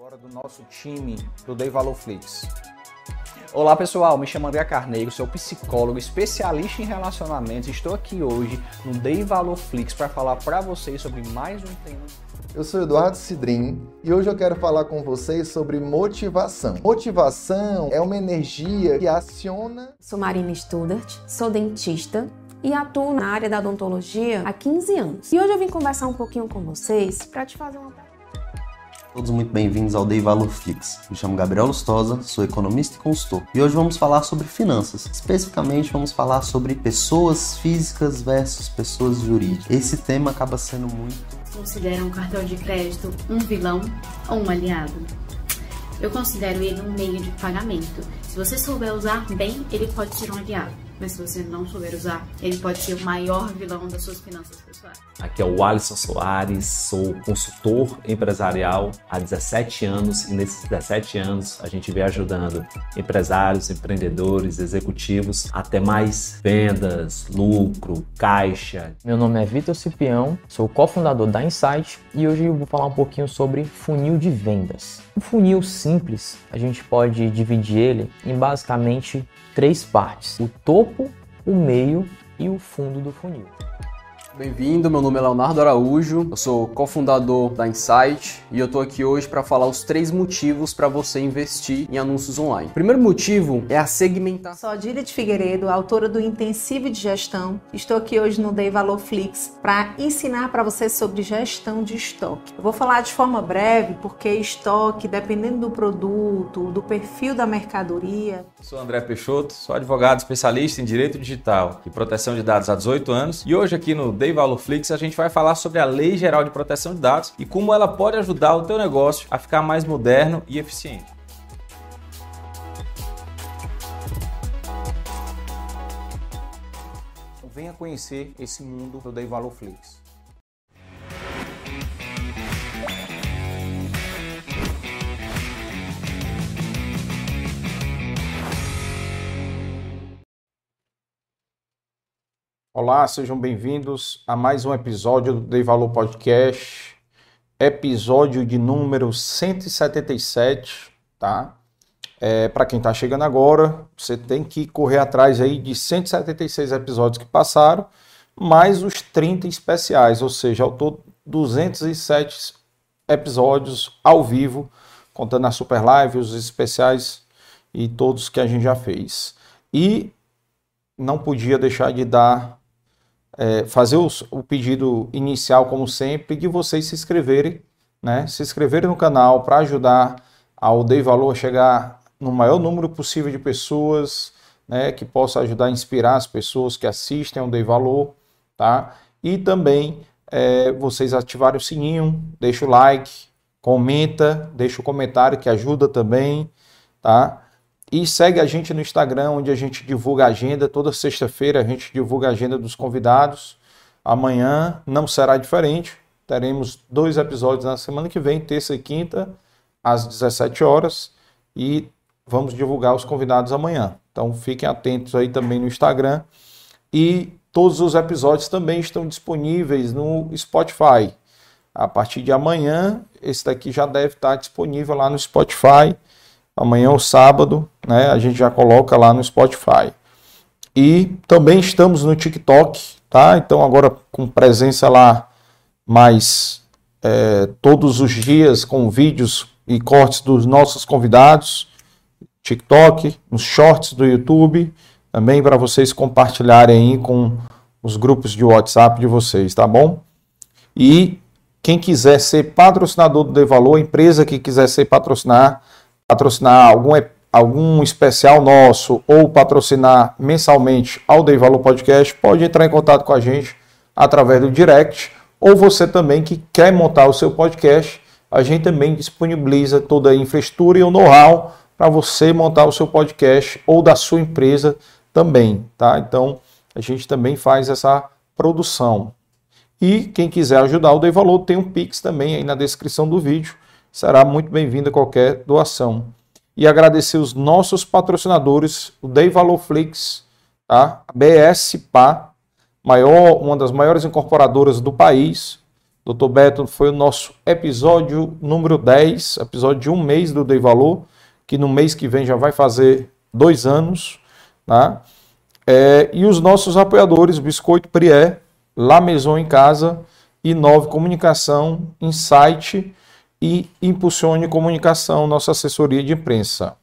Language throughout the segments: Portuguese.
agora do nosso time do Dei Valor Flix. Olá pessoal, me chamo André Carneiro, sou psicólogo especialista em relacionamentos. Estou aqui hoje no Dei Valor Flix para falar para vocês sobre mais um tema. Eu sou Eduardo Cidrim e hoje eu quero falar com vocês sobre motivação. Motivação é uma energia que aciona. Sou Marina Studart, sou dentista e atuo na área da odontologia há 15 anos. E hoje eu vim conversar um pouquinho com vocês para te fazer uma Todos muito bem-vindos ao Day Valor Fix. Me chamo Gabriel Lustosa, sou economista e consultor. E hoje vamos falar sobre finanças. Especificamente vamos falar sobre pessoas físicas versus pessoas jurídicas. Esse tema acaba sendo muito. Considera um cartão de crédito um vilão ou um aliado? Eu considero ele um meio de pagamento. Se você souber usar bem, ele pode ser um aliado mas se você não souber usar, ele pode ser o maior vilão das suas finanças pessoais. Aqui é o Alisson Soares, sou consultor empresarial há 17 anos e nesses 17 anos a gente vem ajudando empresários, empreendedores, executivos a ter mais vendas, lucro, caixa. Meu nome é Vitor Cipião, sou cofundador da Insight e hoje eu vou falar um pouquinho sobre funil de vendas. Um funil simples, a gente pode dividir ele em basicamente três partes: o topo, o meio e o fundo do funil. Bem-vindo, meu nome é Leonardo Araújo, eu sou cofundador da Insight e eu tô aqui hoje para falar os três motivos para você investir em anúncios online. O primeiro motivo é a segmentação. Sou Adília de Figueiredo, autora do Intensivo de Gestão. Estou aqui hoje no Day Valor Flix para ensinar para você sobre gestão de estoque. Eu vou falar de forma breve porque estoque, dependendo do produto, do perfil da mercadoria. Sou André Peixoto, sou advogado especialista em direito digital e proteção de dados há 18 anos e hoje aqui no Day Lei Valorflix, a gente vai falar sobre a Lei Geral de Proteção de Dados e como ela pode ajudar o teu negócio a ficar mais moderno e eficiente. Venha conhecer esse mundo do Dei Valorflix. Olá, sejam bem-vindos a mais um episódio do Dei Valor Podcast, episódio de número 177, tá? É, Para quem está chegando agora, você tem que correr atrás aí de 176 episódios que passaram, mais os 30 especiais, ou seja, ao todo 207 episódios ao vivo, contando a super live, os especiais e todos que a gente já fez. E não podia deixar de dar é, fazer os, o pedido inicial, como sempre, de vocês se inscreverem, né? Se inscreverem no canal para ajudar ao Dei Valor a chegar no maior número possível de pessoas, né? Que possa ajudar a inspirar as pessoas que assistem ao Dei Valor, tá? E também é, vocês ativarem o sininho, deixa o like, comenta, deixa o comentário que ajuda também, tá? E segue a gente no Instagram, onde a gente divulga a agenda. Toda sexta-feira a gente divulga a agenda dos convidados. Amanhã não será diferente. Teremos dois episódios na semana que vem, terça e quinta, às 17 horas. E vamos divulgar os convidados amanhã. Então fiquem atentos aí também no Instagram. E todos os episódios também estão disponíveis no Spotify. A partir de amanhã, esse daqui já deve estar disponível lá no Spotify amanhã ou sábado, né? A gente já coloca lá no Spotify. E também estamos no TikTok, tá? Então agora com presença lá mais é, todos os dias com vídeos e cortes dos nossos convidados, TikTok, nos shorts do YouTube, também para vocês compartilharem aí com os grupos de WhatsApp de vocês, tá bom? E quem quiser ser patrocinador do De Valor, empresa que quiser ser patrocinar, patrocinar algum, algum especial nosso ou patrocinar mensalmente ao Dei Valor Podcast, pode entrar em contato com a gente através do direct. Ou você também que quer montar o seu podcast, a gente também disponibiliza toda a infraestrutura e o know-how para você montar o seu podcast ou da sua empresa também, tá? Então, a gente também faz essa produção. E quem quiser ajudar o Dei Valor, tem um Pix também aí na descrição do vídeo será muito bem-vinda qualquer doação. E agradecer os nossos patrocinadores, o Dei Valorflix, tá? a BS PA, maior, uma das maiores incorporadoras do país, Dr. Beto, foi o nosso episódio número 10, episódio de um mês do Dei Valor, que no mês que vem já vai fazer dois anos, tá? É, e os nossos apoiadores, Biscoito Prié, La Maison em Casa, Inove Comunicação, Insight e Impulsione Comunicação, nossa assessoria de imprensa.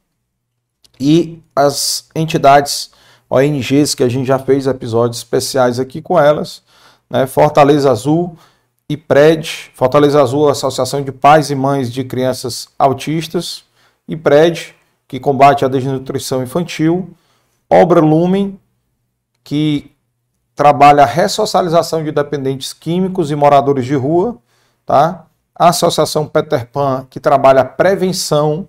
E as entidades ONGs que a gente já fez episódios especiais aqui com elas, né? Fortaleza Azul e PRED, Fortaleza Azul, Associação de Pais e Mães de Crianças Autistas, e PRED, que combate a desnutrição infantil, Obra Lumen, que trabalha a ressocialização de dependentes químicos e moradores de rua, tá? A Associação Peter Pan, que trabalha a prevenção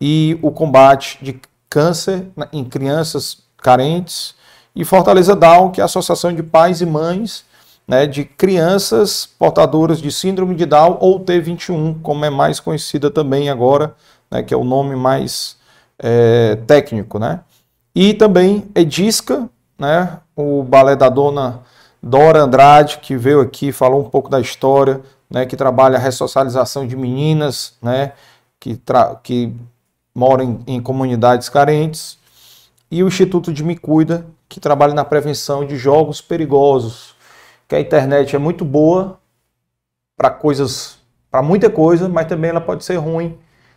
e o combate de câncer em crianças carentes, e Fortaleza Down, que é a Associação de Pais e Mães né, de crianças portadoras de síndrome de Down ou T21, como é mais conhecida também agora, né, que é o nome mais é, técnico. Né? E também Edisca, né, o balé da dona Dora Andrade, que veio aqui, falou um pouco da história, né, que trabalha a ressocialização de meninas né, que, que moram em, em comunidades carentes e o Instituto de Me Cuida, que trabalha na prevenção de jogos perigosos. Que a internet é muito boa para coisas, para muita coisa, mas também ela pode ser ruim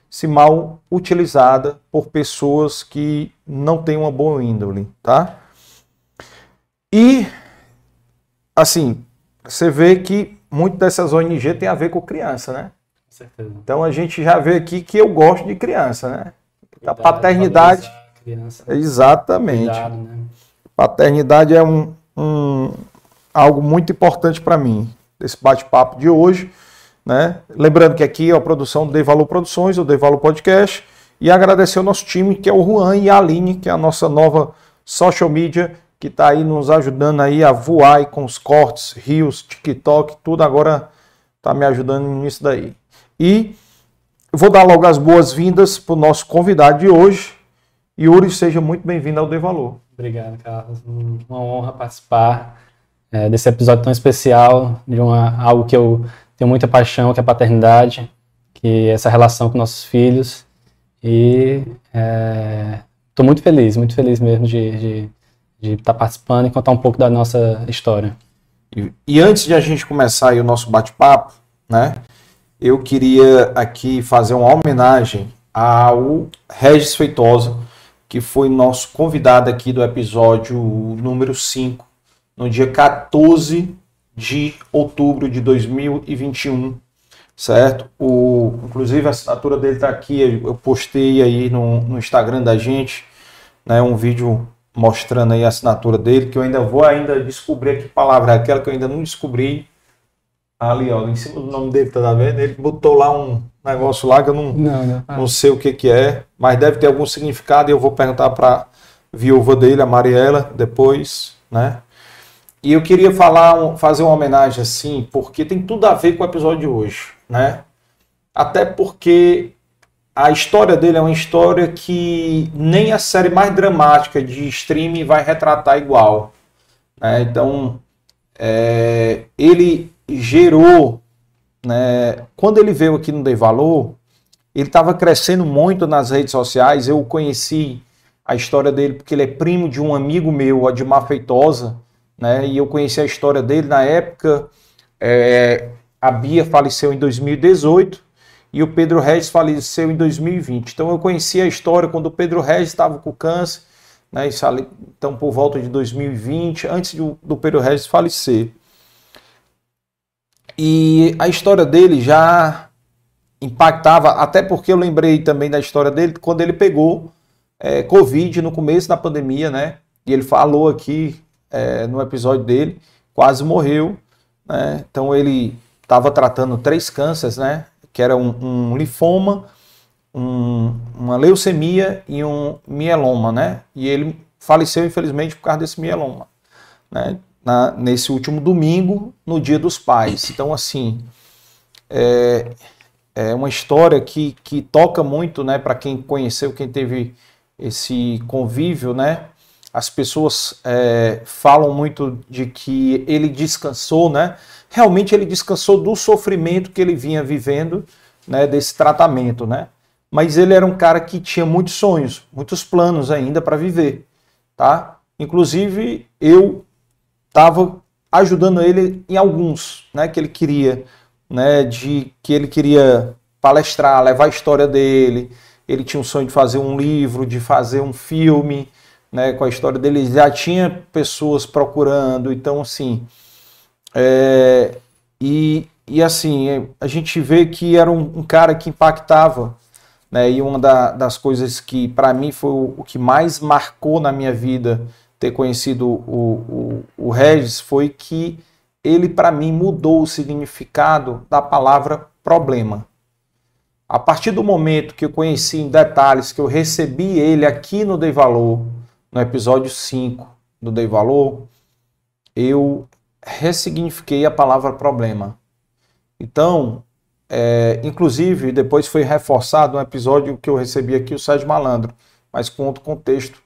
se mal utilizada por pessoas que não têm uma boa índole, tá? E assim, você vê que muito dessas ONG tem a ver com criança, né? Com certeza. Então a gente já vê aqui que eu gosto de criança, né? a paternidade criança. Exatamente. Cuidado, né? Paternidade é um, um algo muito importante para mim, esse bate-papo de hoje. Né? Lembrando que aqui é a produção do Dei Valor Produções, o Dei Valor Podcast, e agradecer o nosso time, que é o Juan e a Aline, que é a nossa nova social media, que está aí nos ajudando aí a voar com os cortes, rios, TikTok, tudo agora está me ajudando nisso daí. E vou dar logo as boas-vindas para o nosso convidado de hoje, Yuri, seja muito bem-vindo ao De Valor. Obrigado, Carlos. Uma honra participar é, desse episódio tão especial, de uma, algo que eu tenho muita paixão, que é a paternidade, que é essa relação com nossos filhos. E estou é, muito feliz, muito feliz mesmo de estar tá participando e contar um pouco da nossa história. E, e antes de a gente começar o nosso bate-papo, né, eu queria aqui fazer uma homenagem ao Regis Feitosa, que foi nosso convidado aqui do episódio número 5, no dia 14 de outubro de 2021, certo? O, inclusive a assinatura dele está aqui, eu postei aí no, no Instagram da gente, né, um vídeo mostrando aí a assinatura dele, que eu ainda vou ainda descobrir que palavra é aquela que eu ainda não descobri. Ali, ó, em cima do nome dele, tá vendo? Ele botou lá um, negócio lá que eu não, não, não. Ah. não sei o que, que é, mas deve ter algum significado e eu vou perguntar para viúva dele, a Mariela, depois, né? E eu queria falar, fazer uma homenagem assim, porque tem tudo a ver com o episódio de hoje, né? Até porque a história dele é uma história que nem a série mais dramática de streaming vai retratar igual. Né? Então, é, ele gerou né, quando ele veio aqui no Dei Valor, ele estava crescendo muito nas redes sociais. Eu conheci a história dele porque ele é primo de um amigo meu, Admar Feitosa, né, e eu conheci a história dele na época. É, a Bia faleceu em 2018 e o Pedro Regis faleceu em 2020. Então eu conheci a história quando o Pedro Regis estava com câncer, né, então por volta de 2020, antes do, do Pedro Regis falecer. E a história dele já impactava, até porque eu lembrei também da história dele quando ele pegou é, Covid no começo da pandemia, né? E ele falou aqui é, no episódio dele, quase morreu, né? Então ele estava tratando três cânceres, né? Que era um, um linfoma, um, uma leucemia e um mieloma, né? E ele faleceu infelizmente por causa desse mieloma, né? na, nesse último domingo, no Dia dos Pais. Então, assim, é, é uma história que, que toca muito, né, para quem conheceu, quem teve esse convívio, né? as pessoas é, falam muito de que ele descansou, né? Realmente ele descansou do sofrimento que ele vinha vivendo, né? Desse tratamento, né? Mas ele era um cara que tinha muitos sonhos, muitos planos ainda para viver, tá? Inclusive eu estava ajudando ele em alguns, né? Que ele queria, né? De que ele queria palestrar, levar a história dele. Ele tinha um sonho de fazer um livro, de fazer um filme, né, com a história dele, já tinha pessoas procurando, então assim, é, e, e assim, a gente vê que era um, um cara que impactava, né, e uma da, das coisas que para mim foi o, o, que mais marcou na minha vida ter conhecido o, o, o Regis foi que ele para mim mudou o significado da palavra problema. A partir do momento que eu conheci em detalhes, que eu recebi ele aqui no Dei Valor, no episódio 5 do Dei Valor, eu ressignifiquei a palavra problema. Então, é, inclusive, depois foi reforçado um episódio que eu recebi aqui, o Sérgio Malandro, mas com outro contexto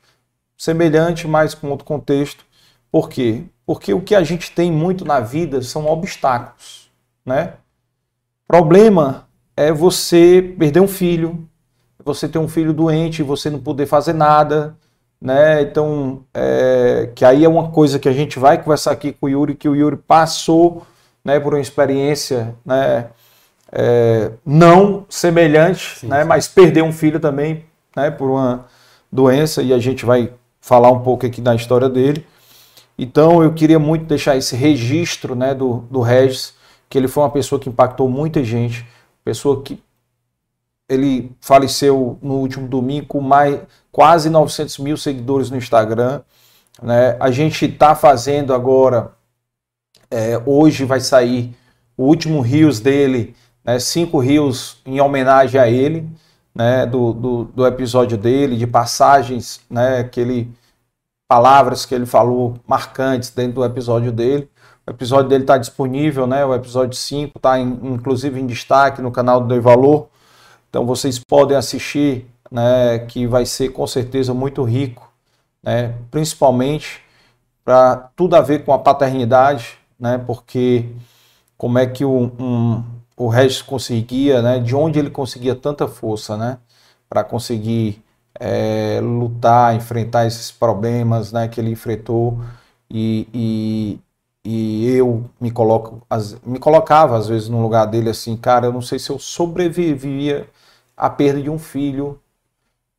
semelhante, mas com outro contexto. Por quê? Porque o que a gente tem muito na vida são obstáculos, né? Problema é você perder um filho, você ter um filho doente, você não poder fazer nada, né? Então, é, que aí é uma coisa que a gente vai conversar aqui com o Yuri, que o Yuri passou, né, por uma experiência, né, é, não semelhante, sim, né, sim. mas perdeu um filho também, né, por uma doença e a gente vai falar um pouco aqui da história dele. Então, eu queria muito deixar esse registro, né, do, do Regis, que ele foi uma pessoa que impactou muita gente, pessoa que ele faleceu no último domingo com mais quase 900 mil seguidores no Instagram. Né? A gente está fazendo agora, é, hoje vai sair o último Rios dele, né? cinco rios em homenagem a ele, né? do, do, do episódio dele, de passagens, né? que palavras que ele falou marcantes dentro do episódio dele. O episódio dele está disponível, né? o episódio 5 está inclusive em destaque no canal do Dei Valor. Então vocês podem assistir, né, que vai ser com certeza muito rico, né, principalmente para tudo a ver com a paternidade, né, porque como é que o, um, o Regis conseguia, né, de onde ele conseguia tanta força, né, para conseguir é, lutar, enfrentar esses problemas, né, que ele enfrentou e, e, e eu me coloco, as, me colocava às vezes no lugar dele assim, cara, eu não sei se eu sobrevivia a perda de um filho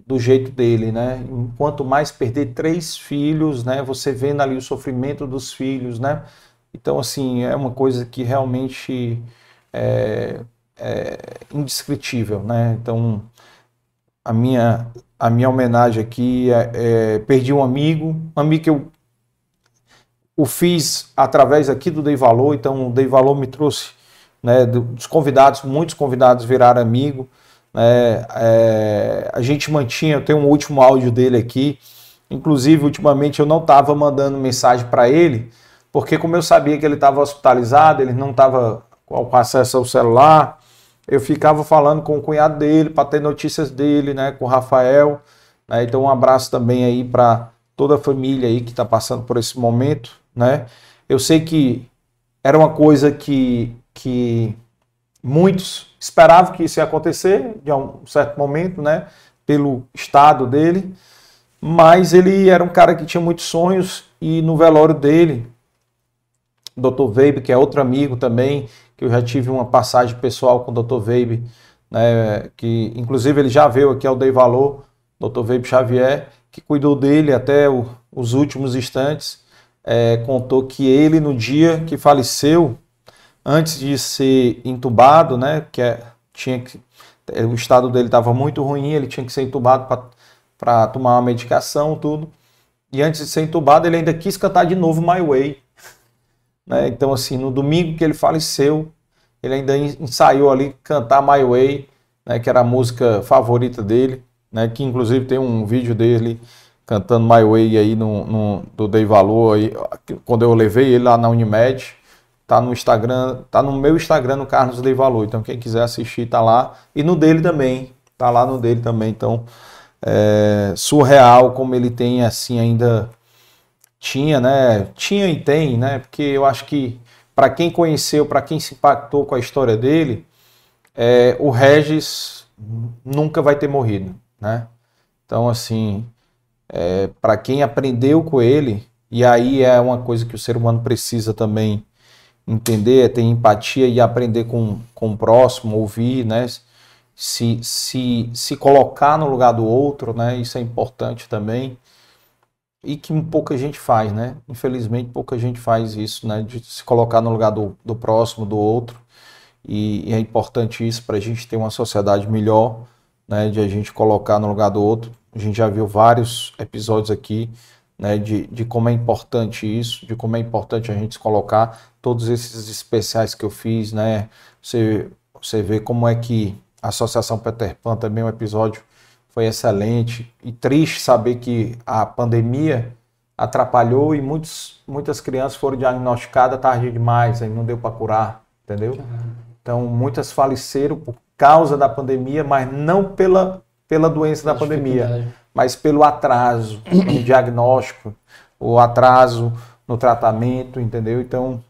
do jeito dele, né? Quanto mais perder três filhos, né? Você vendo ali o sofrimento dos filhos, né? Então, assim, é uma coisa que realmente é, é indescritível, né? Então, a minha, a minha homenagem aqui é, é, perdi um amigo, um amigo que eu o fiz através aqui do Dei Valor, então o Dei Valor me trouxe, né, dos convidados, muitos convidados viraram amigo, é, é, a gente mantinha, eu tenho um último áudio dele aqui. Inclusive, ultimamente eu não estava mandando mensagem para ele, porque como eu sabia que ele estava hospitalizado, ele não estava com acesso ao celular, eu ficava falando com o cunhado dele para ter notícias dele, né, com o Rafael. Né, então, um abraço também aí para toda a família aí que está passando por esse momento, né? Eu sei que era uma coisa que, que muitos esperavam que isso ia acontecer de um certo momento, né? Pelo estado dele, mas ele era um cara que tinha muitos sonhos e no velório dele, Dr. Weib, que é outro amigo também, que eu já tive uma passagem pessoal com o Dr. Weib, né, que inclusive ele já veio aqui ao Dei Valor, Dr. Weib Xavier, que cuidou dele até o, os últimos instantes, é, contou que ele no dia que faleceu, antes de ser entubado, né, que é, tinha que, o estado dele estava muito ruim, ele tinha que ser entubado para tomar uma medicação, tudo. E antes de ser entubado, ele ainda quis cantar de novo My Way. Né? Então, assim, no domingo que ele faleceu, ele ainda ensaiou ali cantar My Way, né, que era a música favorita dele, né, que inclusive tem um vídeo dele cantando My Way aí no, no do Dei Valor, aí, quando eu levei ele lá na Unimed. Tá no Instagram, tá no meu Instagram, no Carlos Dei Valor. Então, quem quiser assistir, tá lá. E no dele também. Tá lá no dele também. Então, é, surreal como ele tem assim ainda tinha, né? Tinha e tem, né? Porque eu acho que para quem conheceu, para quem se impactou com a história dele, é, o Regis nunca vai ter morrido, né? Então assim, é, para quem aprendeu com ele, e aí é uma coisa que o ser humano precisa também entender, ter empatia e aprender com, com o próximo, ouvir, né? Se, se, se colocar no lugar do outro, né? Isso é importante também. E que pouca gente faz, né? Infelizmente, pouca gente faz isso, né? De se colocar no lugar do, do próximo, do outro. E, e é importante isso para a gente ter uma sociedade melhor, né? De a gente colocar no lugar do outro. A gente já viu vários episódios aqui né, de, de como é importante isso, de como é importante a gente colocar. Todos esses especiais que eu fiz, né, você, você vê como é que a Associação Peter Pan também, um episódio foi excelente e triste saber que a pandemia atrapalhou e muitos, muitas crianças foram diagnosticadas tarde demais, aí não deu para curar, entendeu? Então, muitas faleceram por causa da pandemia, mas não pela, pela doença da pandemia mas pelo atraso no diagnóstico, o atraso no tratamento, entendeu? Então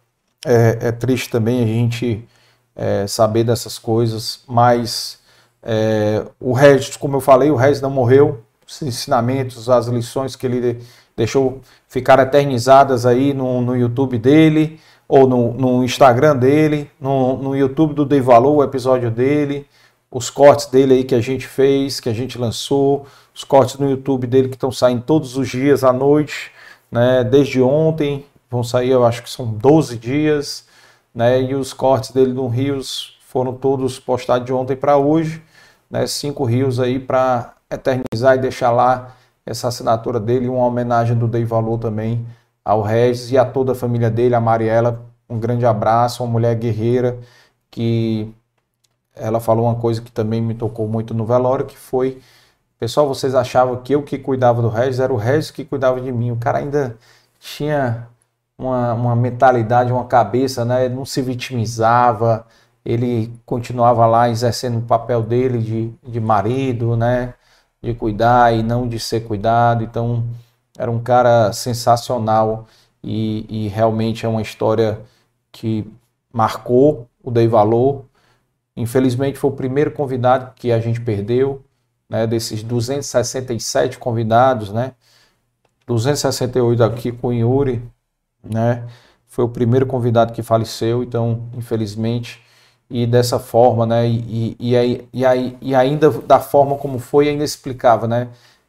é, é triste também a gente é, saber dessas coisas, mas é, o Regis, como eu falei, o Regis não morreu, os ensinamentos, as lições que ele deixou ficar eternizadas aí no, no YouTube dele, ou no, no Instagram dele, no, no YouTube do Dei Valor, o episódio dele, os cortes dele aí que a gente fez, que a gente lançou, os cortes no YouTube dele que estão saindo todos os dias à noite, né? Desde ontem, vão sair, eu acho que são 12 dias, né? E os cortes dele no Rios foram todos postados de ontem para hoje, né? Cinco rios aí para eternizar e deixar lá essa assinatura dele, uma homenagem do Dei Valor também ao Regis e a toda a família dele, a Mariela, um grande abraço, uma mulher guerreira que ela falou uma coisa que também me tocou muito no velório, que foi Pessoal, vocês achavam que eu que cuidava do Regis, era o Regis que cuidava de mim. O cara ainda tinha uma, uma mentalidade, uma cabeça, né? Ele não se vitimizava, ele continuava lá exercendo o papel dele de, de marido, né? De cuidar e não de ser cuidado. Então, era um cara sensacional e, e realmente é uma história que marcou o Dei Valor. Infelizmente, foi o primeiro convidado que a gente perdeu né, desses 267 convidados, né, 268 aqui com o Yuri, né, foi o primeiro convidado que faleceu, então, infelizmente, e dessa forma, né, e, e, e, e, e ainda da forma como foi, ainda explicava, né,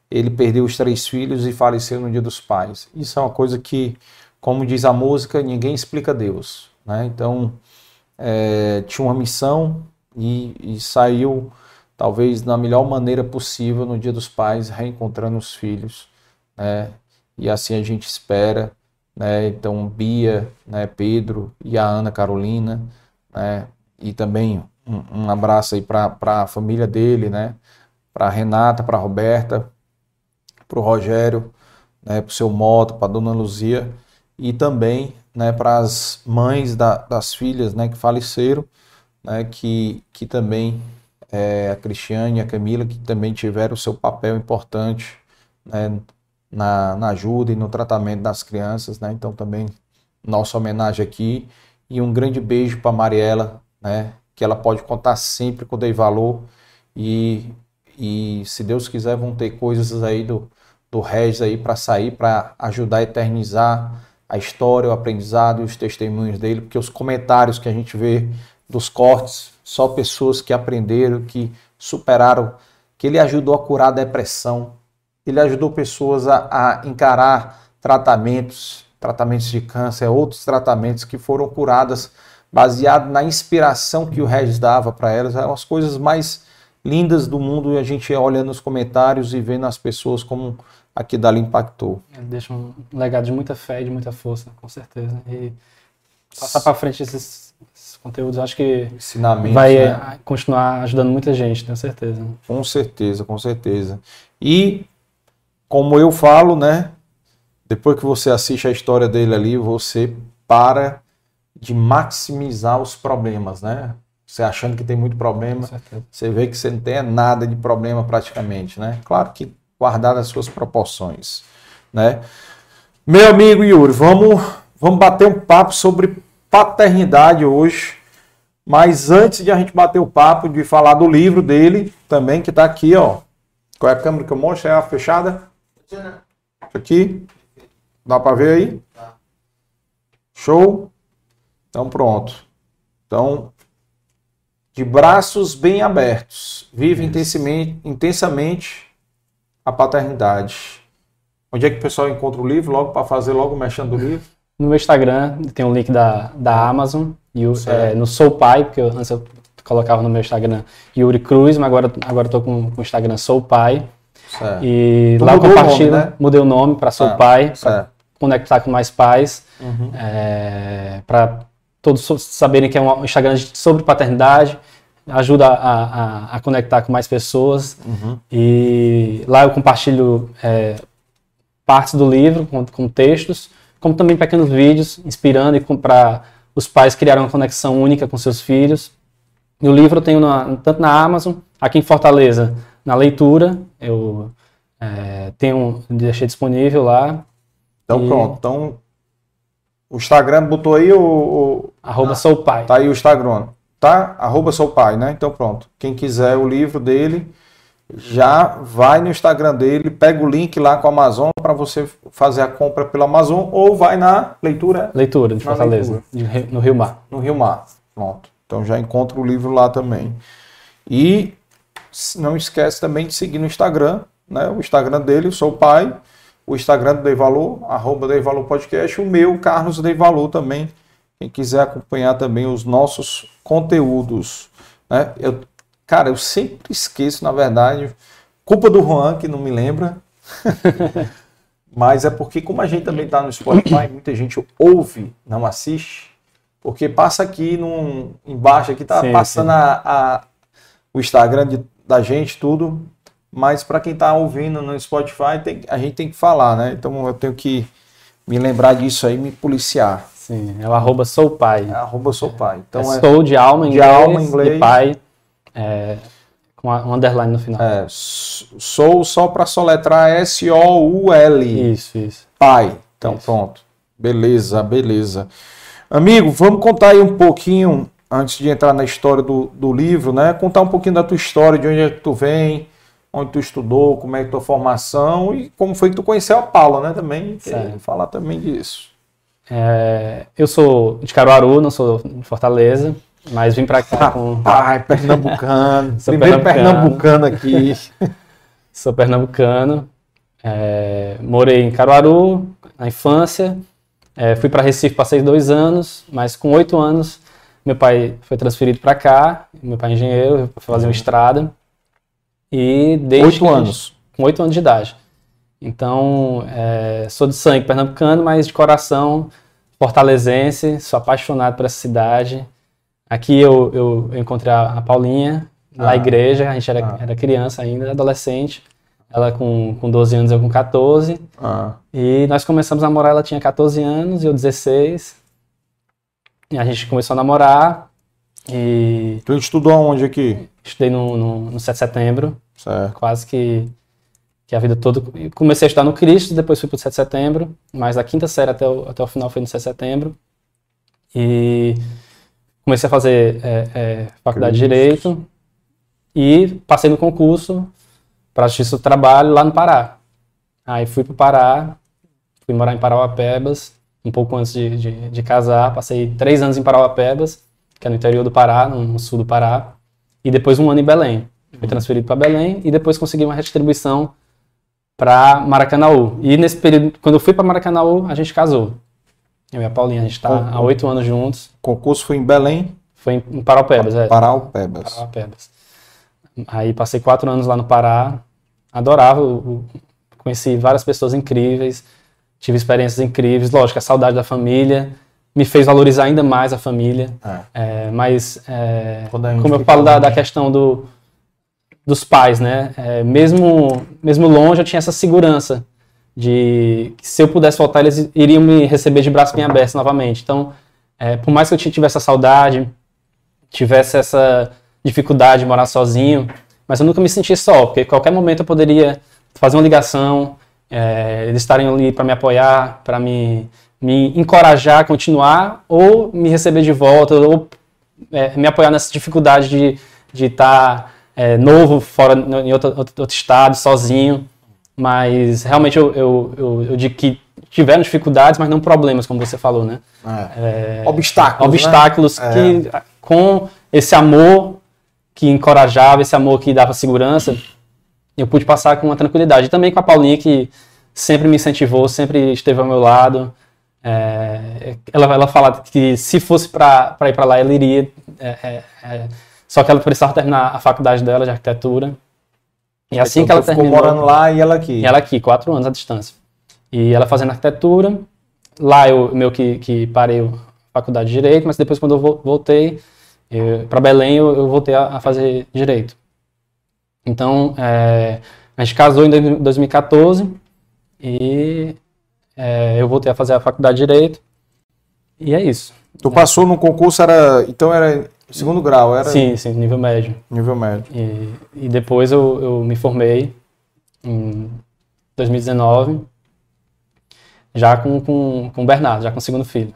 ele perdeu os três filhos e faleceu no dia dos pais. Isso é uma coisa que, como diz a música, ninguém explica Deus, né, então, é, tinha uma missão e, e saiu talvez na melhor maneira possível no Dia dos Pais, reencontrando os filhos, né? E assim a gente espera, né? Então Bia, né? Pedro e a Ana Carolina, né? E também um, um abraço aí para a família dele, né? Para Renata, para Roberta, para o Rogério, né? Para o seu Moto, para Dona Luzia e também, né? Para as mães da, das filhas, né? Que faleceram, né? Que que também é, a Cristiane e a Camila, que também tiveram seu papel importante né, na, na, ajuda e no tratamento das crianças. Né? Então, também nossa homenagem aqui. E um grande beijo para Mariela, né, que ela pode contar sempre com o Dei Valor. E, e se Deus quiser, vão ter coisas aí do, do Regis aí para sair, para ajudar a eternizar a história, o aprendizado e os testemunhos dele, porque os comentários que a gente vê dos cortes só pessoas que aprenderam, que superaram, que ele ajudou a curar a depressão, ele ajudou pessoas a, a encarar tratamentos, tratamentos de câncer, outros tratamentos que foram curadas baseado na inspiração que o Regis dava para elas, eram as coisas mais lindas do mundo e a gente olha nos comentários e vendo as pessoas como aqui dali impactou. Ele deixa um legado de muita fé e de muita força, com certeza. E passar para frente esses conteúdos, acho que vai né? Eh, continuar ajudando muita gente, tenho certeza. Com certeza, com certeza. E como eu falo, né? Depois que você assiste a história dele ali, você para de maximizar os problemas, né? Você achando que tem muito problema, você vê que você não tem nada de problema praticamente, né? Claro que guardado as suas proporções, né? Meu amigo Yuri, vamos, vamos bater um papo sobre paternidade hoje. Mas antes de a gente bater o papo, de falar do livro dele também, que está aqui, ó. Qual é a câmera que eu mostro? É a fechada? Aqui. Dá para ver aí? Show? Então pronto. Então, de braços bem abertos, vive intensamente, intensamente a paternidade. Onde é que o pessoal encontra o livro? Logo para fazer logo mexendo do livro? No meu Instagram tem um link da, da Amazon, e o, é, no Sou Pai, porque eu, antes eu colocava no meu Instagram Yuri Cruz, mas agora, agora eu tô com, com o Instagram Sou Pai. Certo. E tu lá eu compartilho, nome, né? mudei o nome para Sou ah, Pai, para conectar com mais pais, uhum. é, para todos saberem que é um Instagram sobre paternidade, ajuda a, a, a conectar com mais pessoas. Uhum. E lá eu compartilho é, partes do livro com, com, textos, como também pequenos vídeos inspirando e para os pais criarem uma conexão única com seus filhos. E o livro eu tenho na, tanto na Amazon, aqui em Fortaleza, na leitura, eu é, tenho, deixei disponível lá. Então e... pronto, então o Instagram botou aí o... o... Arroba ah, sou pai. Tá aí o Instagram tá? Arroba sou pai, né? Então pronto. Quem quiser o livro dele, já vai no Instagram dele, pega o link lá com a Amazon para você fazer a compra pela Amazon ou vai na leitura. Leitura de Fortaleza, leitura. no Rio Mar. No Rio Mar, pronto. Então já encontra o livro lá também. E não esquece também de seguir no Instagram, né? O Instagram dele, sou pai. O Instagram do Dei Valor, arroba Dei Valor Podcast. O meu, Carlos Dei Valor também. Quem quiser acompanhar também os nossos conteúdos. Né? Eu, cara, eu sempre esqueço, na verdade, culpa do Juan, que não me lembra. Mas é porque, como a gente também está no Spotify, muita gente ouve, não assiste, porque passa aqui num, embaixo, aqui tá sim, passando sim. A, a, o Instagram de, da gente, tudo. Mas para quem está ouvindo no Spotify, tem, a gente tem que falar, né? Então eu tenho que me lembrar disso aí, me policiar. Sim, é o arroba sou pai. É arroba sou pai. Então é, é sou de alma em de inglês, alma em inglês. pai é, com um underline no final. É, sou só para soletrar S-O-U-L. Isso, isso. Pai. Então isso. pronto. Beleza, beleza. Amigo, vamos contar aí um pouquinho, antes de entrar na história do, do livro, né? Contar um pouquinho da tua história, de onde é que tu vem, onde tu estudou, como é que tua formação e como foi que tu conheceu a Paula, né? Também. Falar também disso. É, eu sou de Caruaru, não sou de Fortaleza, mas vim para cá com. Pai, pernambucano. sou Primeiro pernambucano, pernambucano aqui. sou pernambucano. É, morei em Caruaru na infância. É, fui para Recife, passei dois anos, mas com oito anos meu pai foi transferido para cá. Meu pai é engenheiro, foi fazer uma estrada. E desde oito anos. Com oito anos de idade. Então, é, sou de sangue pernambucano, mas de coração fortalezense, sou apaixonado por essa cidade. Aqui eu, eu, eu encontrei a, a Paulinha, na ah, igreja, a gente era, ah. era criança ainda, adolescente. Ela com, com 12 anos, eu com 14. Ah. E nós começamos a namorar, ela tinha 14 anos e eu 16. E a gente começou a namorar. E... Tu estudou onde aqui? Estudei no, no, no 7 de setembro. Certo. Quase que que a vida toda. Comecei a estudar no Cristo, depois fui para o 7 de setembro, mas a quinta série até o, até o final foi no 7 de setembro. E comecei a fazer é, é, faculdade de Direito e passei no concurso para Justiça do Trabalho lá no Pará. Aí fui para o Pará, fui morar em Parauapebas, um pouco antes de, de, de, casar. Passei três anos em Parauapebas, que é no interior do Pará, no, sul do Pará, e depois um ano em Belém. Fui transferido para Belém e depois consegui uma retribuição para Maracanaú. E nesse período, quando eu fui para Maracanaú, a gente casou. Eu e a Paulinha, a gente está há oito anos juntos. O concurso foi em Belém? Foi em Paraupebas, é. Paraupebas. Paraupebas. Aí passei quatro anos lá no Pará, adorava, conheci várias pessoas incríveis, tive experiências incríveis, lógico, a saudade da família me fez valorizar ainda mais a família, é. É, mas é, como eu falo da, da questão do, dos pais, né? É, mesmo, mesmo longe, eu tinha essa segurança de que se eu pudesse voltar, eles iriam me receber de braço bem aberto novamente. Então, é, por mais que eu tivesse essa saudade, tivesse essa dificuldade de morar sozinho, mas eu nunca me senti só, porque qualquer momento eu poderia fazer uma ligação, é, eles estarem ali para me apoiar, para me, me encorajar a continuar, ou me receber de volta, ou é, me apoiar nessa dificuldade de de estar tá, é, novo fora em outro, outro, estado, sozinho. Mas realmente eu, eu, eu, eu digo que tiveram dificuldades, mas não problemas, como você falou, né? É. obstáculos. Obstáculos né? que, com esse amor que encorajava, esse amor que dava segurança, eu pude passar com uma tranquilidade. E também com a Paulinha, que sempre me incentivou, sempre esteve ao meu lado. É, ela, ela fala que se fosse para ir para lá, ela iria. É, é, é, só que ela precisava terminar a faculdade dela de arquitetura. E assim então, que ela ficou terminou. morando lá e ela aqui? E ela aqui, quatro anos à distância. E ela fazendo arquitetura. Lá eu meio que, que parei a faculdade de direito, mas depois quando eu voltei para Belém, eu, eu voltei a, a, fazer direito. Então, é, a gente casou em 2014 e é, eu voltei a fazer a faculdade de direito. E é isso. Tu passou no concurso, era. Então era segundo grau, era? Sim, sim, nível médio. Nível médio. E, e depois eu, eu me formei em 2019, já com, com, com o Bernardo, já com o segundo filho.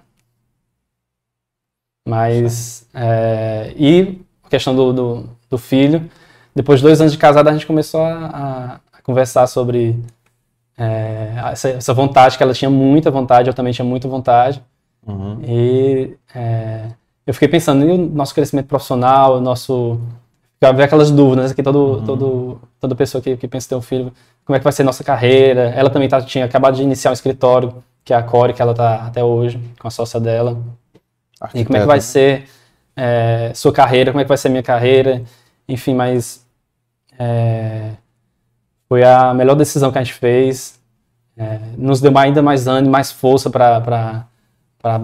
Mas. É, e a questão do, do, do, filho, depois de dois anos de casado, a gente começou a, a conversar sobre é, essa, essa, vontade, que ela tinha muita vontade, eu também tinha muita vontade. Uhum. E é, eu fiquei pensando no nosso crescimento profissional, nosso. Ver aquelas dúvidas que todo, uhum. todo, toda pessoa que, que pensa ter um filho, como é que vai ser nossa carreira. Ela também tá, tinha acabado de iniciar um escritório, que é a Core, que ela está até hoje, com a sócia dela. E como é que vai né? ser é, sua carreira, como é que vai ser minha carreira, enfim, mas é, foi a melhor decisão que a gente fez. É, nos deu ainda mais ânimo, mais força para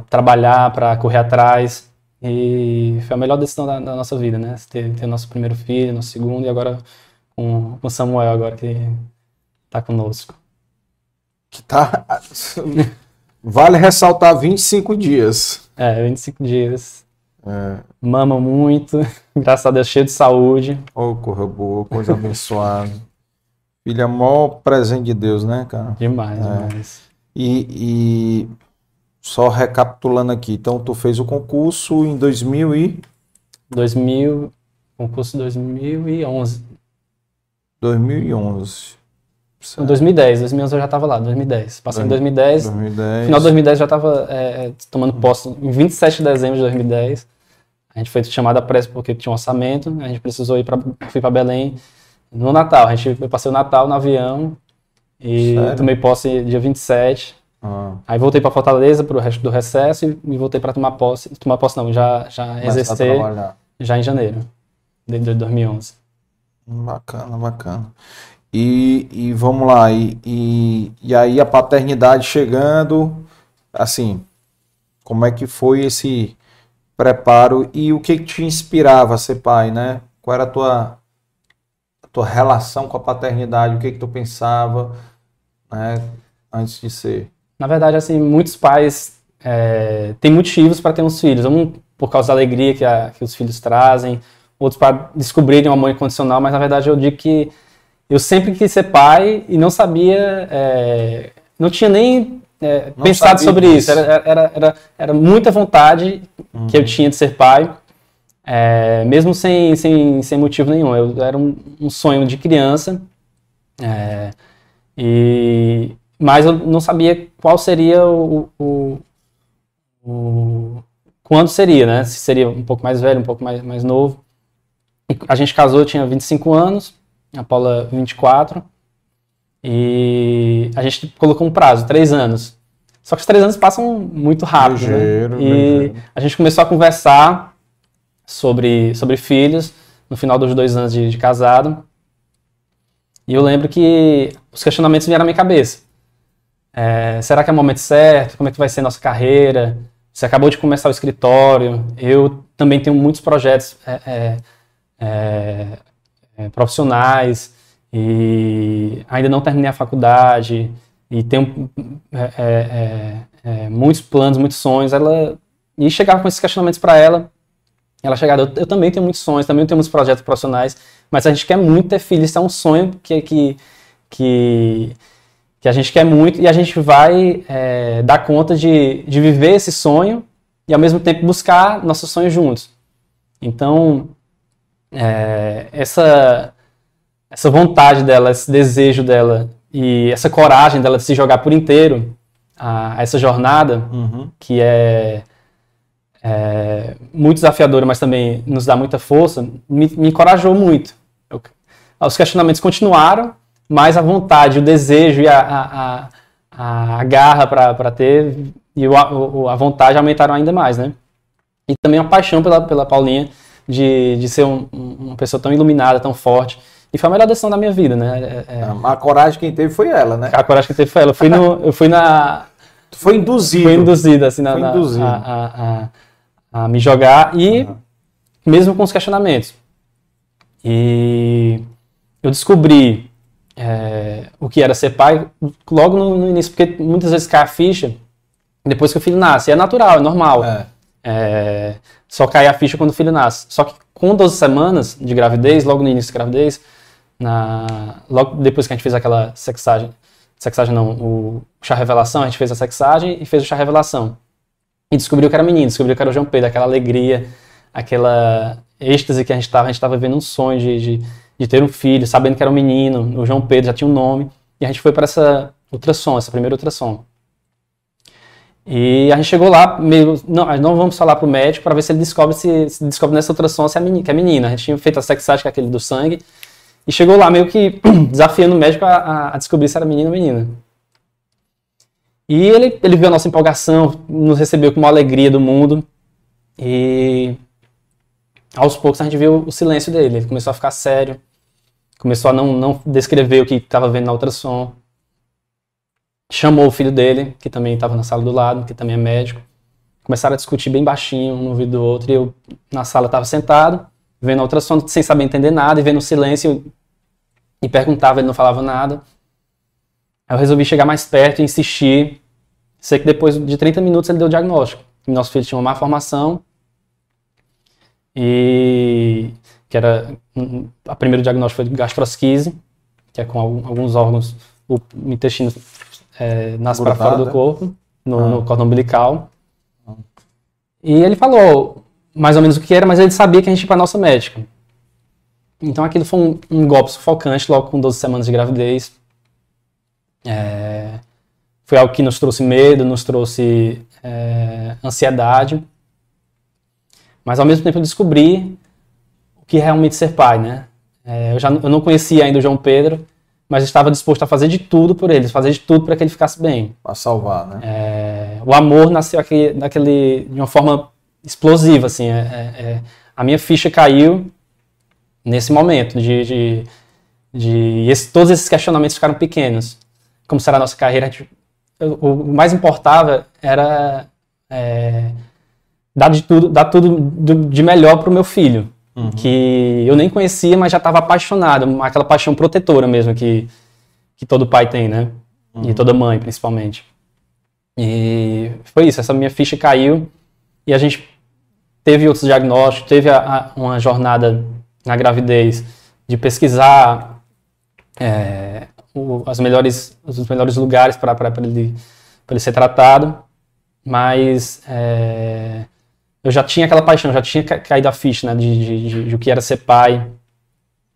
trabalhar, para correr atrás. E foi a melhor decisão da, da nossa vida, né? Ter, ter nosso primeiro filho, nosso segundo, e agora com o Samuel, agora que está conosco. Que tá. vale ressaltar 25 dias. É, 25 dias. É. Mama muito, graças a Deus, cheio de saúde. Oh, corra boa, coisa abençoada. Filha, é maior presente de Deus, né, cara? Demais, é. demais. E, e só recapitulando aqui, então tu fez o concurso em 2000 e 2000, concurso 2011. 2011. Certo. 2010, 2011 eu já estava lá, 2010. Passei em 2010, 2010. Final de 2010 já estava é, é, tomando posse, em 27 de dezembro de 2010. A gente foi chamado a pressa porque tinha um orçamento, a gente precisou ir para fui para Belém no Natal. A gente, eu passei o Natal no avião e Sério? tomei posse dia 27. Ah. Aí voltei para Fortaleza para o resto do recesso e voltei para tomar posse. Tomar posse não, já, já exercer já em janeiro de, de 2011. Bacana, bacana. E, e vamos lá, e, e, e aí a paternidade chegando, assim, como é que foi esse preparo e o que, que te inspirava a ser pai, né? Qual era a tua, a tua relação com a paternidade, o que, que tu pensava né, antes de ser? Na verdade, assim, muitos pais é, têm motivos para ter uns filhos. Um por causa da alegria que, a, que os filhos trazem, outros para descobrirem o amor incondicional, mas na verdade eu digo que eu sempre quis ser pai e não sabia, é, não tinha nem é, não pensado sobre isso. Era, era, era, era, muita vontade uhum. que eu tinha de ser pai, é, mesmo sem, sem, sem motivo nenhum. Eu, era um, um sonho de criança. É, e mas eu não sabia qual seria o, o, o, quando seria, né? Se seria um pouco mais velho, um pouco mais, mais novo. E a gente casou, eu tinha 25 anos, a Paula 24, e a gente colocou um prazo, três anos. Só que os três anos passam muito rápido, né? ligeiro, né? E ligeiro. a gente começou a conversar sobre, sobre filhos no final dos dois anos de, de casado. E eu lembro que os questionamentos vieram à minha cabeça. É, será que é o momento certo? Como é que vai ser nossa carreira? Você acabou de começar o escritório. Eu também tenho muitos projetos é, é, é, é profissionais e ainda não terminei a faculdade e tenho muitos planos, muitos sonhos. Ela e chegava com esses questionamentos para ela ela chegada. Eu, eu também tenho muitos sonhos, também tenho muitos projetos profissionais, mas a gente quer muito ter filho. Isso é um sonho que, que, que, que a gente quer muito e a gente vai é, dar conta de, de viver esse sonho e ao mesmo tempo buscar nossos sonhos juntos. Então, é, essa, essa vontade dela, esse desejo dela e essa coragem dela de se jogar por inteiro a, a essa jornada, Uhum. que é, é muito desafiadora, mas também nos dá muita força, me, me encorajou muito. Eu- os questionamentos continuaram, mas a vontade, o desejo e a, a, a, a garra para ter e o, a, vontade aumentaram ainda mais, né? E também a paixão pela, pela Paulinha de, de ser um- um- uma pessoa tão iluminada, tão forte. E foi a melhor decisão da minha vida, né? É- é- A coragem quem teve foi ela, né? a coragem que teve foi ela. Eu fui, no, eu fui na. Foi induzido. Fui induzido, assim, na, Foi na- induzido. A, a- a- a me jogar e mesmo com os questionamentos. E eu descobri é, o que era ser pai logo no, no início, porque muitas vezes cai a ficha depois que o filho nasce. É natural, é normal. É. É, só cai a ficha quando o filho nasce. Só que com 12 semanas de gravidez, logo no início da gravidez, na, logo depois que a gente fez aquela sexagem, sexagem não, o chá revelação, a gente fez a sexagem e fez o chá revelação. E descobriu que era menino, descobriu que era o João Pedro, aquela alegria, aquela êxtase que a gente estava, a gente estava vivendo um sonho de, de, de ter um filho, sabendo que era um menino, o João Pedro já tinha um nome, e a gente foi para essa ultrassom, essa primeira ultrassom. E a gente chegou lá, meio, não, não vamos falar pro médico para ver se ele descobre se, se descobre nessa ultrassom se é menina, que é menina. A gente tinha feito a sexagem, que é aquele do sangue, e chegou lá meio que desafiando o médico a, a- a descobrir se era menino ou menina. E ele, ele viu a nossa empolgação, nos recebeu com uma alegria do mundo, e aos poucos a gente viu o silêncio dele. Ele começou a ficar sério, começou a não, não descrever o que estava vendo na ultrassom chamou o filho dele, que também estava na sala do lado, que também é médico. Começaram a discutir bem baixinho, um no ouvido do outro, e eu na sala estava sentado, vendo a ultrassom sem saber entender nada, e vendo o silêncio, e perguntava, ele não falava nada. Aí eu resolvi chegar mais perto e insistir. Sei que depois de 30 minutos ele deu o diagnóstico. Nosso filho tinha uma má formação, e que era a primeiro diagnóstico foi de gastrosquise, que é com alguns órgãos, o intestino é, nasce para fora do corpo, no, Ah. no cordão umbilical. E ele falou mais ou menos o que era, mas ele sabia que a gente ia para nossa médica. Então aquilo foi um, um golpe sufocante logo com 12 semanas de gravidez. É, foi algo que nos trouxe medo, nos trouxe é, ansiedade. Mas ao mesmo tempo eu descobri o que é realmente ser pai, né? É, eu, já, eu não conhecia ainda o João Pedro, mas estava disposto a fazer de tudo por ele, fazer de tudo para que ele ficasse bem. Para salvar, né? É, o amor nasceu aqui, daquele, de uma forma explosiva, assim. é- é- é. a minha ficha caiu nesse momento de, de, de esse- todos esses questionamentos ficaram pequenos. Como será a nossa carreira? Gente- o, o mais importava era é, dar de tudo, dar tudo do- de melhor para o meu filho, que eu nem conhecia, mas já estava apaixonado, aquela paixão protetora mesmo que, que todo pai tem, né? E toda mãe, principalmente. E foi isso, essa minha ficha caiu e a gente teve outros diagnósticos, teve a- a- uma jornada na gravidez de pesquisar é, o- as melhores, os melhores lugares para ele, pra ele ser tratado, mas é, eu já tinha aquela paixão, já tinha ca- caído a ficha né, de, de, de- de o que era ser pai,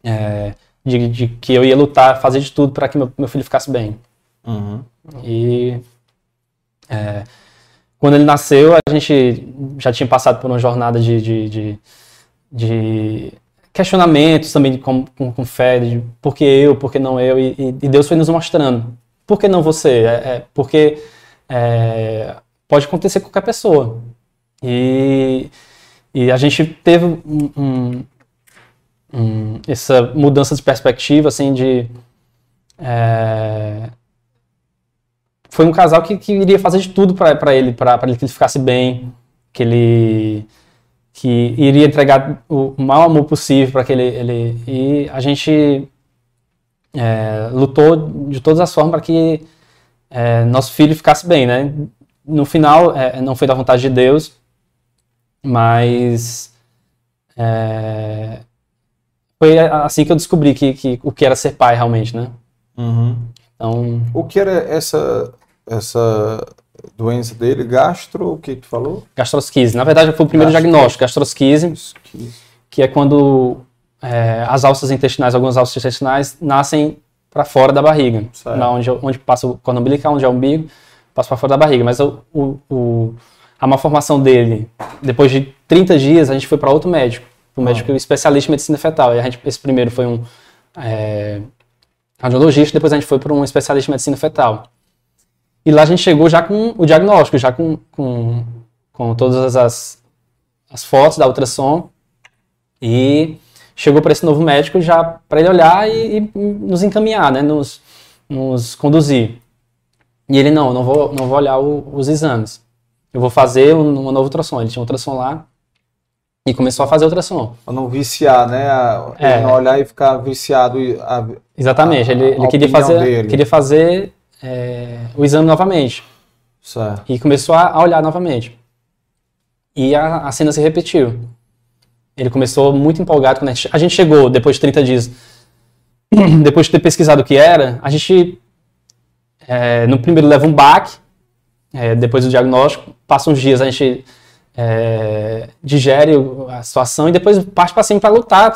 é, de, de que eu ia lutar, fazer de tudo para que meu, meu filho ficasse bem. Uhum. E é, quando ele nasceu, a gente já tinha passado por uma jornada de, de, questionamentos também com, com, com fé, de por que eu, por que não eu, e, e- e Deus foi nos mostrando. Por que não você? É, é, porque é, pode acontecer com qualquer pessoa. E, e a gente teve um- um- um- essa mudança de perspectiva, assim, de... é, foi um casal que, que iria fazer de tudo para ele, para ele que ele ficasse bem, que ele que iria entregar o maior amor possível para que ele, ele e a gente é, lutou de todas as formas para que é, nosso filho ficasse bem, né? No final, é, não foi da vontade de Deus, mas É, foi assim que eu descobri que, que, o que era ser pai realmente, né? Uhum. Então, O que era essa, essa doença dele? Gastro, o que tu falou? gastrosquise. Na verdade, foi o primeiro Gastro- diagnóstico, gastrosquise, que é quando é, as alças intestinais, algumas alças intestinais, nascem para fora da barriga. Certo. Na onde, onde passa o cordão umbilical, onde é o umbigo, passa para fora da barriga. Mas o, o, o- a malformação dele, depois de 30 dias, a gente foi para outro médico, um médico especialista em medicina fetal. E a gente, esse primeiro foi um é, radiologista, depois a gente foi para um especialista em medicina fetal. E lá a gente chegou já com o diagnóstico, já com, com, com todas as, as fotos da ultrassom. E chegou para esse novo médico já para ele olhar e, e nos encaminhar, né? Nos, nos conduzir. E ele, não, não vou, não vou olhar o- os exames. Eu vou fazer um- uma nova ultrassom. Ele tinha um ultrassom lá e começou a fazer ultrassom. Pra não viciar, né? A- É. Não olhar e ficar viciado. a- Exatamente, a- ele, ele queria fazer, dele. queria fazer é, o exame novamente. Certo. E começou a, olhar novamente. E a, cena se repetiu. Ele começou muito empolgado. Quando a, gente, a gente chegou, depois de 30 dias, depois de ter pesquisado o que era, a gente, é, no primeiro, leva um baque, é, depois do diagnóstico, passa uns dias, a gente é, digere a situação e depois parte para cima para lutar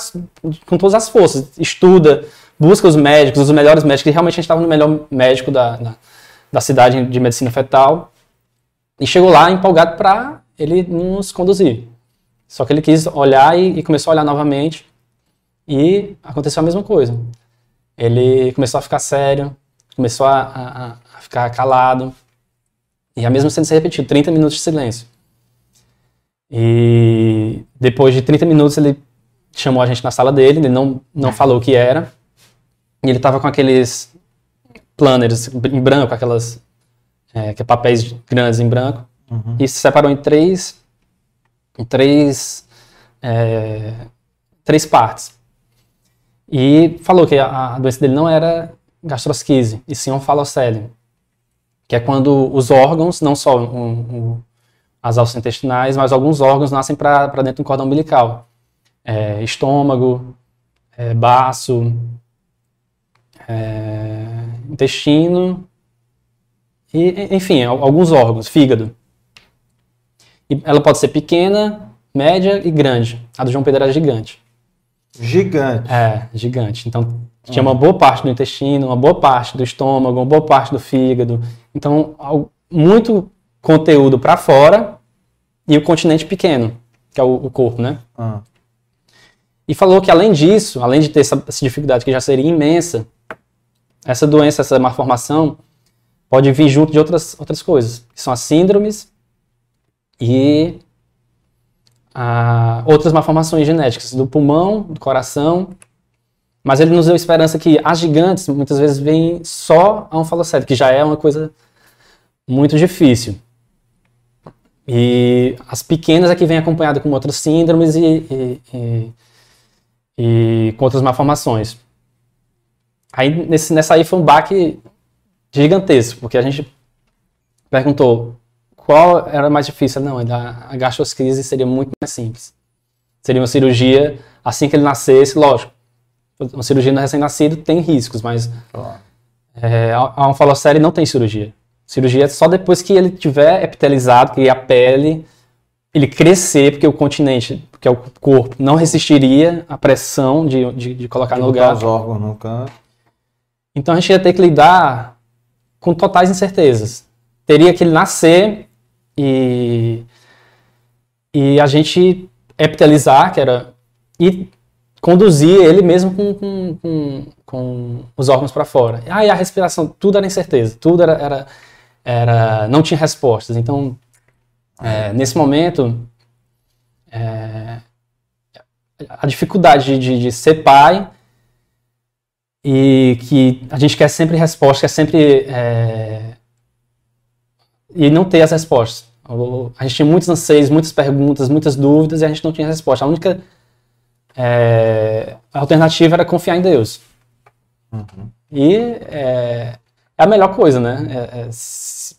com todas as forças. Estuda, busca os médicos, os melhores médicos, e realmente a gente estava no melhor médico da, da, da cidade de medicina fetal. E chegou lá empolgado para ele nos conduzir. Só que ele quis olhar e, e começou a olhar novamente. E aconteceu a mesma coisa. Ele começou a ficar sério, começou a, a- a ficar calado. E a mesma cena se repetiu, 30 minutos de silêncio. E depois de 30 minutos ele chamou a gente na sala dele, ele não, não falou o que era. E ele tava com aqueles planners em branco, aquelas é, é papéis grandes em branco. Uhum. E se separou em três, em três, é, três partes. E falou que a, a doença dele não era gastrosquise, e sim um falocélio, que é quando os órgãos, não só um- um- as alças intestinais, mas alguns órgãos nascem para dentro do cordão umbilical. É, estômago, é, baço, é, intestino, e, enfim, al- alguns órgãos, fígado. E ela pode ser pequena, média e grande. A do João Pedro era gigante. Gigante. É, gigante. Então, tinha uma boa parte do intestino, uma boa parte do estômago, uma boa parte do fígado. Então, muito conteúdo para fora e o continente pequeno, que é o, o corpo, né? Ah. E falou que além disso, além de ter essa, essa dificuldade que já seria imensa, essa doença, essa malformação, pode vir junto de outras, outras coisas, que são as síndromes e ah, outras malformações genéticas do pulmão, do coração. Mas ele nos deu esperança que as gigantes muitas vezes vêm só a um falocete, que já é uma coisa muito difícil. E as pequenas é que vêm acompanhada com outras síndromes e, e, e- e com outras malformações. Aí nesse, nessa aí foi um baque gigantesco, porque a gente perguntou qual era mais difícil. Não, a gastroscrise seria muito mais simples. Seria uma cirurgia assim que ele nascesse, lógico. Uma cirurgia no recém-nascido tem riscos, mas é, a a um falocele não tem cirurgia. Cirurgia é só depois que ele tiver epitelizado, que a pele ele crescer, porque o continente, porque o corpo não resistiria à pressão de, de, de colocar no lugar. os órgãos no canto. Então a gente ia ter que lidar com totais incertezas. Teria que ele nascer e, e a gente epitelizar, que era. e conduzir ele mesmo com, com, com, com os órgãos para fora. Ah, e a respiração, tudo era incerteza, tudo era. era, era não tinha respostas. Então, é, nesse momento, é, a dificuldade de, de, ser pai e que a gente quer sempre resposta, quer sempre. é, e não ter as respostas. A gente tinha muitos anseios, muitas perguntas, muitas dúvidas e a gente não tinha resposta. A única é, alternativa era confiar em Deus. E é, é a melhor coisa, né? É- é, se-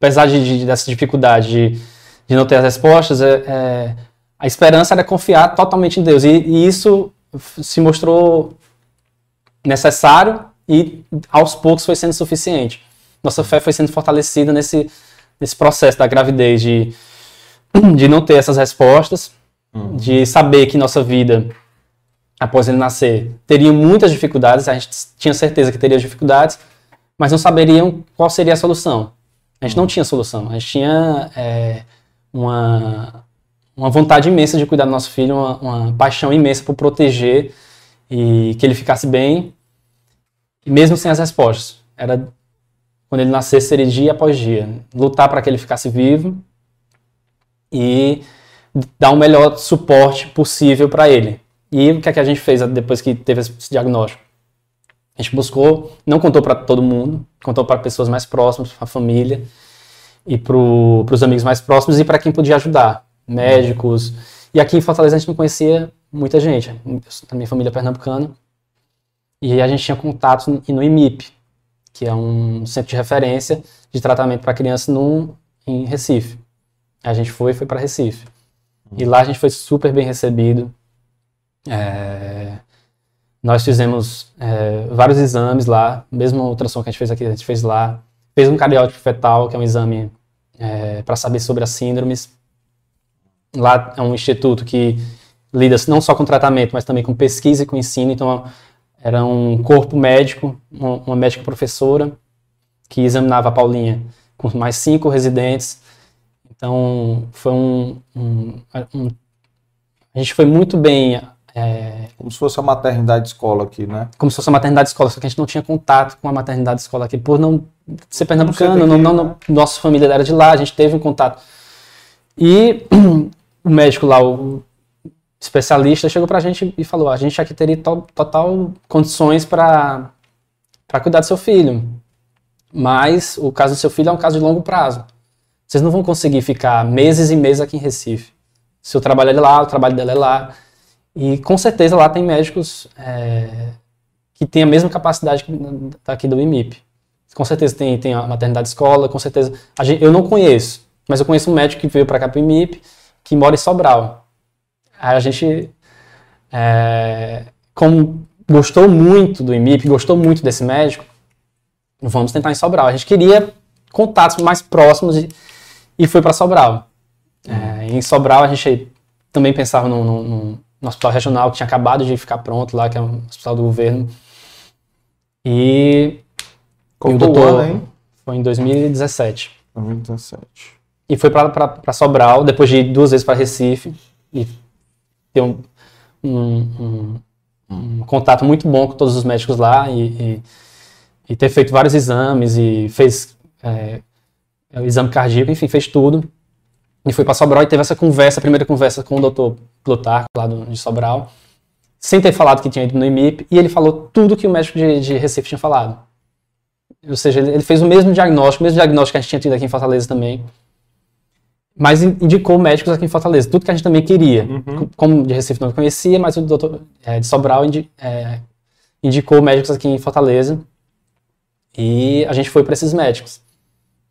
apesar de, de- dessa dificuldade de, de não ter as respostas, é, é, a esperança era confiar totalmente em Deus. E, e isso se mostrou necessário e aos poucos foi sendo suficiente. Nossa fé foi sendo fortalecida nesse, nesse processo da gravidez, de, de não ter essas respostas, uhum. de saber que nossa vida, após ele nascer, teria muitas dificuldades, a gente tinha certeza que teria dificuldades, mas não saberiam qual seria a solução. A gente não tinha solução, a gente tinha é, uma, uma vontade imensa de cuidar do nosso filho, uma, uma paixão imensa por proteger e que ele ficasse bem, mesmo sem as respostas. Era quando ele nascesse seria dia após dia, lutar para que ele ficasse vivo e dar o melhor suporte possível para ele. E o que é que a gente fez depois que teve esse diagnóstico? A gente buscou, não contou para todo mundo, contou para pessoas mais próximas, para a família e para os amigos mais próximos e para quem podia ajudar, médicos. E aqui em Fortaleza a gente não conhecia muita gente, a minha família é pernambucana. E a gente tinha contatos no IMIP, que é um centro de referência de tratamento para criança no, em Recife. A gente foi foi para Recife. E lá a gente foi super bem recebido. É, nós fizemos é, vários exames lá, mesmo a ultrassom que a gente fez aqui, a gente fez lá. Fez um cariótipo fetal, que é um exame é, para saber sobre as síndromes. Lá é um instituto que lida não só com tratamento, mas também com pesquisa e com ensino. Então, era um corpo médico, uma médica professora, que examinava a Paulinha com mais cinco residentes. Então, foi um, um, um a gente foi muito bem é, como se fosse a maternidade escola aqui, né? Como se fosse a maternidade escola, só que a gente não tinha contato com a maternidade escola aqui, por não ser pernambucano, não, não, não, nossa família era de lá, a gente teve um contato. E o médico lá, o especialista, chegou pra gente e falou: a gente aqui teria to total condições para cuidar do seu filho, mas o caso do seu filho é um caso de longo prazo. Vocês não vão conseguir ficar meses e meses aqui em Recife. Seu trabalho é lá, o trabalho dela é lá. E com certeza lá tem médicos é, que têm a mesma capacidade daqui do IMIP. Com certeza tem, tem a maternidade escola, com certeza. Gente, eu não conheço, mas eu conheço um médico que veio para cá para o IMIP, que mora em Sobral. Aí a gente, é, como gostou muito do IMIP, gostou muito desse médico, vamos tentar em Sobral. A gente queria contatos mais próximos e, e foi para Sobral. É, em Sobral a gente também pensava num, num, no hospital regional que tinha acabado de ficar pronto lá, que é um hospital do governo. E, Qual o doutor ano, foi em 2017. 2017. E foi para Sobral, depois de ir duas vezes para Recife e ter um, um, um, um, contato muito bom com todos os médicos lá e, e, e ter feito vários exames e fez é, o exame cardíaco, enfim, fez tudo. E foi para Sobral e teve essa conversa, a primeira conversa com o doutor Plutarco, lá do, de Sobral, sem ter falado que tinha ido no IMIP, e ele falou tudo que o médico de, de Recife tinha falado. Ou seja, ele, ele, fez o mesmo diagnóstico, o mesmo diagnóstico que a gente tinha tido aqui em Fortaleza também, mas indicou médicos aqui em Fortaleza, tudo que a gente também queria. Uhum. Como de Recife não conhecia, mas o doutor é, de Sobral indi, é, indicou médicos aqui em Fortaleza, e a gente foi para esses médicos.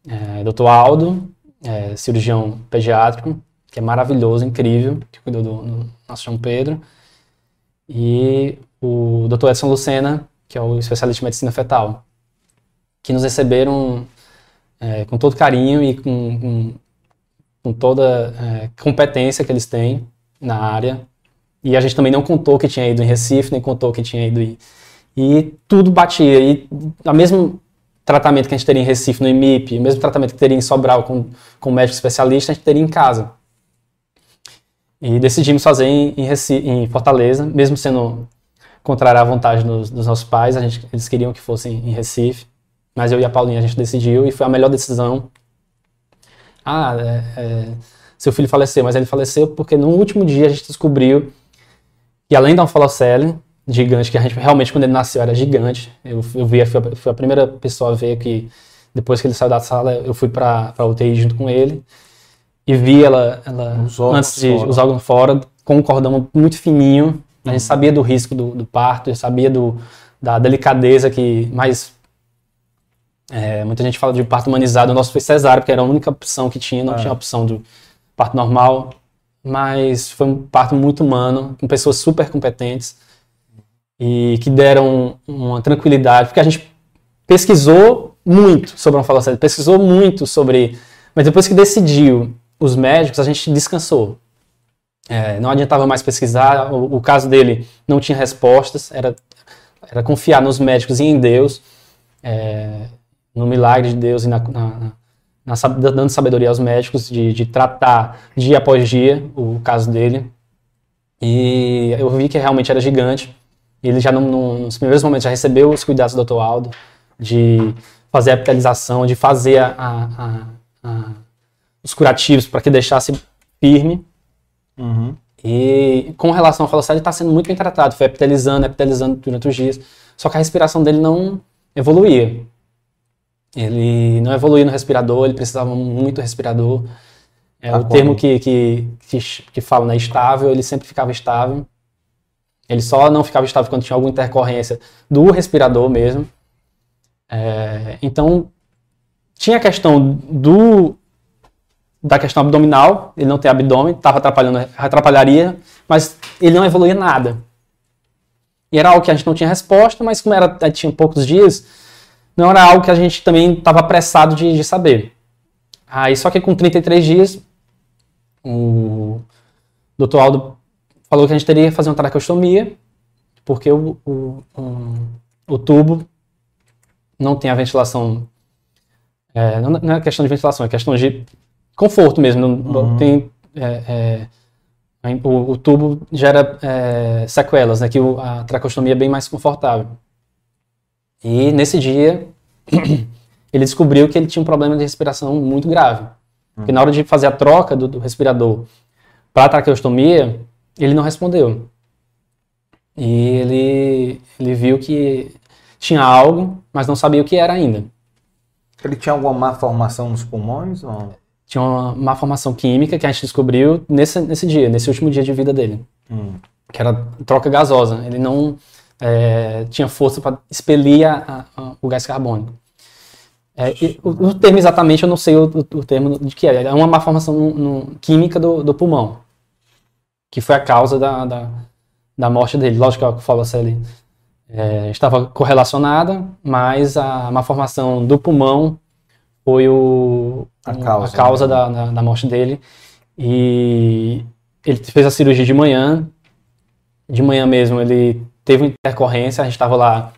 É, doutor Aldo, é, cirurgião pediátrico, que é maravilhoso, incrível, que cuidou do, do nosso João Pedro. E o Dr. Edson Lucena, que é o especialista em medicina fetal, que nos receberam é, com todo carinho e com, com, com toda é, competência que eles têm na área. E a gente também não contou que tinha ido em Recife, nem contou que tinha ido em... E tudo batia. E a mesma tratamento que a gente teria em Recife, no IMIP, o mesmo tratamento que teria em Sobral com, com médico especialista, a gente teria em casa. E decidimos fazer em, Recife, em Fortaleza, mesmo sendo contrário à vontade dos, dos nossos pais, a gente, eles queriam que fosse em, Recife, mas eu e a Paulinha a gente decidiu e foi a melhor decisão. Ah, é, é, seu filho faleceu, mas ele faleceu porque no último dia a gente descobriu que além da onfalocele, gigante, que a gente realmente, quando ele nasceu, era gigante. Eu, eu vi, fui a, fui a primeira pessoa a ver que, depois que ele saiu da sala, eu fui para a UTI junto com ele e vi ela, ela antes de fora. os órgãos fora, com um cordão muito fininho. A gente uhum. sabia do risco do, do parto, sabia do, da delicadeza que mais. É, muita gente fala de parto humanizado, o nosso foi cesárea, porque era a única opção que tinha, não é. tinha opção do parto normal. mas foi um parto muito humano, com pessoas super competentes e que deram uma tranquilidade, porque a gente pesquisou muito sobre uma falocele, pesquisou muito sobre, mas depois que decidiu os médicos, a gente descansou. É, não adiantava mais pesquisar, o, o, caso dele não tinha respostas, era, era confiar nos médicos e em Deus, é, no milagre de Deus e na, na, na, dando sabedoria aos médicos de, de tratar dia após dia o caso dele. E eu vi que realmente era gigante. Ele já, no, nos primeiros momentos, já recebeu os cuidados do Dr. Aldo, de fazer a epitelização, de fazer a, a, a, os curativos para que deixasse firme. Uhum. E com relação ao falocide, ele está sendo muito bem tratado. Foi epitelizando, epitelizando durante os dias. Só que a respiração dele não evoluía. Ele não evoluía no respirador, ele precisava muito do respirador. É tá o termo que, que, que, que fala, né? Estável, ele sempre ficava estável. Ele só não ficava estável quando tinha alguma intercorrência do respirador mesmo. É, então, tinha a questão do da questão abdominal, ele não tem abdômen, estava atrapalhando, atrapalharia, mas ele não evoluía nada. E era algo que a gente não tinha resposta, mas como era, tinha poucos dias, não era algo que a gente também estava apressado de, de, saber. Aí, só que com 33 dias, o doutor Aldo falou que a gente teria que fazer uma traqueostomia, porque o, o, o, o tubo não tem a ventilação. É, não, é questão de ventilação, é questão de conforto mesmo. Não, uhum. tem, é, é, o, o, tubo gera é, sequelas, né, que a traqueostomia é bem mais confortável. E nesse dia, ele descobriu que ele tinha um problema de respiração muito grave. Uhum. Porque na hora de fazer a troca do, do respirador para a traqueostomia, ele não respondeu. E ele, ele viu que tinha algo, mas não sabia o que era ainda. Ele tinha alguma má formação nos pulmões? Ou? Tinha uma má formação química que a gente descobriu nesse, nesse dia, nesse último dia de vida dele. Hum. Que era troca gasosa. Ele não é, tinha força para expelir a, a, o gás carbônico. É, o, o, termo exatamente eu não sei o, o, termo de que é. É uma má formação no, no, química do, do, pulmão. Que foi a causa da, da, da morte dele. Lógico que falo assim ali. É, estava correlacionada, mas a má formação do pulmão foi o, a causa, a causa né? da, da, da, morte dele. E ele fez a cirurgia de manhã. De manhã mesmo ele teve uma intercorrência, a gente estava lá.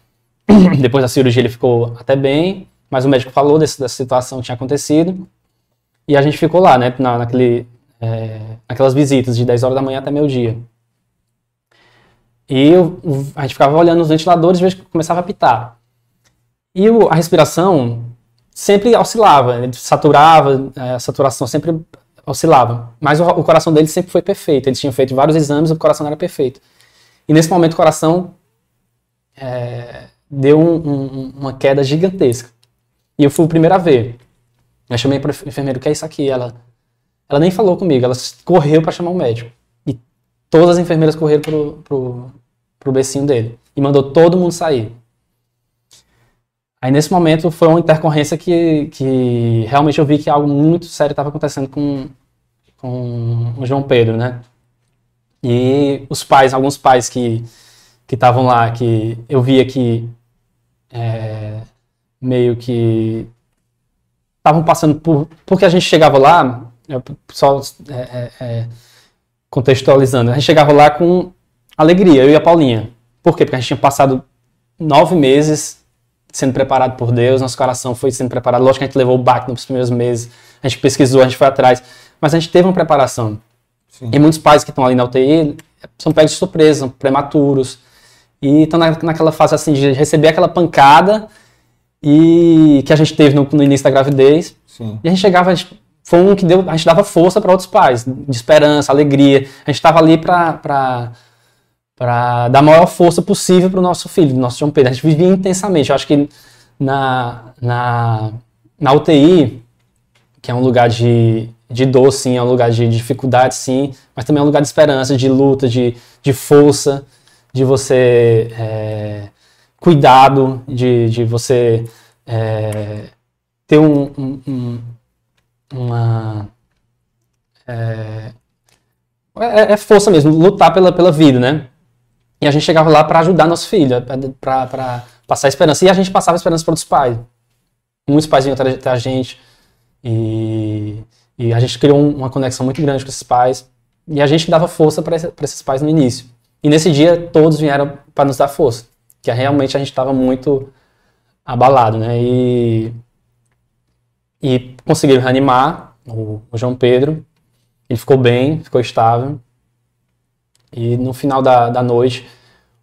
Depois da cirurgia ele ficou até bem, mas o médico falou desse, dessa situação que tinha acontecido. E a gente ficou lá, né, na, naquele, é, naquelas visitas de 10 horas da manhã até meio dia. E eu, a gente ficava olhando os ventiladores e vejo que começava a pitar. E o, a respiração sempre oscilava, ele saturava, é, a saturação sempre oscilava. Mas o, o, coração dele sempre foi perfeito. Ele tinha feito vários exames, o coração era perfeito. E nesse momento o coração é, deu um, um, uma queda gigantesca. E eu fui o primeiro a ver. Eu chamei para o enfermeiro, o que é isso aqui? Ela, ela nem falou comigo, ela correu para chamar o um médico. E todas as enfermeiras correram pro, pro, pro becinho dele. E mandou todo mundo sair. Aí nesse momento foi uma intercorrência que, que realmente eu vi que algo muito sério estava acontecendo com, com o João Pedro, né? E os pais, alguns pais que que estavam lá, que eu via que é, meio que estavam passando por. Porque a gente chegava lá, só é, é, é, contextualizando, a gente chegava lá com alegria, eu e a Paulinha. Por quê? Porque a gente tinha passado nove meses sendo preparado por Deus, nosso coração foi sendo preparado. Lógico que a gente levou o baque nos primeiros meses, a gente pesquisou, a gente foi atrás, mas a gente teve uma preparação. Sim. E muitos pais que estão ali na UTI são pegos de surpresa, são prematuros, e estão na, naquela fase assim de receber aquela pancada e que a gente teve no, no início da gravidez. Sim. E a gente chegava, a gente, foi um que deu, a gente dava força para outros pais, de esperança, alegria. A gente estava ali para dar a maior força possível para o nosso filho, nosso João Pedro. A gente vivia intensamente. Eu acho que na, na, na UTI, que é um lugar de, de dor, sim, é um lugar de dificuldade, sim, mas também é um lugar de esperança, de luta, de, de força, de você é, cuidado, de, de você é, ter um, um, um uma. É, é, é força mesmo, lutar pela, pela vida, né? E a gente chegava lá para ajudar nosso filho, para passar esperança. E a gente passava esperança para outros pais. Muitos pais vinham até a gente. E, e, a gente criou uma conexão muito grande com esses pais. E a gente dava força para esses pais no início. E nesse dia, todos vieram para nos dar força. Que realmente a gente estava muito abalado, né? E, e conseguiram reanimar o, o João Pedro. Ele ficou bem, ficou estável. E no final da, da noite,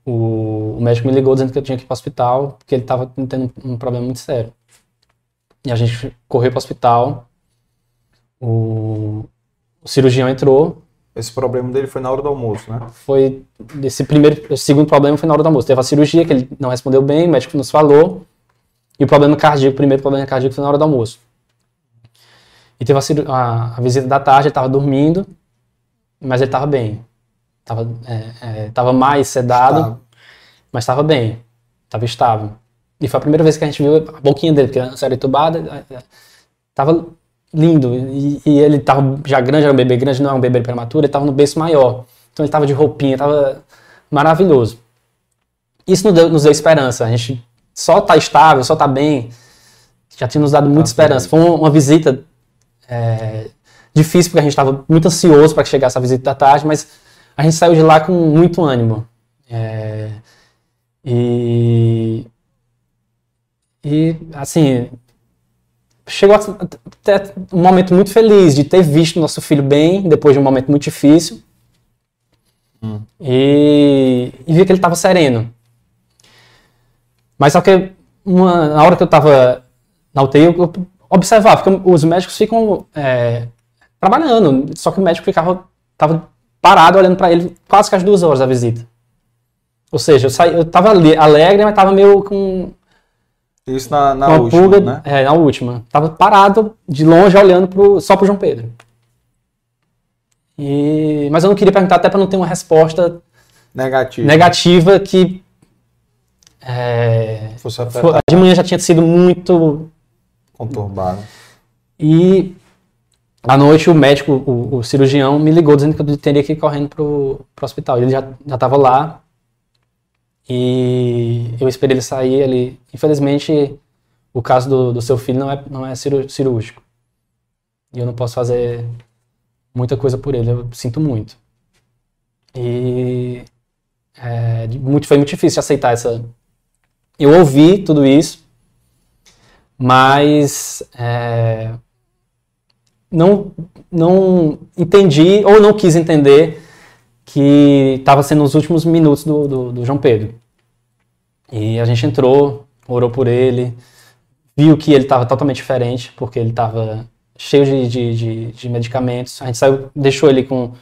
o, o, médico me ligou dizendo que eu tinha que ir para o hospital, porque ele estava tendo um problema muito sério. E a gente correu para o hospital. O, o cirurgião entrou. Esse problema dele foi na hora do almoço, né? Foi. Esse primeiro, esse segundo problema foi na hora do almoço. Teve a cirurgia que ele não respondeu bem, o médico nos falou. E o problema cardíaco, o primeiro problema cardíaco foi na hora do almoço. E teve a, a, a visita da tarde, ele estava dormindo, mas ele estava bem. Tava, é, é, mais sedado, estável. mas estava bem, estava estável. E foi a primeira vez que a gente viu a boquinha dele, porque a série entubada, é, é, tava lindo. E, e, ele tava já grande, era um bebê grande, não é um bebê prematuro, ele tava no berço maior. Então ele tava de roupinha, tava maravilhoso. Isso nos deu, nos deu esperança. A gente só tá estável, só tá bem, já tinha nos dado muita tá esperança. Foi uma, uma visita é, difícil, porque a gente estava muito ansioso para que chegasse a visita da tarde, mas a gente saiu de lá com muito ânimo. É, e, e, assim, chegou até um momento muito feliz de ter visto nosso filho bem, depois de um momento muito difícil. Hum. E, e vi que ele estava sereno. Mas só que uma, na hora que eu estava na UTI, eu, eu observava, porque os médicos ficam é, trabalhando, só que o médico ficava tava parado olhando para ele quase que as duas horas da visita. Ou seja, eu, saí, eu tava alegre, mas tava meio com. Isso na, na última, pulga, né? É, na última. Tava parado de longe olhando pro, só pro João Pedro. E, mas eu não queria perguntar até para não ter uma resposta negativa, negativa que é, de manhã já tinha sido muito conturbado. E à noite o médico, o, o, cirurgião, me ligou dizendo que eu teria que ir correndo pro, pro hospital. Ele já estava lá e eu esperei ele sair. Ele, infelizmente, o caso do, do seu filho não é, não é cirúrgico. E eu não posso fazer muita coisa por ele, eu sinto muito. E é, muito, foi muito difícil aceitar essa. Eu ouvi tudo isso, mas é, não, não entendi ou não quis entender que estava sendo os últimos minutos do, do, do, João Pedro. E a gente entrou, orou por ele, viu que ele estava totalmente diferente, porque ele estava cheio de, de, de, de, medicamentos. A gente saiu, deixou ele com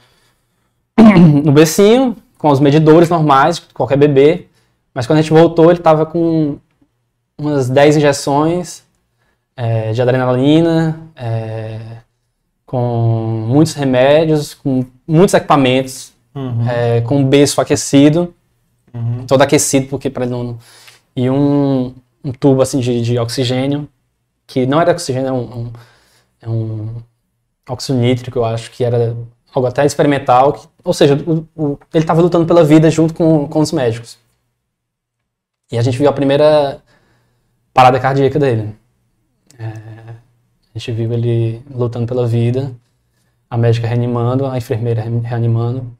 no becinho, com os medidores normais, qualquer bebê. Mas quando a gente voltou, ele estava com umas 10 injeções é, de adrenalina, é, com muitos remédios, com muitos equipamentos, uhum. é, com o berço aquecido, uhum. todo aquecido, porque para não. E um, um, tubo assim de, de, oxigênio, que não era oxigênio, é um, um, é um óxido nítrico, eu acho, que era algo até experimental, que, ou seja, o, o, ele estava lutando pela vida junto com, com os médicos. E a gente viu a primeira parada cardíaca dele. É, a gente viu ele lutando pela vida, a médica reanimando, a enfermeira reanimando.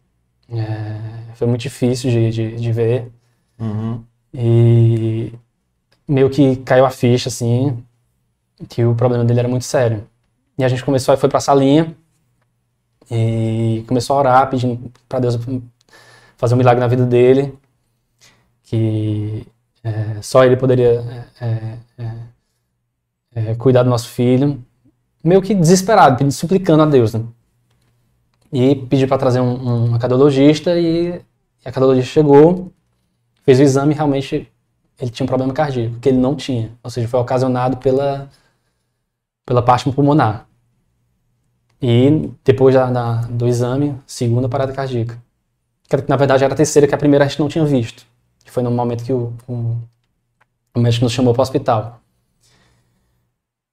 É, foi muito difícil de, de, de ver. Uhum. E meio que caiu a ficha, assim, que o problema dele era muito sério. E a gente começou, foi pra salinha e começou a orar, pedindo para Deus fazer um milagre na vida dele, que é, só ele poderia é, é, é, cuidar do nosso filho, meio que desesperado, suplicando a Deus, né? E pediu para trazer um, um cardiologista e a cardiologista chegou, fez o exame e realmente ele tinha um problema cardíaco, que ele não tinha, ou seja, foi ocasionado pela, pela parte pulmonar. E depois da, da, do exame, segunda parada cardíaca. Que na verdade era a terceira, que a primeira a gente não tinha visto. Que foi no momento que o, o, o médico nos chamou para o hospital.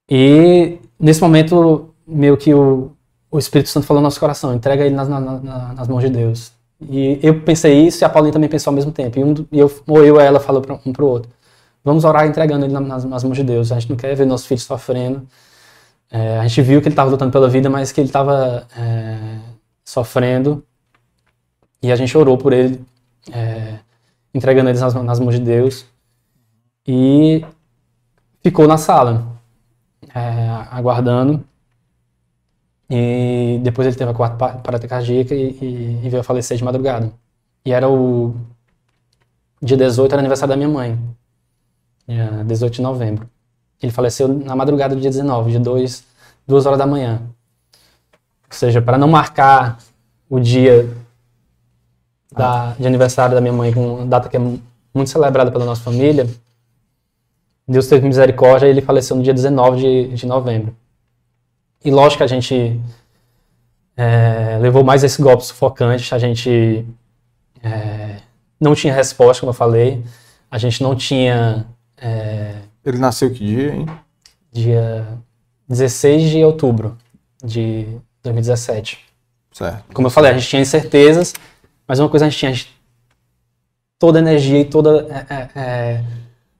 E nesse momento, meio que o, o Espírito Santo falou no nosso coração, entrega ele nas, na- na- nas mãos de Deus. E eu pensei isso e a Paulinha também pensou ao mesmo tempo. E, um, e eu, ou eu ou ela falou pra, um pro outro. Vamos orar entregando ele na- nas, nas mãos de Deus. A gente não quer ver nosso filho sofrendo. É, a gente viu que ele estava lutando pela vida, mas que ele estava sofrendo. E a gente orou por ele, é, entregando eles nas, nas mãos de Deus. E ficou na sala, é, aguardando. E depois ele teve a quarta pa- parada cardíaca e, e- e veio a falecer de madrugada. E era o dia 18, era aniversário da minha mãe. Dia 18 de novembro. Ele faleceu na madrugada do dia 19, de 2, duas horas da manhã. Ou seja, para não marcar o dia da- de aniversário da minha mãe, com uma data que é mu- muito celebrada pela nossa família, Deus teve misericórdia e ele faleceu no dia 19 de, de novembro. E lógico que a gente é, levou mais esse golpe sufocante, a gente é, não tinha resposta, como eu falei, a gente não tinha é, Ele nasceu que dia, hein? dia 16 de outubro de 2017. Certo. Como eu falei, a gente tinha incertezas, mas uma coisa a gente tinha toda a energia e toda é, é, é,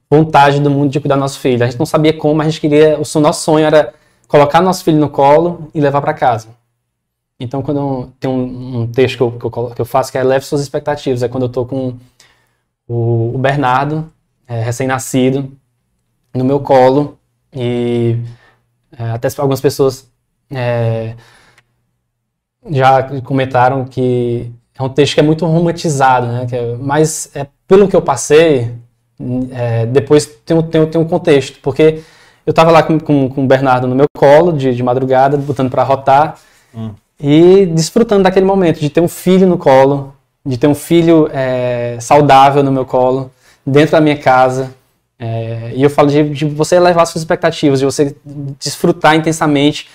vontade do mundo de cuidar do nosso filho. A gente não sabia como, mas a gente queria. O so- nosso sonho era colocar nosso filho no colo e levar para casa. Então, quando tem um, um texto que eu, que, eu, que eu faço que é Leve Suas Expectativas, é quando eu tô com o, o Bernardo, é, recém-nascido, no meu colo, e é, até algumas pessoas é, já comentaram que é um texto que é muito romantizado, né? É- mas é, pelo que eu passei, é, depois tem um, tem, tem um contexto, porque eu estava lá com, com, com o Bernardo no meu colo, de, de madrugada, botando para rotar, Hum. e desfrutando daquele momento, de ter um filho no colo, de ter um filho é, saudável no meu colo, dentro da minha casa. É, e eu falo de, de você elevar suas expectativas, de você desfrutar intensamente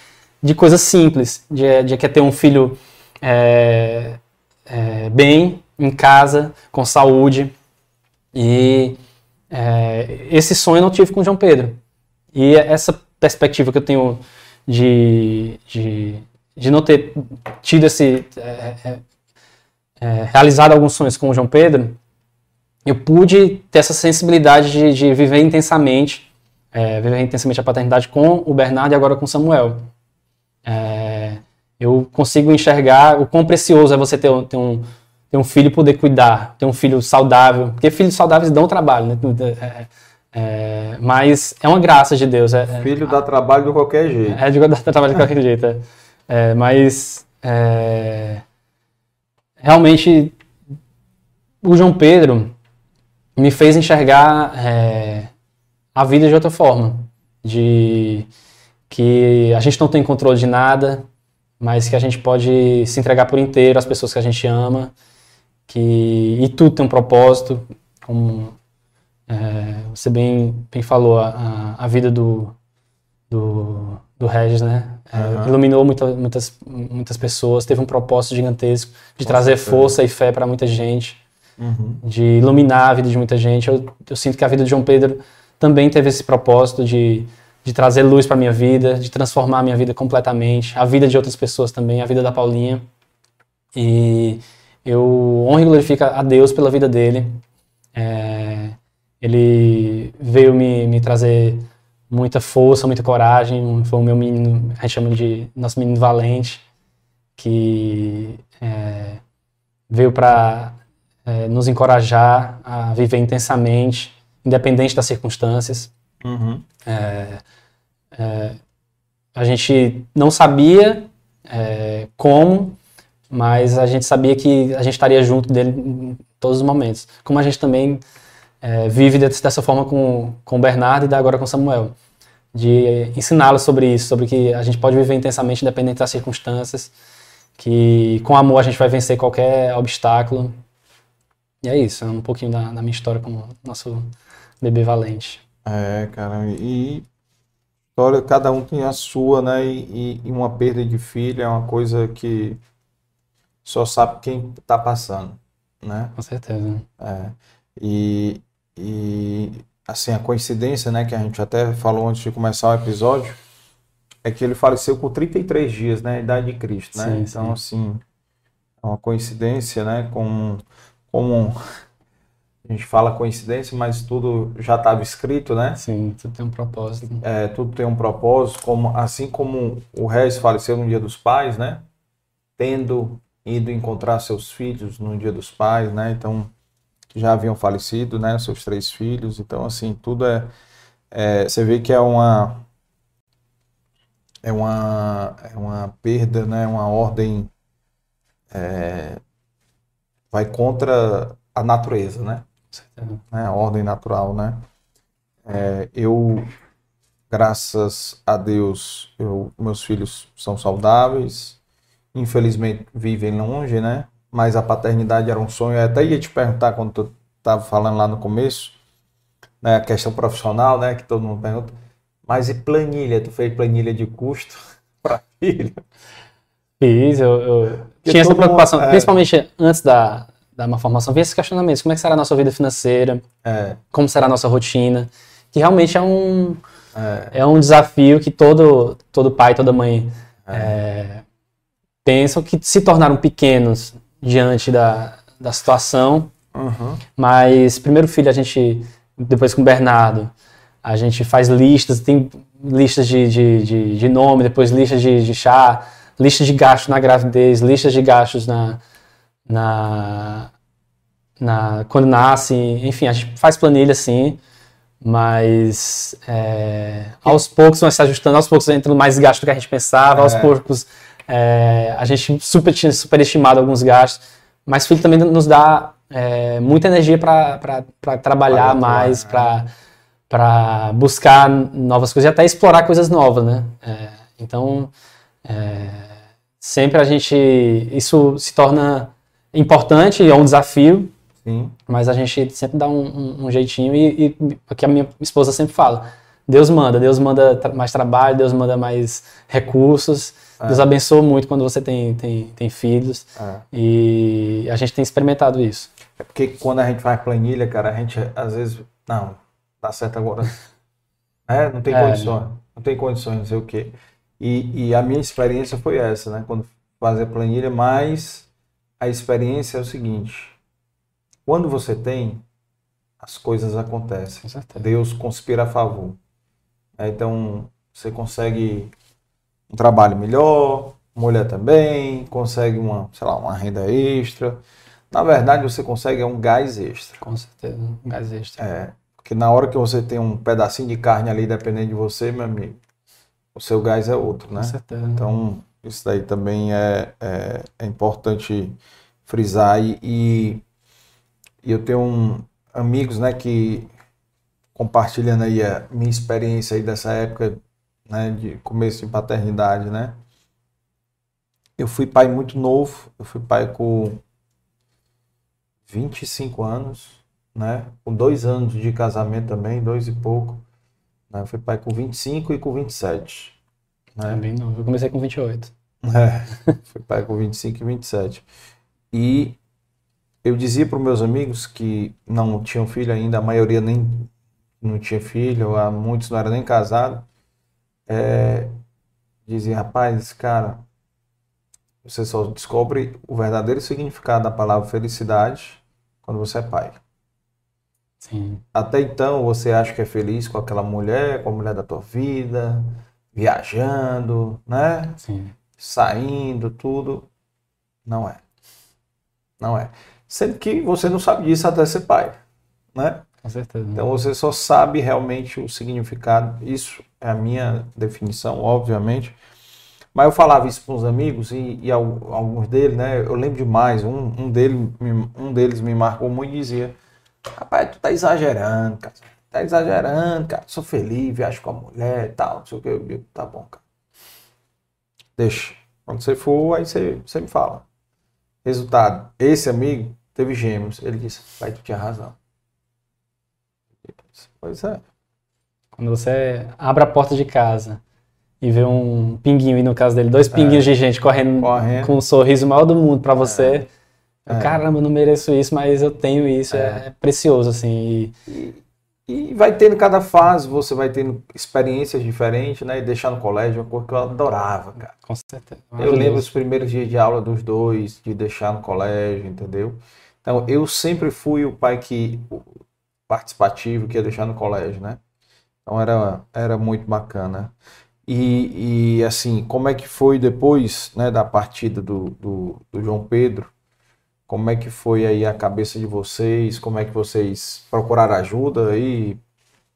de coisas simples, de, de que é ter um filho é, é, bem, em casa, com saúde. E é, esse sonho eu não tive com o João Pedro. E essa perspectiva que eu tenho de, de, de não ter tido esse. é, é, é, realizado alguns sonhos com o João Pedro, eu pude ter essa sensibilidade de, de viver intensamente, é, viver intensamente a paternidade com o Bernardo e agora com o Samuel. É, eu consigo enxergar o quão precioso é você ter, um- ter um, ter um filho e poder cuidar, ter um filho saudável, porque filhos saudáveis dão trabalho, né? É, é, mas é uma graça de Deus. É, é- Filho dá trabalho de qualquer jeito. é de dar trabalho de qualquer jeito. é. É, mas é, realmente o João Pedro me fez enxergar é, a vida de outra forma, de que a gente não tem controle de nada, mas que a gente pode se entregar por inteiro às pessoas que a gente ama, que e tudo tem um propósito, como é, você bem, bem falou, a, a vida do, do, do Regis, né? É, Aham. Iluminou muita, muitas, muitas pessoas, teve um propósito gigantesco de Com trazer força e fé para muita gente, Uhum. de iluminar a vida de muita gente. Eu, eu sinto que a vida de João Pedro também teve esse propósito de, de trazer luz para minha vida, de transformar a minha vida completamente, a vida de outras pessoas também, a vida da Paulinha. E eu honro e glorifico a Deus pela vida dele. É, ele veio me, me trazer muita força, muita coragem. Foi o meu menino, a gente chama de nosso menino valente, que é, veio para nos encorajar a viver intensamente, independente das circunstâncias. Uhum. É, é, a gente não sabia é, como, mas a gente sabia que a gente estaria junto dele em todos os momentos. Como a gente também é, vive dessa forma com, com o Bernardo e agora com o Samuel. De ensiná-lo sobre isso, sobre que a gente pode viver intensamente independente das circunstâncias, que com amor a gente vai vencer qualquer obstáculo. E é isso, é um pouquinho da, da minha história como nosso bebê valente. É, cara, e história, cada um tem a sua, né? E, e- uma perda de filho é uma coisa que só sabe quem tá passando, né? Com certeza. É. E, e assim, a coincidência, né, que a gente até falou antes de começar o episódio, é que ele faleceu com 33 dias, né? A idade de Cristo, né? Sim, então, sim. assim, é uma coincidência, né? Com, como a gente fala coincidência, mas tudo já estava escrito, né? Sim, tudo tem um propósito. É, tudo tem um propósito, como, assim como o Regis faleceu no Dia dos Pais, né? Tendo ido encontrar seus filhos no Dia dos Pais, né? Então, já haviam falecido, né? Seus três filhos. Então, assim, tudo é... é você vê que é uma... É uma, é uma perda, né? Uma ordem... é, vai contra a natureza, né? Né, ordem natural, né? É, eu, graças a Deus, eu, meus filhos são saudáveis, infelizmente vivem longe, né? Mas a paternidade era um sonho. Eu até ia te perguntar quando tu estava falando lá no começo, né, a questão profissional, né, que todo mundo pergunta. Mas e planilha? Tu fez planilha de custo para filho? Fiz, eu, eu tinha essa todo mundo- preocupação, é. principalmente antes da, da uma formação, vinha esses questionamentos, como é que será a nossa vida financeira, É, como será a nossa rotina, que realmente é um, é, é um desafio que todo, todo pai, toda mãe é, pensam que se tornaram pequenos diante da, da situação, uhum, mas primeiro filho a gente, depois com o Bernardo, a gente faz listas, tem listas de, de, de, de nome, depois listas de, de chá, listas de gastos na gravidez, listas de gastos na, na, na quando nasce, enfim, a gente faz planilha assim, mas é, aos poucos nós se ajustando, aos poucos entrando mais gasto do que a gente pensava, aos É. poucos é, a gente super, tinha superestimado alguns gastos, mas filho também nos dá é, muita energia para trabalhar mais, né? para para buscar novas coisas e até explorar coisas novas, né? É, então, é, sempre a gente isso se torna importante, é um desafio, sim, mas a gente sempre dá um, um- um jeitinho e, e o que a minha esposa sempre fala. Deus manda, Deus manda mais trabalho, Deus manda mais recursos. É. Deus abençoa muito quando você tem, tem, tem filhos. é. E a gente tem experimentado isso. É porque quando a gente faz planilha, cara, a gente às vezes. Não, dá certo agora. É, não tem É. condições. Não tem condições, não sei o quê. E, e a minha experiência foi essa, né? Quando fazer planilha, mas a experiência é o seguinte: quando você tem, as coisas acontecem. Deus conspira a favor. É, Então, você consegue um trabalho melhor, mulher também, consegue uma, sei lá, uma renda extra. Na verdade, você consegue é um gás extra. Com certeza. Um gás extra. É, porque na hora que você tem um pedacinho de carne ali dependendo de você, meu amigo, o seu gás é outro, né? Com certeza. Então, isso daí também é, é, é importante frisar. E, e, eu tenho um- amigos, né, que compartilhando aí a minha experiência aí dessa época, né, de começo de paternidade, né? Eu fui pai muito novo, eu fui pai com 25 anos, né? Com dois anos de casamento também, dois e pouco. Né? Eu fui pai com 25 e com 27. Né? Também não. Eu comecei com 28. É, fui pai com 25 e 27. E eu dizia para os meus amigos que não tinham filho ainda, a maioria nem não tinha filho, há muitos não eram nem casados. É, dizia, rapaz, cara, você só descobre o verdadeiro significado da palavra felicidade quando você é pai. Sim. Até então você acha que é feliz com aquela mulher, com a mulher da tua vida, viajando, né? Sim. Saindo, tudo. Não é. Não é. Sendo que você não sabe disso até ser pai, né? Com certeza. Então você só sabe realmente o significado. Isso é a minha definição, obviamente. Mas eu falava isso para uns amigos e, e al- alguns deles, né? Eu lembro demais. Um, um, dele, um deles me marcou muito e dizia: Rapaz, tu tá exagerando, cara. Tá exagerando, cara. Sou feliz, viajo com a mulher e tal. Não sei o que. Eu digo, tá bom, cara. Deixa. Quando você for, aí você, você me fala. Resultado: esse amigo teve gêmeos. Ele disse: Pai, tu tinha razão. Pois é. Quando você abre a porta de casa e vê um pinguinho, e no caso dele, dois pinguinhos de gente correndo, Correndo. com o sorriso maior do mundo pra você. É. Caramba, eu não mereço isso, mas eu tenho isso. É, precioso, assim. E, E vai tendo cada fase, você vai tendo experiências diferentes, né? E deixar no colégio é uma coisa que eu adorava, cara. Com certeza. Eu lembro os primeiros dias de aula dos dois, de deixar no colégio, entendeu? Então, eu sempre fui o pai que participativo que ia deixar no colégio, né? Então era, era muito bacana. E, e assim, como é que foi depois né, da partida do, do, do João Pedro? Como é que foi aí a cabeça de vocês? Como é que vocês procuraram ajuda aí,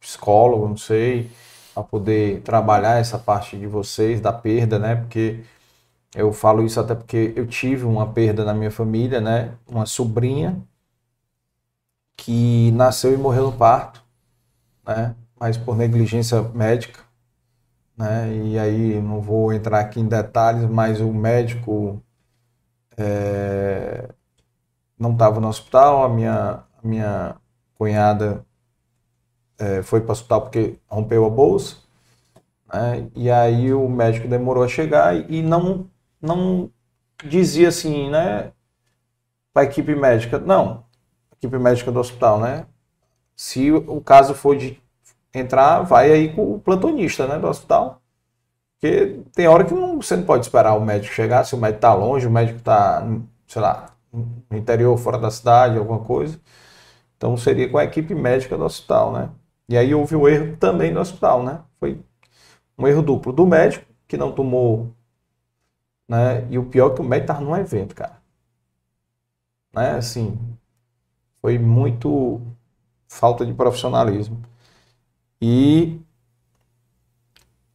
psicólogo, não sei, para poder trabalhar essa parte de vocês da perda, né? Porque eu falo isso até porque eu tive uma perda na minha família, né? Uma sobrinha que nasceu e morreu no parto, né? Mas por negligência médica, né? E aí não vou entrar aqui em detalhes, mas o médico é, não estava no hospital, a minha, a minha cunhada é, foi para o hospital porque rompeu a bolsa, né? E aí o médico demorou a chegar e não não dizia assim, né, para a equipe médica, não, equipe médica do hospital, né? Se o caso for de entrar, vai aí com o plantonista, né, do hospital. Porque tem hora que não, você não pode esperar o médico chegar, se o médico está longe, o médico está, sei lá, no interior, fora da cidade, alguma coisa. Então seria com a equipe médica do hospital, né? E aí houve o erro também do hospital, né? Foi um erro duplo do médico, que não tomou, né? E o pior é que o médico estava num evento, cara. Né? Assim, foi muito falta de profissionalismo. E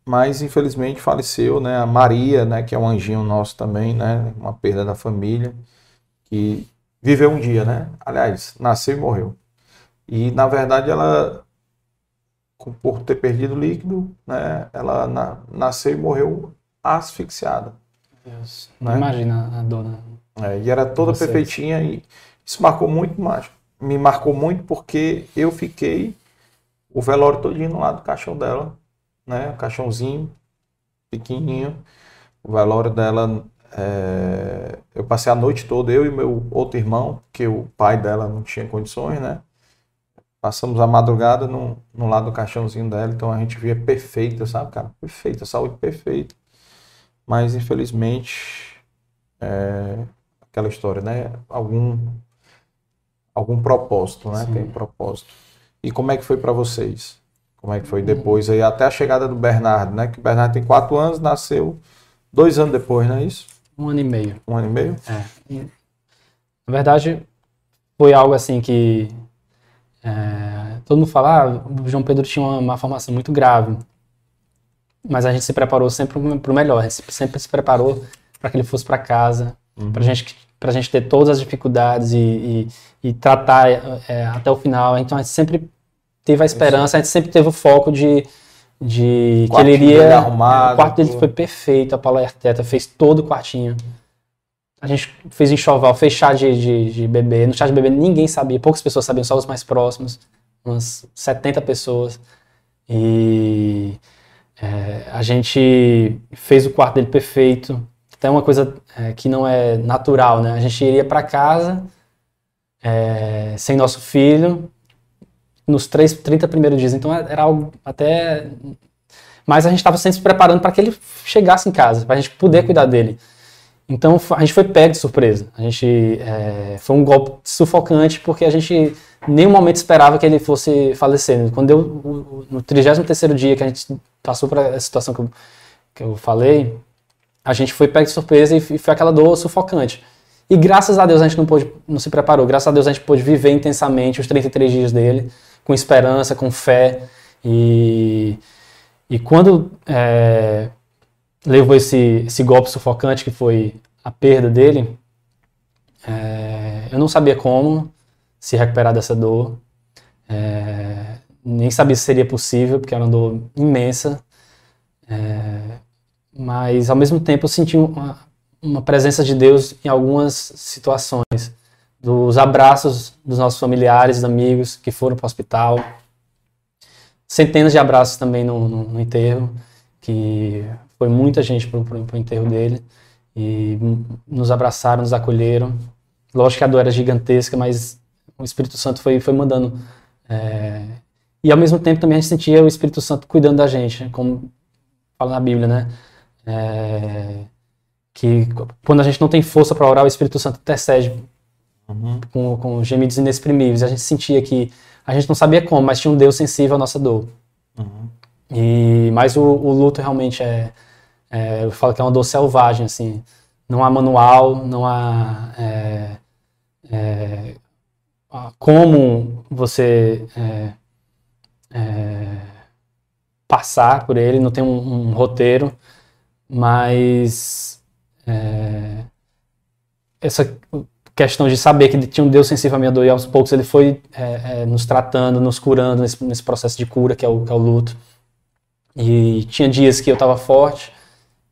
mas infelizmente faleceu, né, a Maria, né, que é um anjinho nosso também, né, uma perda da família, que viveu um dia, né? Aliás, nasceu e morreu. E na verdade ela por ter perdido líquido, né, ela na, nasceu e morreu asfixiada. Deus. Né? Imagina a dona. É, e era toda Vocês. perfeitinha e isso marcou muito mais. Me marcou muito porque eu fiquei o velório todinho no lado do caixão dela, né? O caixãozinho, pequenininho. O velório dela, é... eu passei a noite toda, eu e meu outro irmão, porque o pai dela não tinha condições, né? Passamos a madrugada no, no lado do caixãozinho dela, então a gente via perfeita, sabe, cara? Perfeita, saúde perfeita. Mas infelizmente, é... aquela história, né? Algum algum propósito, né? Sim. Tem propósito. E como é que foi para vocês? Como é que foi depois aí, até a chegada do Bernardo, né? Que o Bernardo tem quatro anos, nasceu dois anos depois, não é isso? Um ano e meio. Um ano e meio? É. Na verdade, foi algo assim que é, todo mundo fala, ah, o João Pedro tinha uma, uma formação muito grave, mas a gente se preparou sempre para o melhor, a gente sempre se preparou para que ele fosse para casa, uhum. para gente a gente ter todas as dificuldades e, e, e tratar é, até o final. Então a gente sempre teve a esperança, a gente sempre teve o foco de, de que ele iria. Arrumado, o quarto dele foi perfeito, a Paula Arteta fez todo o quartinho. A gente fez enxoval, fez chá de, de, de bebê. No chá de bebê ninguém sabia, poucas pessoas sabiam, só os mais próximos, umas 70 pessoas. E é, a gente fez o quarto dele perfeito. Até uma coisa é, que não é natural, né? A gente iria para casa é, sem nosso filho nos três, 30 primeiros dias. Então era algo até. Mas a gente estava sempre se preparando para que ele chegasse em casa, para a gente poder cuidar dele. Então a gente foi pego de surpresa. A gente é, foi um golpe sufocante porque a gente nenhum momento esperava que ele fosse falecer. Quando deu no 33 dia que a gente passou por essa situação que eu, que eu falei, a gente foi pego de surpresa e foi aquela dor sufocante. E graças a Deus a gente não, pôde, não se preparou, graças a Deus a gente pôde viver intensamente os 33 dias dele, com esperança, com fé. E, e quando é, levou esse, esse golpe sufocante, que foi a perda dele, é, eu não sabia como se recuperar dessa dor. É, nem sabia se seria possível, porque era uma dor imensa. É, mas ao mesmo tempo eu senti uma, uma presença de Deus em algumas situações, dos abraços dos nossos familiares, amigos que foram para o hospital, centenas de abraços também no, no, no enterro, que foi muita gente para o enterro dele, e nos abraçaram, nos acolheram. Lógico que a dor era gigantesca, mas o Espírito Santo foi, foi mandando é, E ao mesmo tempo também a gente sentia o Espírito Santo cuidando da gente, como fala na Bíblia, né? É, que quando a gente não tem força para orar, o Espírito Santo intercede Uhum. com, com gemidos inexprimíveis. A gente sentia que a gente não sabia como, mas tinha um Deus sensível à nossa dor. Uhum. E mas o, o luto realmente é, é, eu falo que é uma dor selvagem, assim. Não há manual, não há é, é, como você é, é, passar por ele, não tem um, um roteiro, mas é, essa questão de saber que ele tinha um Deus sensível à minha dor e aos poucos ele foi é, é, nos tratando, nos curando nesse, nesse processo de cura que é o, que é o luto. E tinha dias que eu estava forte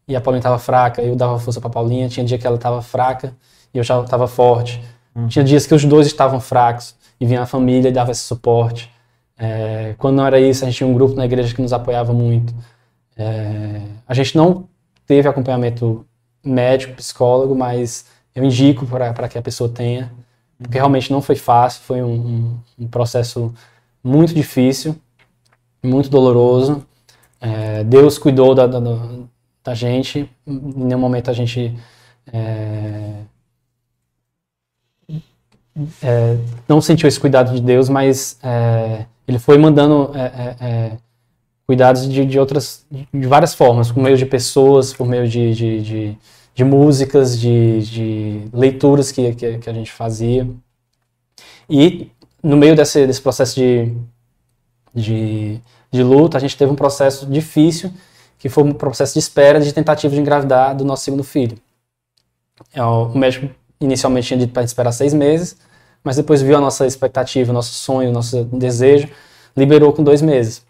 e a Paulinha estava fraca, eu dava força para Paulinha. Tinha dia que ela estava fraca e eu já estava forte. Tinha dias que os dois estavam fracos e vinha a família e dava esse suporte. É, quando não era isso, a gente tinha um grupo na igreja que nos apoiava muito. É, a gente não teve acompanhamento médico, psicólogo, mas eu indico para que a pessoa tenha, porque realmente não foi fácil, foi um, um, um processo muito difícil, muito doloroso. É, Deus cuidou da, da, da, gente, em nenhum momento a gente é, é, não sentiu esse cuidado de Deus, mas é, Ele foi mandando é, é, cuidados de, de, outras, de várias formas, por meio de pessoas, por meio de, de, de, de músicas, de, de leituras que, que, que, a gente fazia. E no meio desse, desse processo de, de, de luta, a gente teve um processo difícil, que foi um processo de espera de tentativa de engravidar do nosso segundo filho. O médico inicialmente tinha dito para esperar seis meses, mas depois viu a nossa expectativa, nosso sonho, nosso desejo, liberou com dois meses.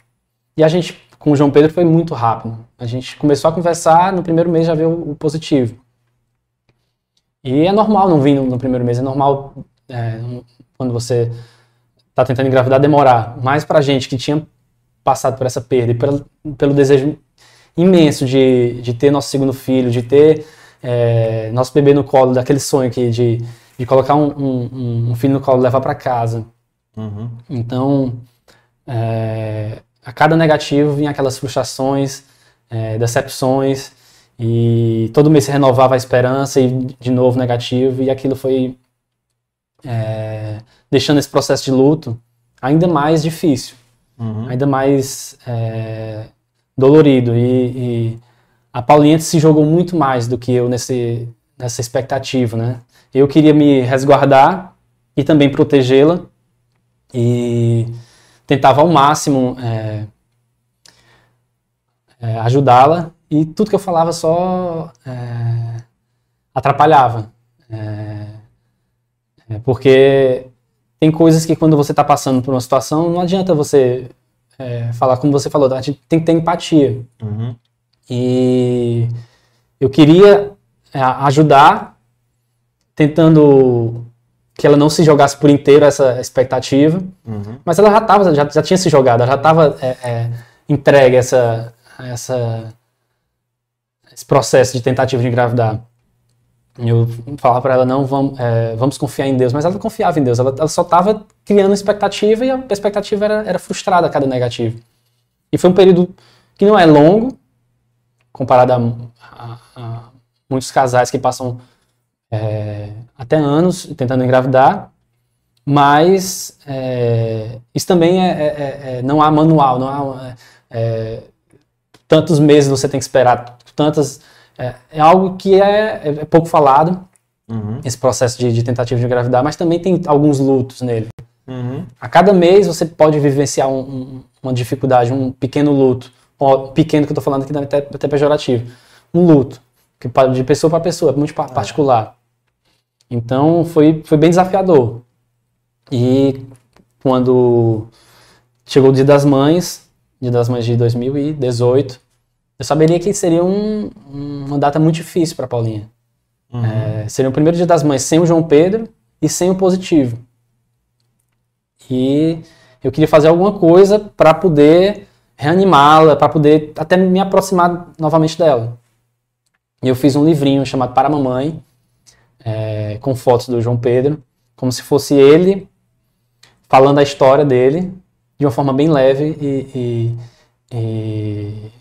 E a gente, com o João Pedro, foi muito rápido. A gente começou a conversar, no primeiro mês já viu o positivo. E é normal não vir no, no primeiro mês, é normal é, quando você está tentando engravidar demorar. Mas para a gente que tinha passado por essa perda e pelo, pelo desejo imenso de, de ter nosso segundo filho, de ter é, nosso bebê no colo, daquele sonho que de, de colocar um, um, um filho no colo, levar para casa. Uhum. Então, é, a cada negativo vinha aquelas frustrações, é, decepções, e todo mês se renovava a esperança e de novo negativo, e aquilo foi é, deixando esse processo de luto ainda mais difícil, uhum. ainda mais é, dolorido. E, e, a Paulinha se jogou muito mais do que eu nesse, nessa expectativa, né? Eu queria me resguardar e também protegê-la e tentava ao máximo é, é, ajudá-la e tudo que eu falava só é, atrapalhava. É, é, porque tem coisas que quando você está passando por uma situação, não adianta você é, falar como você falou, a gente tem que ter empatia. Uhum. E eu queria ajudar, tentando que ela não se jogasse por inteiro essa expectativa, uhum. mas ela já tava, já, já tinha se jogado, ela já estava é, é, entregue a essa, essa, esse processo de tentativa de engravidar. Eu falava para ela, não, vamos, é, vamos confiar em Deus, mas ela confiava em Deus, ela, ela só estava criando expectativa e a expectativa era, era frustrada a cada negativo. E foi um período que não é longo, comparado a, a, a muitos casais que passam é, até anos tentando engravidar, mas é, isso também é, é, é não há manual, não há é, tantos meses você tem que esperar, tantas é, algo que é, pouco falado uhum. esse processo de, de, tentativa de engravidar, mas também tem alguns lutos nele. Uhum. A cada mês você pode vivenciar um, um, uma dificuldade, um pequeno luto, ó, pequeno que eu estou falando aqui até, até pejorativo, um luto que de pessoa para pessoa é muito particular. Então foi, foi bem desafiador. E quando chegou o Dia das Mães, Dia das Mães de 2018, eu saberia que seria um, uma data muito difícil para Paulinha. Uhum. É, seria o primeiro Dia das Mães sem o João Pedro e sem o positivo. E eu queria fazer alguma coisa para poder reanimá-la, para poder até me aproximar novamente dela. E eu fiz um livrinho chamado Para a Mamãe, é, com fotos do João Pedro, como se fosse ele falando a história dele, de uma forma bem leve e, e, e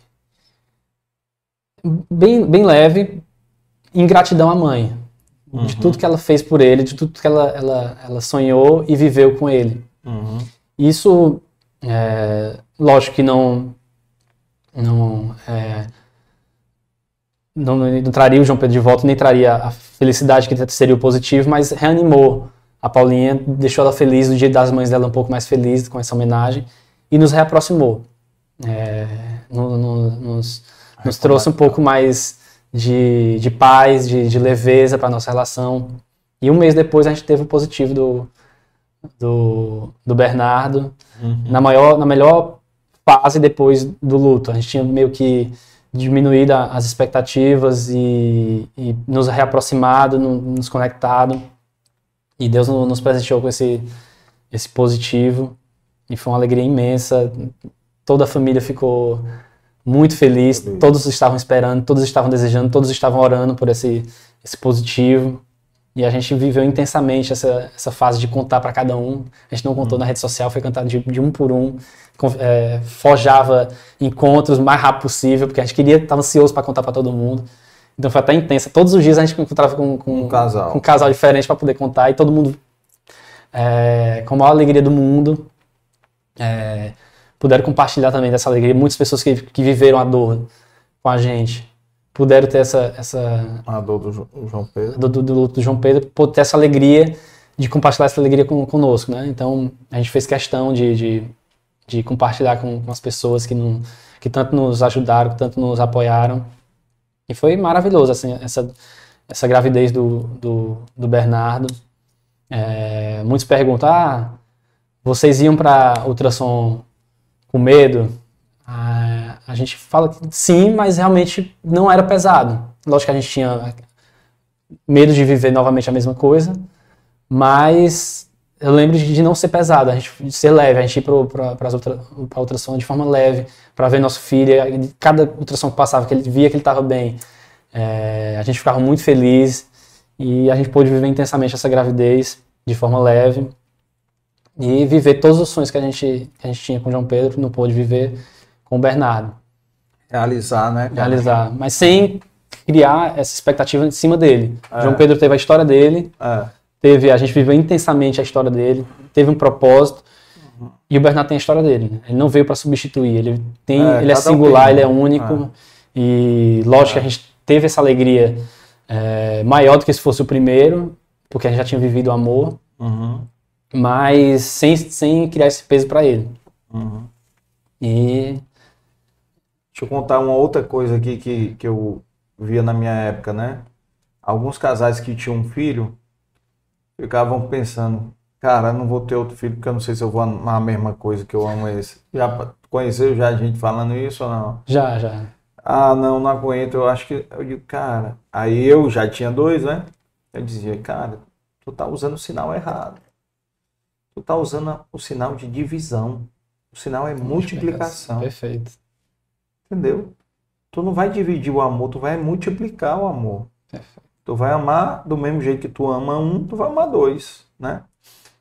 bem, bem leve, em gratidão à mãe, uhum. de tudo que ela fez por ele, de tudo que ela, ela, ela sonhou e viveu com ele. Uhum. Isso, é, lógico que não, não, é, não, não, traria o João Pedro de volta, nem traria a felicidade que seria o positivo, mas reanimou a Paulinha, deixou ela feliz, o dia das mães dela um pouco mais feliz com essa homenagem e nos reaproximou. É, no, no, nos, nos trouxe um pouco mais de, de paz, de, de leveza para nossa relação. E um mês depois a gente teve o positivo do, do, do Bernardo, uhum. na, maior, na melhor fase depois do luto. A gente tinha meio que diminuído as expectativas e, e nos reaproximado, nos conectado. E Deus nos presenteou com esse, esse positivo. E foi uma alegria imensa. Toda a família ficou muito feliz, todos estavam esperando, todos estavam desejando, todos estavam orando por esse, esse positivo. E a gente viveu intensamente essa, essa fase de contar para cada um. A gente não contou hum. na rede social, foi cantado de, de um por um. É, forjava encontros o mais rápido possível, porque a gente queria, estava ansioso para contar para todo mundo. Então foi até intensa. Todos os dias a gente encontrava com, com, um, casal. com um casal diferente para poder contar e todo mundo é, com a maior alegria do mundo. É, puderam compartilhar também dessa alegria. Muitas pessoas que, que viveram a dor com a gente puderam ter essa. essa a dor do João Pedro. Do, do, do, do João Pedro, ter essa alegria de compartilhar essa alegria com, conosco, né? Então a gente fez questão de, de, de compartilhar com, com, as pessoas que, não, que tanto nos ajudaram, que tanto nos apoiaram. E foi maravilhoso, assim, essa, essa gravidez do, do, do Bernardo. É, muitos perguntam: ah, vocês iam para ultrassom com medo? Ah, a gente fala que sim, mas realmente não era pesado. Lógico que a gente tinha medo de viver novamente a mesma coisa, mas eu lembro de não ser pesado, a gente de ser leve, a gente ir para outra, a ultrassom de forma leve, para ver nosso filho. Cada ultrassom que passava, que ele via que ele estava bem, é, a gente ficava muito feliz e a gente pôde viver intensamente essa gravidez de forma leve e viver todos os sonhos que a gente, que a gente tinha com o João Pedro, não pôde viver com o Bernardo. Realizar, né? Cara? Realizar, mas sem criar essa expectativa em cima dele. É. João Pedro teve a história dele, é. teve a gente viveu intensamente a história dele, teve um propósito. Uhum. E o Bernardo tem a história dele. Né? Ele não veio para substituir. Ele tem, é, ele é singular, um ele é único. É. E lógico que a gente teve essa alegria é, maior do que se fosse o primeiro, porque a gente já tinha vivido o amor. Uhum mas sem, sem criar esse peso para ele. Uhum. E. Deixa eu contar uma outra coisa aqui que, que eu via na minha época, né? Alguns casais que tinham um filho ficavam pensando, cara, não vou ter outro filho porque eu não sei se eu vou amar a mesma coisa que eu amo esse. Já conheceu já a gente falando isso ou não? Já, já. Ah, não, não aguento. Eu acho que. Eu digo, cara. Aí eu já tinha dois, né? Eu dizia, cara, tu tá usando o sinal errado tu está usando o sinal de divisão. O sinal é multiplicação. Perfeito. Entendeu? Tu não vai dividir o amor, tu vai multiplicar o amor. Perfeito. Tu vai amar do mesmo jeito que tu ama um, tu vai amar dois, né?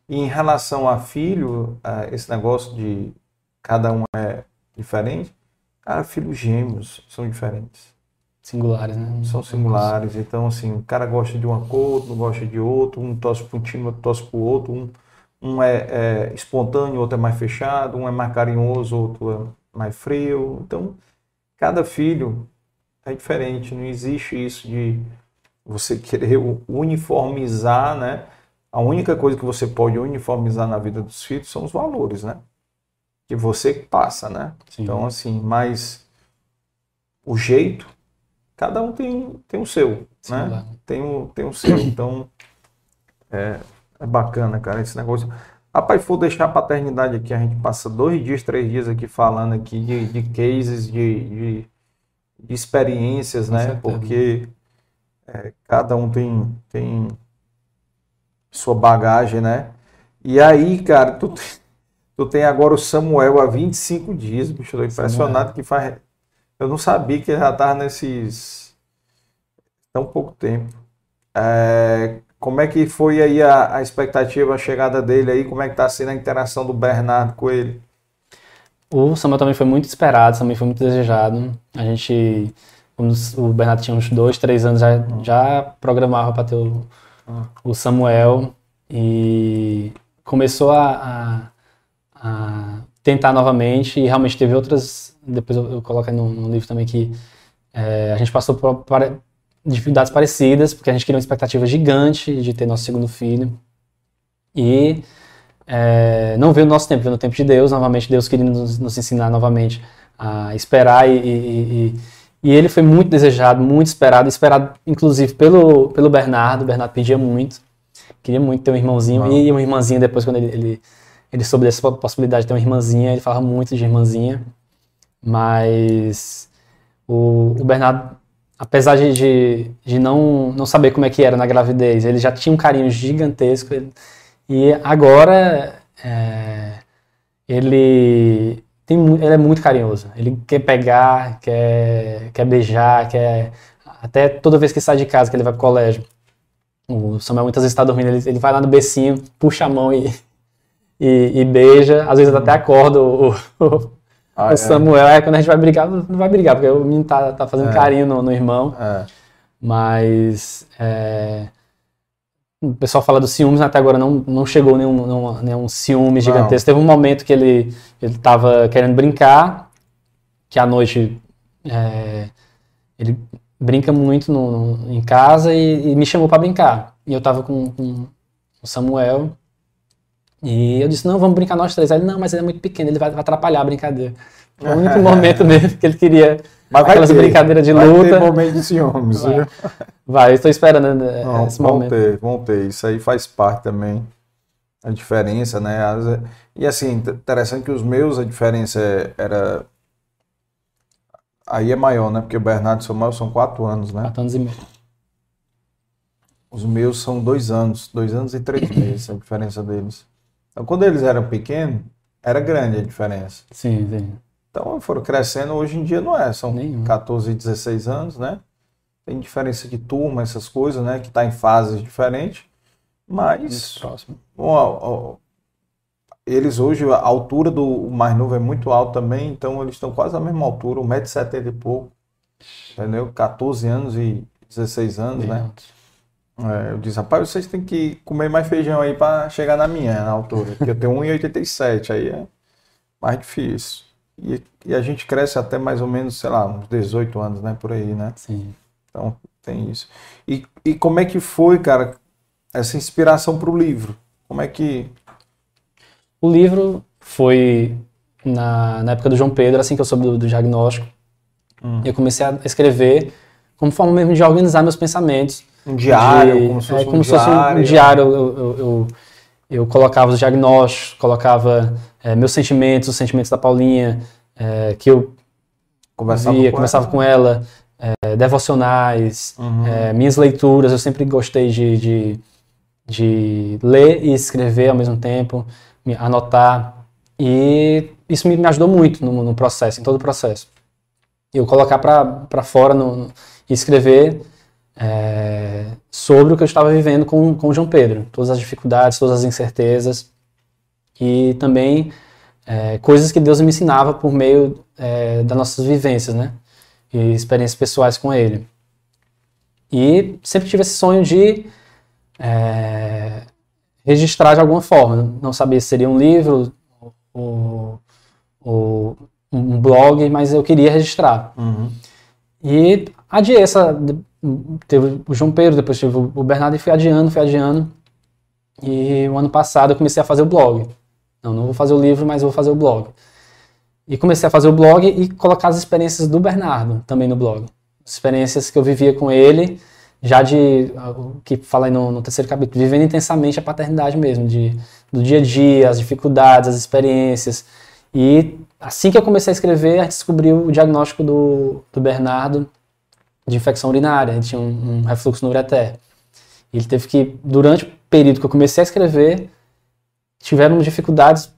E em relação a filho, esse negócio de cada um é diferente, cara, filhos gêmeos são diferentes. Singulares, né? São singulares. Então, assim, o cara gosta de uma cor, outro não gosta de outro, um tosse para um time, outro tosse para o outro, um um é, é, espontâneo, outro é mais fechado, um é mais carinhoso, outro é mais frio. Então, cada filho é diferente. Não existe isso de você querer uniformizar, né? A única coisa que você pode uniformizar na vida dos filhos são os valores, né? Que você passa, né? Sim. Então, assim, mas o jeito, cada um tem, tem o seu, Sim, né? Tem o, tem o seu. Então, é, é bacana, cara, esse negócio. Rapaz, for deixar a paternidade aqui, a gente passa dois dias, três dias aqui falando aqui de, de cases, de, de, de experiências, Com né? Certeza. Porque é, cada um tem, tem sua bagagem, né? E aí, cara, tu, tu tem agora o Samuel há 25 dias, bicho, eu tô impressionado Samuel. que faz. Eu não sabia que já tava nesses. tão pouco tempo. É, como é que foi aí a, a expectativa, a chegada dele aí? Como é que está sendo a interação do Bernardo com ele? o Samuel também foi muito esperado, também foi muito desejado. A gente, quando o Bernardo tinha uns dois, três anos, já, já programava para ter o, o Samuel e começou a, a, a, tentar novamente e realmente teve outras. Depois eu, eu coloco no, no livro também que é, a gente passou por dificuldades parecidas, porque a gente queria uma expectativa gigante de ter nosso segundo filho. E é, não veio no nosso tempo, veio no tempo de Deus, novamente Deus queria nos, nos ensinar novamente a esperar e, e, e, e, ele foi muito desejado, muito esperado, esperado inclusive pelo, pelo Bernardo, o Bernardo pedia muito, queria muito ter um irmãozinho Uau. e uma irmãzinha depois quando ele, ele, ele soube dessa possibilidade de ter uma irmãzinha, ele falava muito de irmãzinha, mas o, o Bernardo apesar de, de, não, não saber como é que era na gravidez, ele já tinha um carinho gigantesco. Ele, e agora é, ele, tem, ele é muito carinhoso. Ele quer pegar, quer, quer beijar, quer. Até toda vez que sai de casa, que ele vai pro colégio. O Samuel muitas vezes está dormindo, ele, ele vai lá no becinho, puxa a mão e, e, e beija. Às vezes até acorda o, o, ah, o é. Samuel. É. quando a gente vai brigar, não vai brigar, porque o menino tá, tá fazendo é. carinho no, no irmão. É. Mas. É, o pessoal fala dos ciúmes, até agora não, não chegou nenhum, nenhum, nenhum ciúme gigantesco. Teve um momento que ele ele estava querendo brincar, que à noite ele brinca muito no, no, em casa e, e me chamou para brincar. E eu estava com, com, o Samuel e eu disse, não, vamos brincar nós três. Aí ele, não, mas ele é muito pequeno, ele vai atrapalhar a brincadeira. Foi o único momento mesmo que ele queria mas aquelas ter, brincadeiras de vai luta. Vai ter momento de ciúmes. Vai, vai estou esperando né, Não, esse vão momento. Ter, vão ter, isso aí faz parte também. A diferença, né? E assim, interessante que os meus, a diferença é, era... Aí é maior, né? Porque o Bernardo e o Samuel são quatro anos, né? Quatro anos e meio. Os meus são dois anos, dois anos e três meses a diferença deles. Então, quando eles eram pequenos, era grande a diferença. Sim, sim. Então foram crescendo, hoje em dia não é, são Nenhum. 14 e 16 anos, né? Tem diferença de turma, essas coisas, né? Que está em fases diferentes. Mas. próximo. Bom, eles hoje, a altura do mais novo é muito alta também, então eles estão quase a mesma altura, 1,70m e pouco. Entendeu? 14 anos e 16 anos, Bem né? É, eu disse, rapaz, vocês têm que comer mais feijão aí para chegar na minha na altura, porque eu tenho 1,87, aí é mais difícil. E, e, a gente cresce até mais ou menos, sei lá, uns 18 anos, né? Por aí, né? Sim. Então tem isso. E, e como é que foi, cara, essa inspiração para o livro? Como é que. O livro foi na, na época do João Pedro, assim que eu soube do, do diagnóstico. Hum. Eu comecei a escrever como forma mesmo de organizar meus pensamentos. Um diário, de, como se fosse, é, como um, se fosse diário. um diário. Eu, eu, eu, eu colocava os diagnósticos, colocava é, meus sentimentos, os sentimentos da Paulinha, é, que eu conversava via, com conversava ela. com ela, é, devocionais, uhum. É, minhas leituras, eu sempre gostei de, de, de, ler e escrever ao mesmo tempo, anotar, e isso me, me ajudou muito no, no, processo, em todo o processo. Eu colocar para fora no, no, e escrever é, sobre o que eu estava vivendo com, com o João Pedro, todas as dificuldades, todas as incertezas, e também é, coisas que Deus me ensinava por meio é, das nossas vivências, né? E experiências pessoais com Ele. E sempre tive esse sonho de é, registrar de alguma forma. Não sabia se seria um livro ou, ou um blog, mas eu queria registrar. Uhum. E adiei essa. Teve o João Pedro, depois teve o Bernardo e fui adiando, fui adiando. E o ano passado eu comecei a fazer o blog. Não, não vou fazer o livro, mas vou fazer o blog. E comecei a fazer o blog e colocar as experiências do Bernardo também no blog. Experiências que eu vivia com ele, já de, o que falei no, no, terceiro capítulo, vivendo intensamente a paternidade mesmo, de, do dia a dia, as dificuldades, as experiências. E assim que eu comecei a escrever, descobriu o diagnóstico do, do Bernardo de infecção urinária. Ele tinha um, um refluxo no ureter. Ele teve que, durante o período que eu comecei a escrever, tiveram dificuldades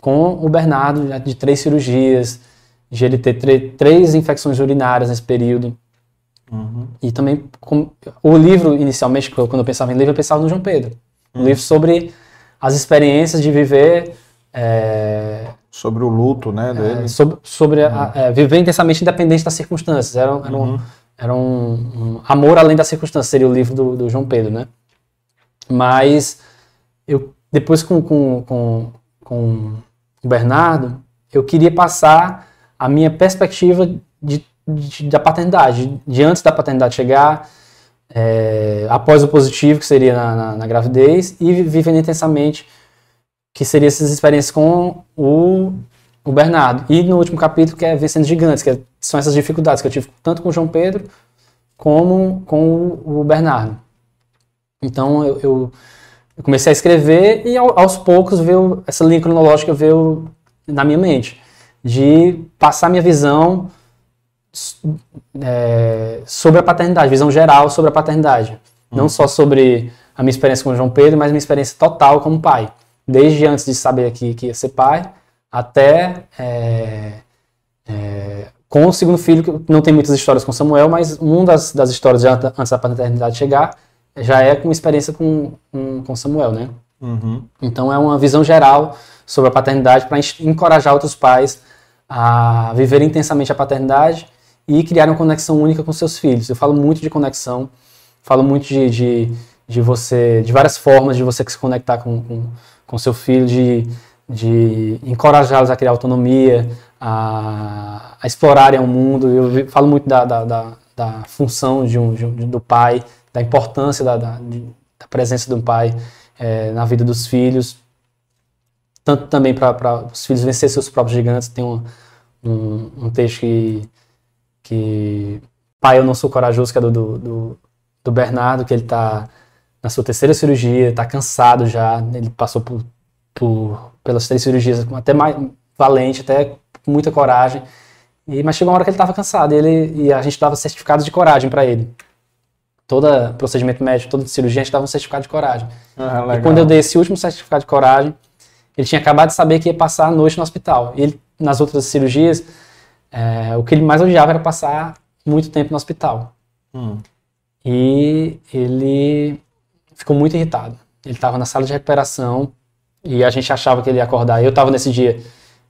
com o Bernardo, de três cirurgias, de ele ter três infecções urinárias nesse período. Uhum. E também, com, o livro, inicialmente, quando eu pensava em livro, eu pensava no João Pedro. Um uhum. livro sobre as experiências de viver é, Sobre o luto, né, É, dele. sobre sobre a- é, viver intensamente independente das circunstâncias. Era, um- era, um, era um, um amor além das circunstâncias, seria o livro do, do João Pedro, né? Mas eu depois com, com, com, com o Bernardo, eu queria passar a minha perspectiva de, de- da paternidade, de antes da paternidade chegar, é, após o positivo, que seria na, na- na gravidez, e vivendo intensamente, que seria essas experiências com o, o Bernardo. E no último capítulo, que é Vencendo Gigantes, que é- são essas dificuldades que eu tive tanto com o João Pedro, como com o, o Bernardo. Então eu, eu- eu comecei a escrever e ao- aos poucos veio essa linha cronológica veio na minha mente de passar minha visão é, sobre a paternidade, visão geral sobre a paternidade, não só sobre a minha experiência com o João Pedro, mas minha experiência total como pai, desde antes de saber que, que ia ser pai até é, é, com o segundo filho, que não tem muitas histórias com Samuel, mas uma das, das histórias já antes da paternidade chegar já é com experiência com, com, com Samuel, né? Uhum. Então é uma visão geral sobre a paternidade para encorajar outros pais a viverem intensamente a paternidade e criar uma conexão única com seus filhos. Eu falo muito de conexão, falo muito de, de, de você, de várias formas de você se conectar com, com, com seu filho, de, de encorajá-los a criar autonomia, a, a explorarem o mundo. Eu falo muito da, da, da, da função de um, de um- do pai, da importância da, da, da presença do pai eh, na vida dos filhos, tanto também para os filhos vencer seus próprios gigantes. Tem um, um, um texto que, que Pai, eu não sou corajoso, que é do, do, do Bernardo, que ele está na sua terceira cirurgia, está cansado já, ele passou por, por, pelas três cirurgias, até mais valente, até com muita coragem, e, mas chegou uma hora que ele estava cansado, e, ele, e a gente dava certificados de coragem para ele. Todo procedimento médico, toda cirurgia, a gente dava um certificado de coragem. Ah, E quando eu dei esse último certificado de coragem, ele tinha acabado de saber que ia passar a noite no hospital. E ele, nas outras cirurgias, é, o que ele mais odiava era passar muito tempo no hospital. Hum. E ele ficou muito irritado. Ele estava na sala de recuperação e a gente achava que ele ia acordar. Eu estava nesse dia.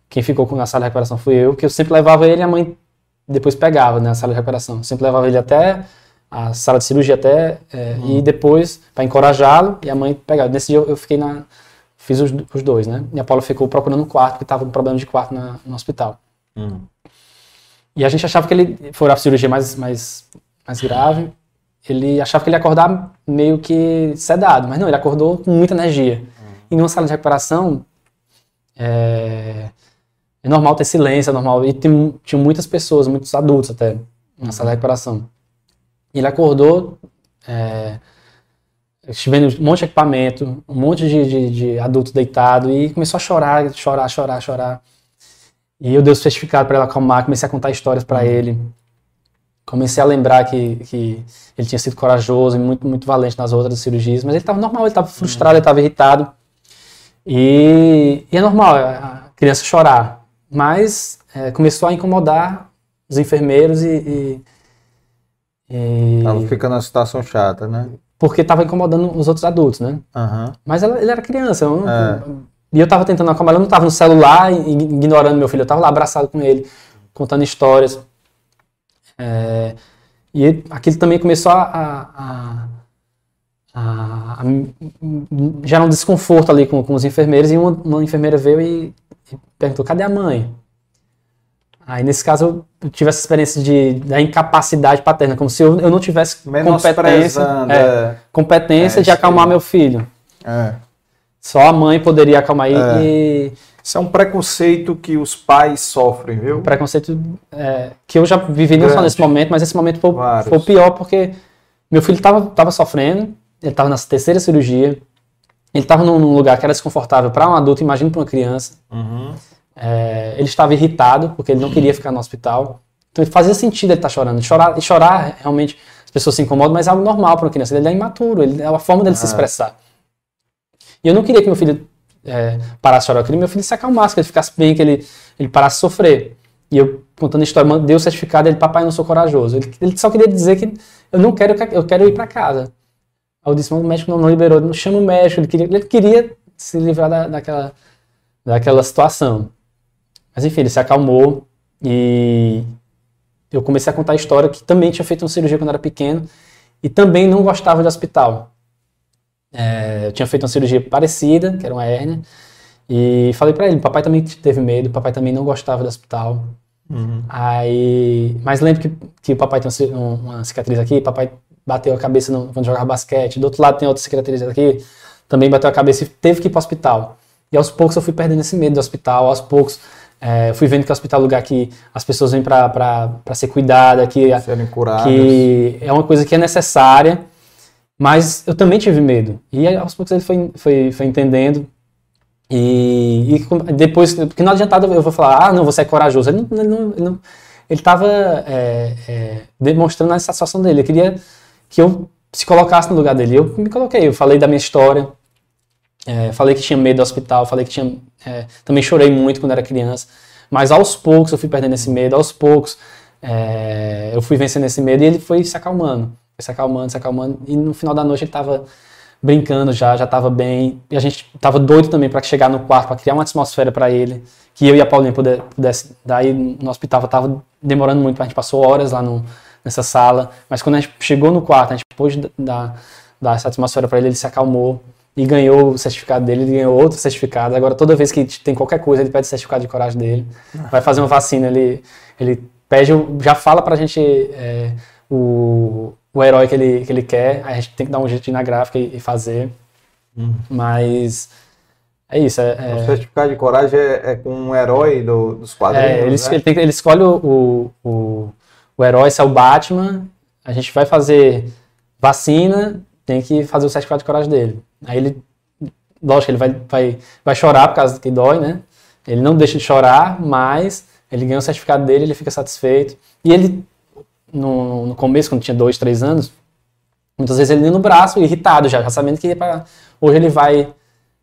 Quem ficou com- na sala de recuperação fui eu, que eu sempre levava ele e a mãe depois pegava né, na sala de recuperação. Eu sempre levava ele até a sala de cirurgia até é, e depois para encorajá-lo e a mãe pegava. Nesse dia eu, fiquei na fiz os, os dois, né? E a Paula ficou procurando um quarto porque estava com problema de quarto na- no hospital. Hum. E a gente achava que ele foi a cirurgia mais, mais, mais grave. Ele achava que ele ia acordar meio que sedado, mas não, ele acordou com muita energia. E numa sala de recuperação, é, é normal ter silêncio, é normal. E tem, tinha muitas pessoas, muitos adultos até, na sala de recuperação. E ele acordou, é, vendo um monte de equipamento, um monte de, de, de adultos deitado e começou a chorar, chorar, chorar, chorar. E eu dei o certificado para ele acalmar, comecei a contar histórias para ele. Comecei a lembrar que, que ele tinha sido corajoso e muito, muito valente nas outras cirurgias, mas ele estava normal, ele estava frustrado, ele estava irritado. E, e é normal a criança chorar, mas é, começou a incomodar os enfermeiros e. e, e- Ela fica numa situação chata, né? porque estava incomodando os outros adultos, né? Aham. Mas ela- ele era criança. eu É. E eu tava tentando acalmar. Eu não tava no celular ignorando meu filho. Eu tava lá abraçado com ele, contando histórias. É, e aquilo também começou a, a, a- a- gerar um desconforto ali com, com os enfermeiros. E uma, uma enfermeira veio e, e perguntou: cadê a mãe? Aí, nesse caso, eu tive essa experiência de, da incapacidade paterna, como se eu, eu não tivesse competência, é, é. competência É, de acalmar meu filho. É. Só a mãe poderia acalmar É. e Isso é um preconceito que os pais sofrem, viu? o preconceito é, que eu já vivi não só nesse momento, mas esse momento foi, Vários. foi pior porque meu filho estava tava sofrendo, ele estava na terceira cirurgia, ele estava num, num lugar que era desconfortável para um adulto, imagina para uma criança. Uhum. É, ele estava irritado porque ele não queria ficar no hospital. Então fazia sentido ele estar chorando. Chorar, e chorar, realmente, as pessoas se incomodam, mas é algo normal para uma criança. Ele é imaturo, ele, é a forma dele se Ah. expressar. E eu não queria que meu filho é, parasse chorar, eu queria que meu filho se acalmasse, que ele ficasse bem, que ele, ele parasse de sofrer. E eu, contando a história, mandei o certificado, ele, papai, não sou corajoso. Ele, ele só queria dizer que eu não quero, eu quero ir para casa. Aí eu disse, mas o médico não, não liberou, não chama o médico, ele queria, ele queria se livrar da, daquela, daquela situação. Mas enfim, ele se acalmou e eu comecei a contar a história que também tinha feito uma cirurgia quando era pequeno e também não gostava de hospital. É, eu tinha feito uma cirurgia parecida, que era uma hérnia, e falei para ele, papai também teve medo, papai também não gostava de hospital. Uhum. Aí, mas lembro que, que o papai tem uma cicatriz aqui, papai bateu a cabeça no, quando jogava basquete, do outro lado tem outra cicatriz aqui, também bateu a cabeça e teve que ir para o hospital. E aos poucos eu fui perdendo esse medo do hospital, aos poucos é, fui vendo que o hospital é um lugar que as pessoas vêm para ser cuidadas, que, que é uma coisa que é necessária, mas eu também tive medo. E aos poucos ele foi, foi, foi entendendo. E, e depois, porque não adiantava eu vou falar, ah, não, você é corajoso. Ele não, ele não, ele não ele estava é, é, demonstrando essa situação dele. Ele queria que eu se colocasse no lugar dele. Eu me coloquei, eu falei da minha história, é, falei que tinha medo do hospital, falei que tinha. É, também chorei muito quando era criança. Mas aos poucos eu fui perdendo esse medo, aos poucos é, eu fui vencendo esse medo e ele foi se acalmando. Se acalmando, se acalmando. E no final da noite ele estava brincando já, já estava bem. E a gente estava doido também para chegar no quarto, para criar uma atmosfera para ele, que eu e a Paulinha pudesse. Daí no hospital estava demorando muito, a gente passou horas lá no, nessa sala. Mas quando a gente chegou no quarto, a gente pôde dar, dar essa atmosfera para ele, ele se acalmou e ganhou o certificado dele, ele ganhou outro certificado. Agora, toda vez que tem qualquer coisa, ele pede o certificado de coragem dele. Vai fazer uma vacina, ele, ele pede, já fala pra gente é, o, o herói que ele, que ele quer, a gente tem que dar um jeito de ir na gráfica e, e fazer. Hum. Mas é isso. É, O certificado de coragem é, é com um herói do, dos quadrinhos. É, ele, né? ele, tem- ele escolhe o, o, o herói, se é o Batman, a gente vai fazer vacina, tem que fazer o certificado de coragem dele. Aí ele, lógico, ele vai, vai, vai chorar por causa que dói, né? Ele não deixa de chorar, mas ele ganha o certificado dele, ele fica satisfeito. E ele, no, no começo, quando tinha dois, três anos, muitas vezes ele ia no braço, irritado já, já sabendo que pra... hoje ele vai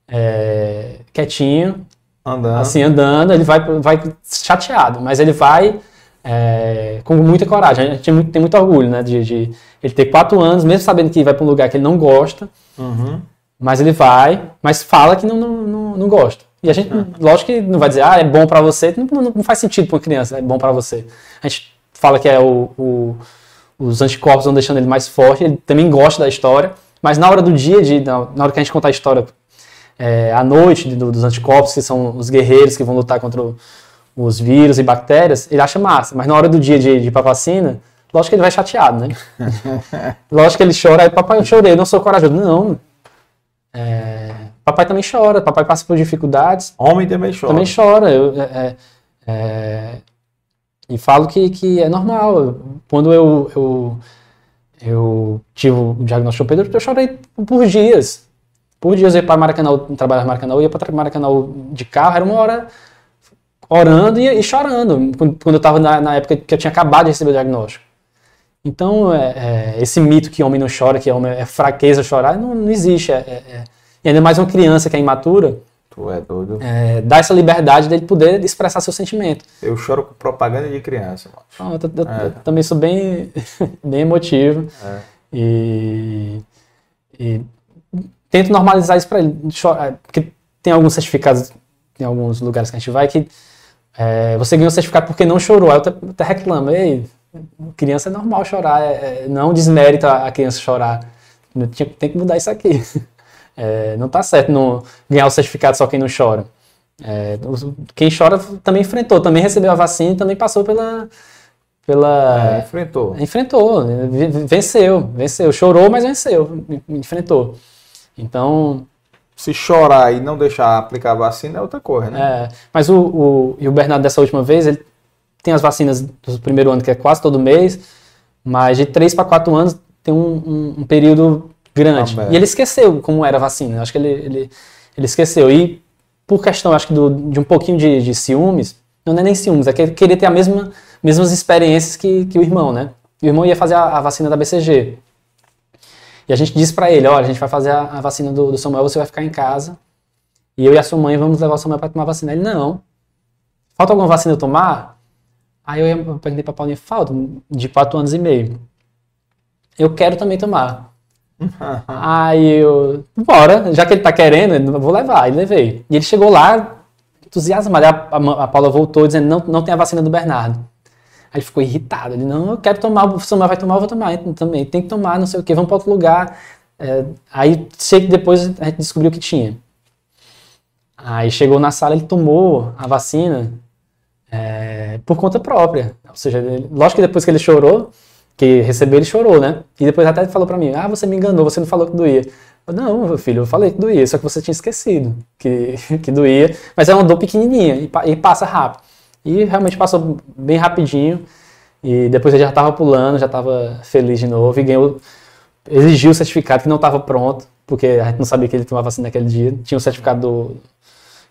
é, quietinho, Andando. assim, andando, ele vai, vai chateado, mas ele vai é, com muita coragem. A gente tem muito, tem muito orgulho, né, de, de ele ter quatro anos, mesmo sabendo que vai para um lugar que ele não gosta, Uhum. mas ele vai, mas fala que não, não, não, não gosta. E a gente, lógico que não vai dizer, ah, é bom para você, não, não, não faz sentido para uma criança, é bom para você. A gente fala que é o, o- os anticorpos vão deixando ele mais forte, ele também gosta da história, mas na hora do dia, de, na, na hora que a gente contar a história é, à noite do- dos anticorpos, que são os guerreiros que vão lutar contra o- os vírus e bactérias, ele acha massa. Mas na hora do dia de, de ir pra vacina, lógico que ele vai chateado, né? lógico que ele chora, aí papai, eu chorei, não sou corajoso. Não. É, papai também chora, papai passa por dificuldades. Homem também chora. Também chora. Eu, é, é, e falo que, que é normal. Quando eu, eu, eu tive o diagnóstico Pedro, eu chorei por dias. Por dias eu ia para Maracanã, trabalhar em Maracanã, eu ia para Maracanã de carro, era uma hora orando e, e chorando, quando eu estava na, na época que eu tinha acabado de receber o diagnóstico. Então, é, é, esse mito que homem não chora, que homem é fraqueza chorar, não, não existe. É, é- é- E ainda mais uma criança que é imatura, Tu é doido. é, dá essa liberdade dele poder expressar seu sentimento. Eu choro com propaganda de criança, mano. Eu, eu- É. eu também sou bem, bem emotivo. É. E, e tento normalizar isso para ele. Chora- Porque tem alguns certificados, tem alguns lugares que a gente vai que é, você ganhou o certificado porque não chorou. Aí eu até, até reclamo. Ei, criança é normal chorar, é, é, não desmérito a, criança chorar. Tem que mudar isso aqui. É, não tá certo não ganhar o certificado só quem não chora. É, quem chora também enfrentou, também recebeu a vacina e também passou pela. pela É, enfrentou. Enfrentou, né? Ve- venceu, venceu. Chorou, mas venceu, en- enfrentou. Então, Se chorar e não deixar aplicar a vacina é outra coisa, né? é, mas o, o, e o Bernardo dessa última vez, ele tem as vacinas do primeiro ano, que é quase todo mês, mas de 3 para 4 anos tem um, um- um período grande. Bem. e ele esqueceu como era a vacina. Acho que ele, ele, ele esqueceu. E por questão, acho que do- de um pouquinho de, de ciúmes, não é nem ciúmes, é que ele queria ter a mesma, mesmas experiências que, que o irmão, né? O irmão ia fazer a, a vacina da BCG. E a gente disse pra ele, olha, a gente vai fazer a, a vacina do, do Samuel, você vai ficar em casa. E eu e a sua mãe vamos levar o Samuel pra tomar vacina. Ele, não. Falta alguma vacina eu tomar? Aí eu perguntei pra Paulinha, falta, de 4 anos e meio. Eu quero também tomar. Aí eu, bora, já que ele tá querendo, eu vou levar. Aí levei. E ele chegou lá, entusiasmado. A, a, a Paula voltou dizendo, não, não tem a vacina do Bernardo. Aí ele ficou irritado. Ele, não, eu quero tomar, o Samuel vai tomar, eu vou tomar então, também. Tem que tomar, não sei o quê, vamos para outro lugar. É, aí sei que depois a gente descobriu que tinha. Aí chegou na sala, ele tomou a vacina é, por conta própria. Ou seja, ele, lógico que depois que ele chorou, que recebeu, ele chorou, né? E depois até falou pra mim, ah, você me enganou, você não falou que doía. Eu, não, meu filho, eu falei que doía, só que você tinha esquecido que, que doía. Mas é uma dor pequenininha e, e passa rápido. E realmente passou bem rapidinho. E depois ele já estava pulando, já estava feliz de novo e ganhou, exigiu o certificado que não estava pronto, porque a gente não sabia que ele tomava vacina naquele dia. Tinha o certificado do,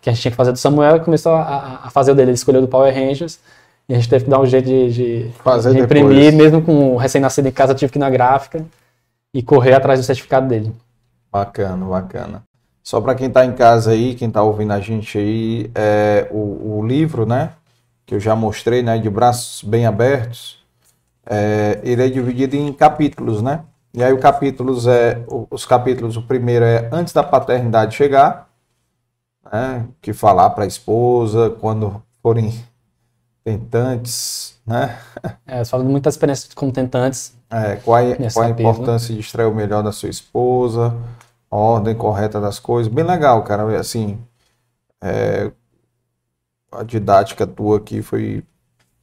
que a gente tinha que fazer do Samuel e começou a, a fazer o dele. Ele escolheu do Power Rangers e a gente teve que dar um jeito de, de, Fazer de imprimir, depois. mesmo com o recém-nascido em casa, tive que ir na gráfica e correr atrás do certificado dele. Bacana, bacana. Só para quem está em casa aí, quem está ouvindo a gente aí, é, o, o livro, né, que eu já mostrei, né, de braços bem abertos, é, ele é dividido em capítulos, né? E aí o capítulos é, os capítulos, o primeiro é antes da paternidade chegar, né, que falar para a esposa quando forem tentantes, né? É, eu falo de muitas experiências como tentantes. É, qual, é, qual a importância de extrair o melhor da sua esposa, a ordem correta das coisas. Bem legal, cara. Assim, é, a didática tua aqui foi.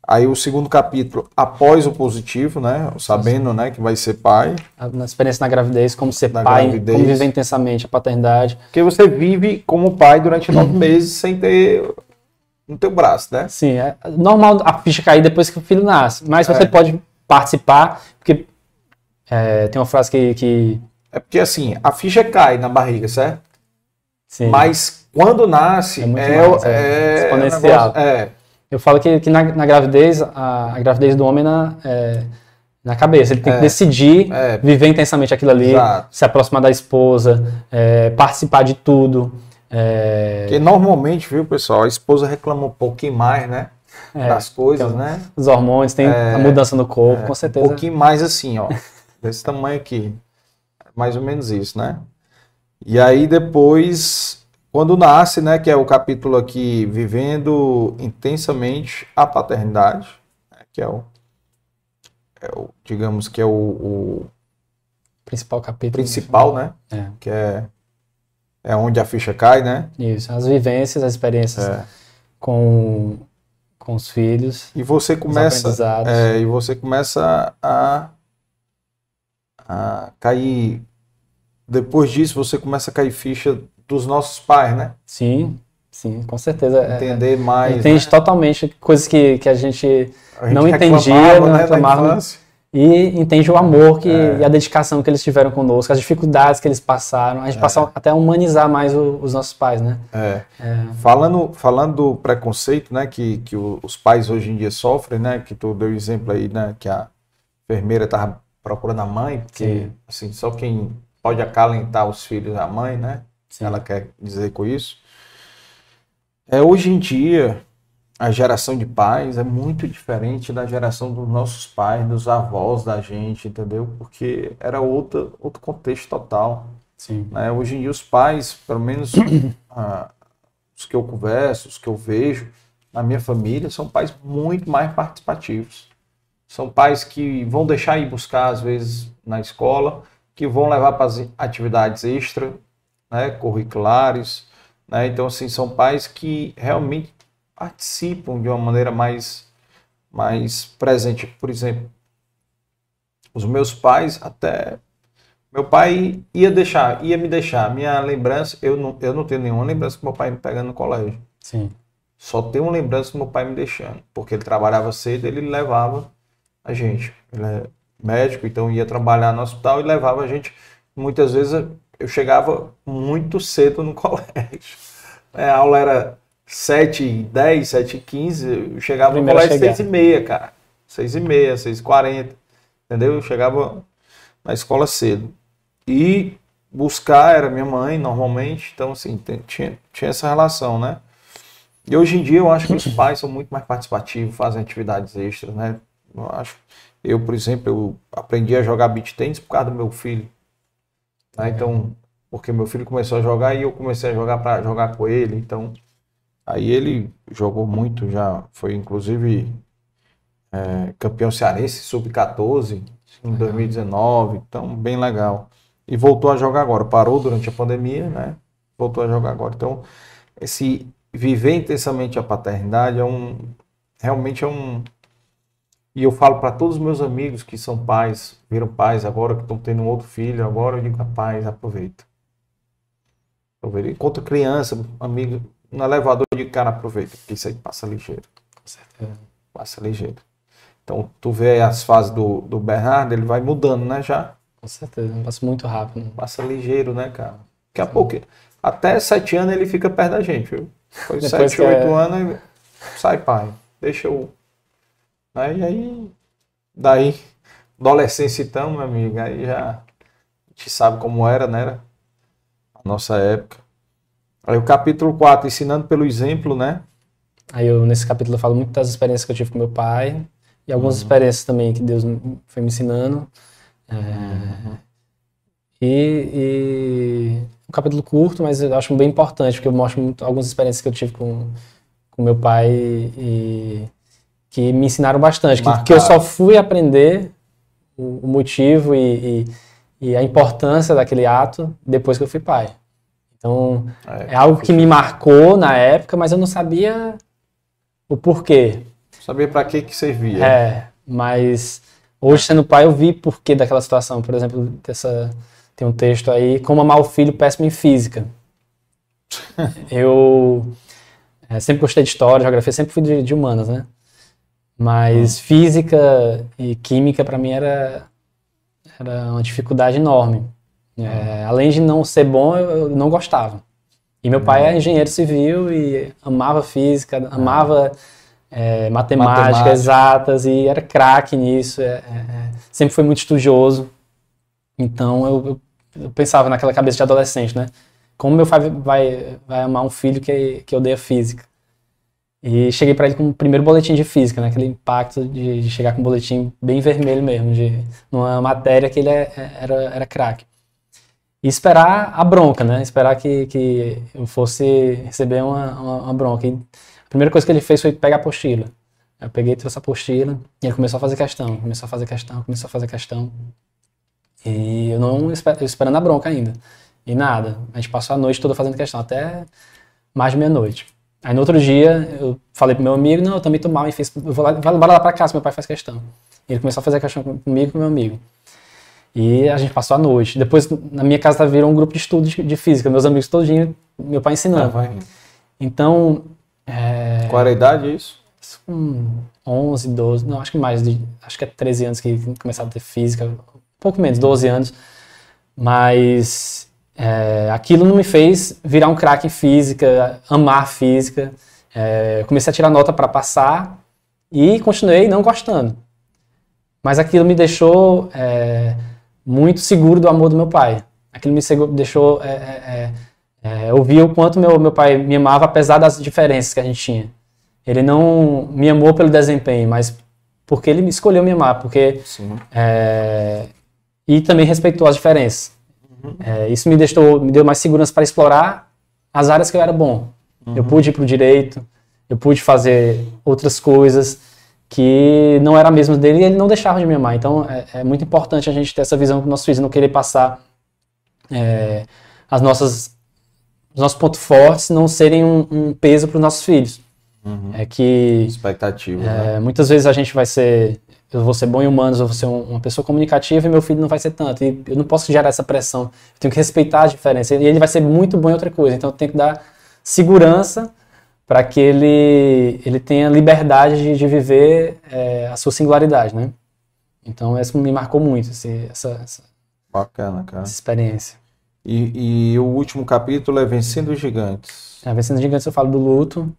Aí o segundo capítulo, após o positivo, né? Sabendo, né, que vai ser pai. A- Na experiência na gravidez, como ser Na pai, gravidez. como viver intensamente a paternidade. Porque você vive como pai durante nove meses sem ter no teu braço, né? Sim, é normal a ficha cair depois que o filho nasce, mas você É. pode participar, porque é, tem uma frase que, que É porque assim, a ficha cai na barriga, certo? sim, Mas quando nasce, É muito é, mais, é, é, exponencial. é, eu falo que, que na, na gravidez, a, a gravidez do homem na, é, na cabeça, ele tem É. que decidir É. viver intensamente aquilo ali, Exato. se aproximar da esposa, é, participar de tudo. É, Porque normalmente, viu, pessoal, a esposa reclama um pouquinho mais, né? é, das coisas, então, né? Os hormônios, tem É, a mudança no corpo, com Um certeza. pouquinho mais assim, ó. desse tamanho aqui. Mais ou menos isso, né? E aí depois, quando nasce, né, que é o capítulo aqui, vivendo intensamente a paternidade, né, que é o, é o, digamos que é o, o principal capítulo. principal, né? É. Que é, é onde a ficha cai, né? Isso, as vivências, as experiências É. com, com os filhos. E você começa, é, e você começa a, a cair. Depois disso, você começa a cair ficha dos nossos pais, né? Sim, sim, com certeza. É, Entender mais. entende né? totalmente coisas que, que a gente A gente não entendia, não né, reclamava. E entende o amor que, É. e a dedicação que eles tiveram conosco, as dificuldades que eles passaram. A gente É. passa até a humanizar mais o- os nossos pais, né? É. É. Falando, falando do preconceito, né, que, que os pais hoje em dia sofrem, né, que tu deu exemplo aí, né, que a enfermeira estava procurando a mãe, porque, Sim. assim, só quem pode acalentar os filhos é a mãe, né? Sim. Ela quer dizer com isso. É, hoje em dia, a geração de pais é muito diferente da geração dos nossos pais, dos avós da gente, entendeu? Porque era outro, outro contexto total. Sim. né? Hoje em dia, os pais, pelo menos ah, os que eu converso, os que eu vejo na minha família, são pais muito mais participativos. São pais que vão deixar ir buscar, às vezes, na escola, que vão levar para as atividades extra, né, curriculares. Né? Então, assim, são pais que realmente participam de uma maneira mais, mais presente. Por exemplo, os meus pais até meu pai ia deixar, ia me deixar. Minha lembrança, eu não, eu não tenho nenhuma lembrança do meu pai me pegando no colégio. Sim. Só tenho uma lembrança do meu pai me deixando, porque ele trabalhava cedo, ele levava a gente. Ele é médico, então ia trabalhar no hospital e levava a gente. Muitas vezes eu chegava muito cedo no colégio. É, a aula era 7 e 10, 7 e 15, eu chegava Primeiro no colégio chegar. 6 e meia, cara. 6 e meia, 6 e 40, entendeu? Eu chegava na escola cedo. E buscar era minha mãe, normalmente, então assim, tinha, tinha essa relação, né? E hoje em dia eu acho que os pais são muito mais participativos, fazem atividades extras, né? Eu acho. Eu, por exemplo, eu aprendi a jogar beach tennis por causa do meu filho. né? Então, porque meu filho começou a jogar e eu comecei a jogar para jogar com ele, então Aí ele jogou muito já, foi inclusive é, campeão cearense sub-14 em 2019, então bem legal. E voltou a jogar agora, parou durante a pandemia, né? Voltou a jogar agora. Então, esse viver intensamente a paternidade é um realmente é um e eu falo para todos os meus amigos que são pais, viram pais agora que estão tendo um outro filho, agora eu digo rapaz, aproveita. Aproveita. Enquanto criança, amigo, no elevador de cara aproveita, porque isso aí passa ligeiro. Com certeza. Passa ligeiro. Então, tu vê as fases do, do Bernardo, ele vai mudando, né, já? Com certeza, passa muito rápido. Passa ligeiro, né, cara? Daqui a pouco, até sete anos ele fica perto da gente, viu? Depois de sete, é- oito anos, ele sai pai, deixa eu... Aí, aí, daí, adolescência então, meu amigo, aí já, a gente sabe como era, né? A nossa época. Aí o capítulo 4, ensinando pelo exemplo, né? Aí eu, nesse capítulo, eu falo muito das experiências que eu tive com meu pai e algumas Uhum. experiências também que Deus foi me ensinando. É, E, e um capítulo curto, mas eu acho bem importante, porque eu mostro muito, algumas experiências que eu tive com, com meu pai e que me ensinaram bastante. Que, que eu só fui aprender o, o motivo e, e, e a importância daquele ato depois que eu fui pai. Então, é, algo que me marcou na época, mas eu não sabia o porquê. Saber para que que servia. É, mas hoje sendo pai eu vi porquê daquela situação. Por exemplo, dessa, tem um texto aí, como amar o filho péssimo em física. eu é, sempre gostei de história, geografia, sempre fui de, de humanas, né? Mas física e química para mim era, era uma dificuldade enorme. É, além de não ser bom, eu, eu não gostava. E meu pai é engenheiro civil e amava física, amava é, matemática, Matemática. exatas e era craque nisso. é, é, é, sempre foi muito estudioso. Então eu, eu- eu pensava naquela cabeça de adolescente, né? Como meu pai vai, vai amar um filho que, que odeia física? E cheguei para ele com o primeiro boletim de física, né? Aquele impacto de, de chegar com um boletim bem vermelho mesmo, de numa matéria que ele é- é- era, era craque. E esperar a bronca, né? Esperar que, que eu fosse receber uma, uma, uma bronca. E a primeira coisa que ele fez foi pegar a apostila. Eu peguei, trouxe a apostila e ele começou a fazer questão, começou a fazer questão, começou a fazer questão. E eu não eu esperando a bronca ainda. E nada. A gente passou a noite toda fazendo questão, até mais de meia-noite. Aí no outro dia eu falei pro meu amigo, não, eu também tô mal e fiz, eu vou lá, bora lá pra casa, meu pai faz questão. E ele começou a fazer questão com- comigo e com meu amigo. E a gente passou a noite. Depois, na minha casa, virou um grupo de estudo de, física. Meus amigos todinho, meu pai ensinando. Ah. Então, é, Qual era a idade isso? com 11, 12, não, acho que mais, de, acho que é 13 anos que começaram a ter física, um pouco menos, 12 anos. Mas é, aquilo não me fez virar um craque em física, amar física. É, comecei a tirar nota para passar e continuei não gostando. Mas aquilo me deixou é, muito seguro do amor do meu pai. Aquilo me deixou é, é, é, é, eu vi o quanto meu, meu pai me amava, apesar das diferenças que a gente tinha. Ele não me amou pelo desempenho, mas porque ele me escolheu me amar, porque é, e também respeitou as diferenças. É, isso me deixou, me deu mais segurança para explorar as áreas que eu era bom. Eu pude ir para o direito, eu pude fazer outras coisas que não era mesmo dele e ele não deixava de me amar. Então é, é muito importante a gente ter essa visão com nossos filhos, não querer passar é, as nossas os nossos pontos fortes não serem um, um peso para os nossos filhos. É que Expectativa. é, muitas vezes a gente vai ser, eu vou ser bom em humanos, eu vou ser um- uma pessoa comunicativa e meu filho não vai ser tanto. E eu não posso gerar essa pressão. Eu tenho que respeitar a diferença. E ele vai ser muito bom em outra coisa. Então eu tenho que dar segurança para que ele, ele tenha liberdade de, de viver é, a sua singularidade, né? Então isso me marcou muito, esse- essa, essa, Bacana, cara. essa experiência. E, e o último capítulo é Vencendo os Gigantes. A Vencendo Gigantes eu falo do luto,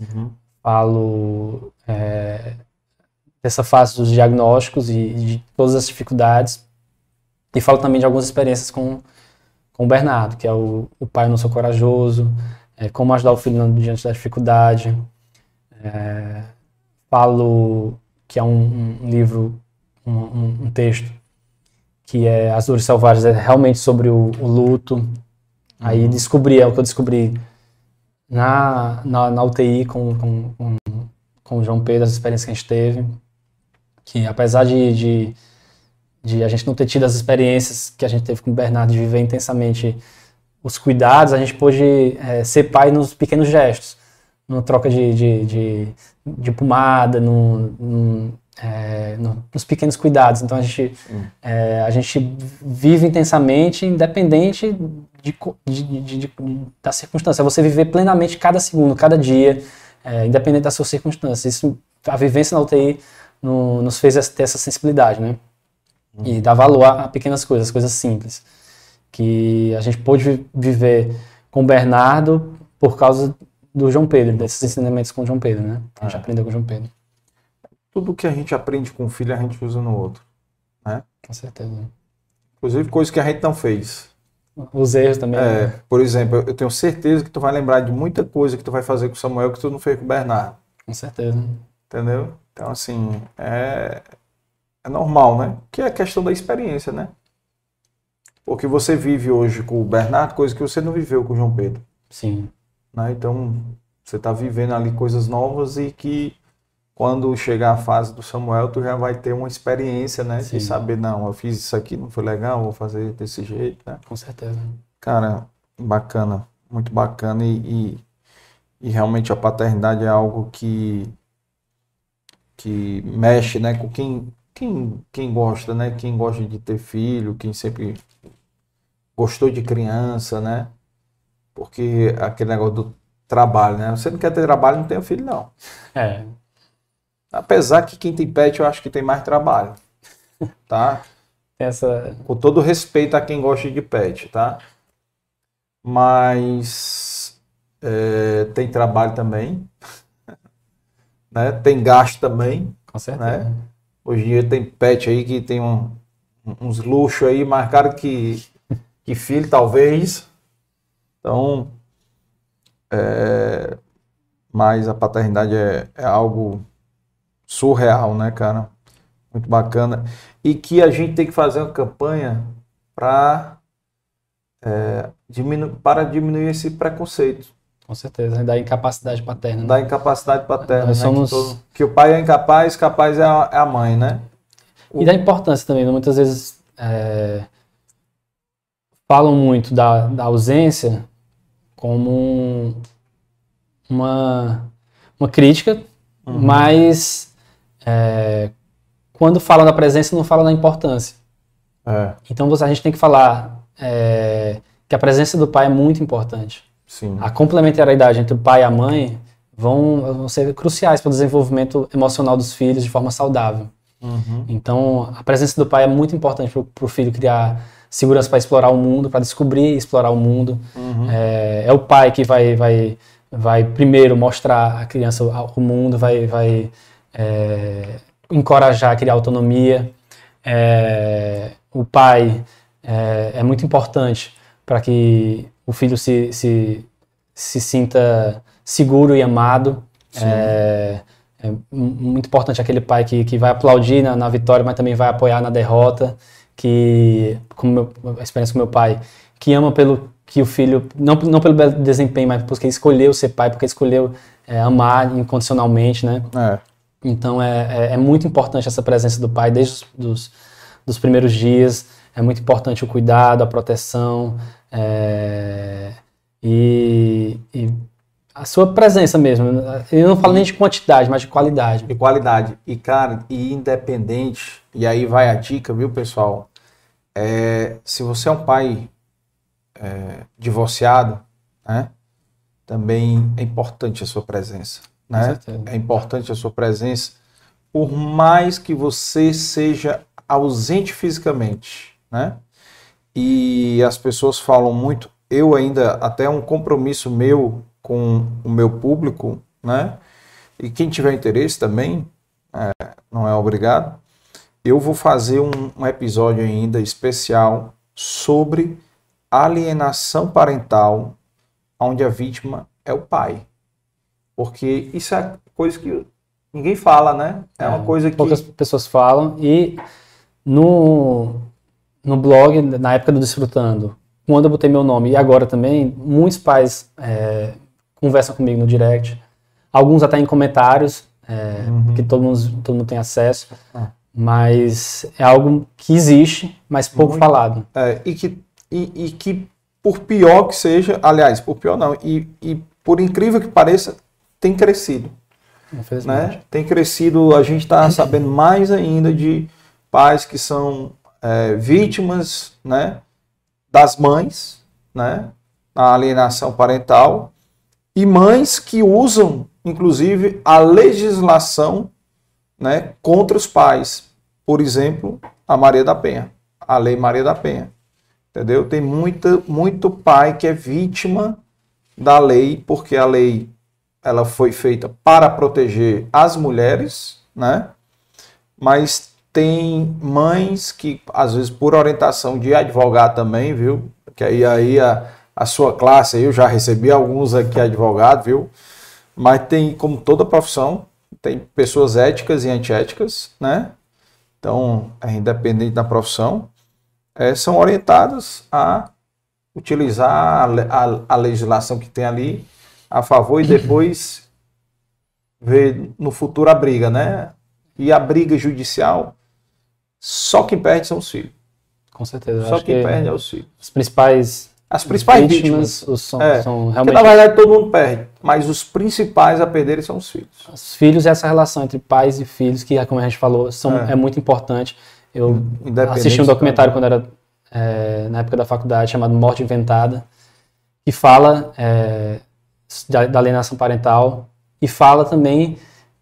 Uhum. falo é, dessa fase dos diagnósticos e de todas as dificuldades. E falo também de algumas experiências com, com o Bernardo, que é o, o pai não sou corajoso, é, como ajudar o filho diante da dificuldade. É, falo que é um, um- um livro, um, um- um texto, que é As Dores Selvagens, é realmente sobre o, o luto. Aí descobri, é o que eu descobri na, na, na UTI com, com, com, com o João Pedro, as experiências que a gente teve, que apesar de, de, de a gente não ter tido as experiências que a gente teve com o Bernardo, de viver intensamente os cuidados, a gente pôde é, ser pai nos pequenos gestos, numa troca de, de, de, de pomada, no, no, é, no, nos pequenos cuidados. Então a gente, hum. é, a gente vive intensamente, independente de, de, da circunstância. Você viver plenamente cada segundo, cada dia, é, independente das suas circunstâncias. Isso, a vivência na UTI no, nos fez ter essa sensibilidade, né? Hum. E dar valor a, a pequenas coisas, coisas simples que a gente pôde viver com o Bernardo por causa do João Pedro, desses ensinamentos com o João Pedro, né? A gente é. aprendeu com o João Pedro. Tudo que a gente aprende com o filho, a gente usa no outro, né? Com certeza. Inclusive coisas que a gente não fez. Os erros também. É, né? Por exemplo, eu tenho certeza que tu vai lembrar de muita coisa que tu vai fazer com o Samuel que tu não fez com o Bernardo. Com certeza. Entendeu? Então, assim, é, é normal, né? Que é a questão da experiência, né? Porque você vive hoje com o Bernardo coisa que você não viveu com o João Pedro. Sim. Né? Então, você está vivendo ali coisas novas e que quando chegar a fase do Samuel, tu já vai ter uma experiência, né? Sim. De saber, não, eu fiz isso aqui, não foi legal, vou fazer desse jeito, né? Com certeza. Cara, bacana, muito bacana e, e, e realmente a paternidade é algo que que mexe, né, com quem, quem, quem gosta, né, quem gosta de ter filho, quem sempre gostou de criança, né? Porque aquele negócio do trabalho, né? Você não quer ter trabalho, não tem filho, não. É. Apesar que quem tem pet, eu acho que tem mais trabalho, tá? Essa... Com todo respeito a quem gosta de pet, tá? Mas é, tem trabalho também, né? Tem gasto também. Com certeza. Né? Hoje em dia tem pet aí que tem um, uns luxos aí mais caro que que filho, talvez. Então, é, mas a paternidade é, é algo surreal, né, cara? Muito bacana. E que a gente tem que fazer uma campanha para é, diminu para diminuir esse preconceito. Com certeza, da incapacidade paterna. Né? Da incapacidade paterna. Nós né? somos... que, todo, que, o pai é incapaz, capaz é a, é a mãe, né? E da importância também, né? muitas vezes é, falam muito da, da ausência como uma, uma crítica, uhum. mas é, quando falam da presença não falam da importância. É. Então você, a gente tem que falar é, que a presença do pai é muito importante. Sim. A complementariedade entre o pai e a mãe vão, vão ser cruciais para o desenvolvimento emocional dos filhos de forma saudável. Uhum. Então, a presença do pai é muito importante para o filho criar segurança para explorar o mundo, para descobrir e explorar o mundo. Uhum. É, é, o pai que vai, vai, vai primeiro mostrar a criança o mundo, vai, vai é, encorajar a criar autonomia. É, o pai é, é muito importante para que o filho se, se, se sinta seguro e amado. É, é, muito importante aquele pai que, que vai aplaudir na, na vitória, mas também vai apoiar na derrota que, como a experiência com meu pai, que ama pelo que o filho, não, não pelo desempenho, mas porque escolheu ser pai, porque escolheu é, amar incondicionalmente, né? É. Então é, é, é, muito importante essa presença do pai desde os dos, dos primeiros dias, é muito importante o cuidado, a proteção, é, e, e a sua presença mesmo. Eu não falo nem de quantidade, mas de qualidade. De qualidade. E, cara, e independente, e aí vai a dica, viu, pessoal? É, se você é um pai é, divorciado, né, também é importante a sua presença. Né? É importante a sua presença, por mais que você seja ausente fisicamente. Né? E as pessoas falam muito, eu ainda, até um compromisso meu com o meu público, né? E quem tiver interesse também, é, não é obrigado eu vou fazer um, um episódio ainda especial sobre alienação parental, onde a vítima é o pai. Porque isso é coisa que ninguém fala, né? É, é uma coisa que. Poucas pessoas falam. E no, no blog, na época do Desfrutando, quando eu botei meu nome e agora também, muitos pais é, conversam comigo no direct. Alguns até em comentários, é, Uhum. que todo mundo, todo mundo tem acesso. Ah. Mas é algo que existe, mas pouco Muito. falado. É, e, que, e, e que, por pior que seja, aliás, por pior não, e, e por incrível que pareça, tem crescido. Né? Tem crescido, a gente está sabendo mais ainda de pais que são é, vítimas né, das mães, né, a alienação parental, e mães que usam, inclusive, a legislação né, contra os pais. Por exemplo, a Maria da Penha, a Lei Maria da Penha. Entendeu? Tem muita, muito pai que é vítima da lei, porque a lei ela foi feita para proteger as mulheres, né? Mas tem mães que, às vezes, por orientação de advogado também, viu? Que aí, aí a, a sua classe, eu já recebi alguns aqui advogado, viu? Mas tem, como toda profissão, tem pessoas éticas e antiéticas, né? Então, é independente da profissão, é, são orientadas a utilizar a, a- a legislação que tem ali a favor e depois ver no futuro a briga, né? E a briga judicial, só quem perde são os filhos. Com certeza. Só quem que perde é os filhos. As principais, As principais vítimas, os- são, é, são porque realmente na verdade todo mundo perde, mas os principais a perderem são os filhos. os filhos e essa relação entre pais e filhos, que, como a gente falou, são, É. é. muito importante. Eu assisti um do documentário quando era é, na época da faculdade chamado Morte Inventada, que fala é, da, da alienação parental e fala também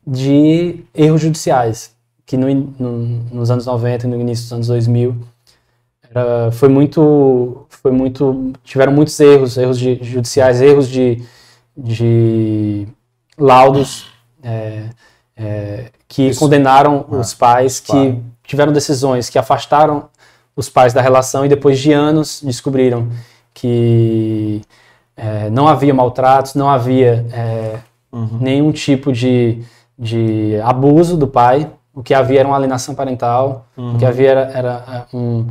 de erros judiciais, que no no- nos anos 90 e no início dos anos 2000 era- foi muito, foi muito, tiveram muitos erros, erros de, judiciais, erros de, de laudos é, é, que Isso. condenaram Ah, os pais, que claro. tiveram decisões que afastaram os pais da relação e depois de anos descobriram que é, não havia maltratos, não havia é, Uhum. nenhum tipo de, de abuso do pai. O que havia era uma alienação parental, o que Uhum. havia era, era, é, um-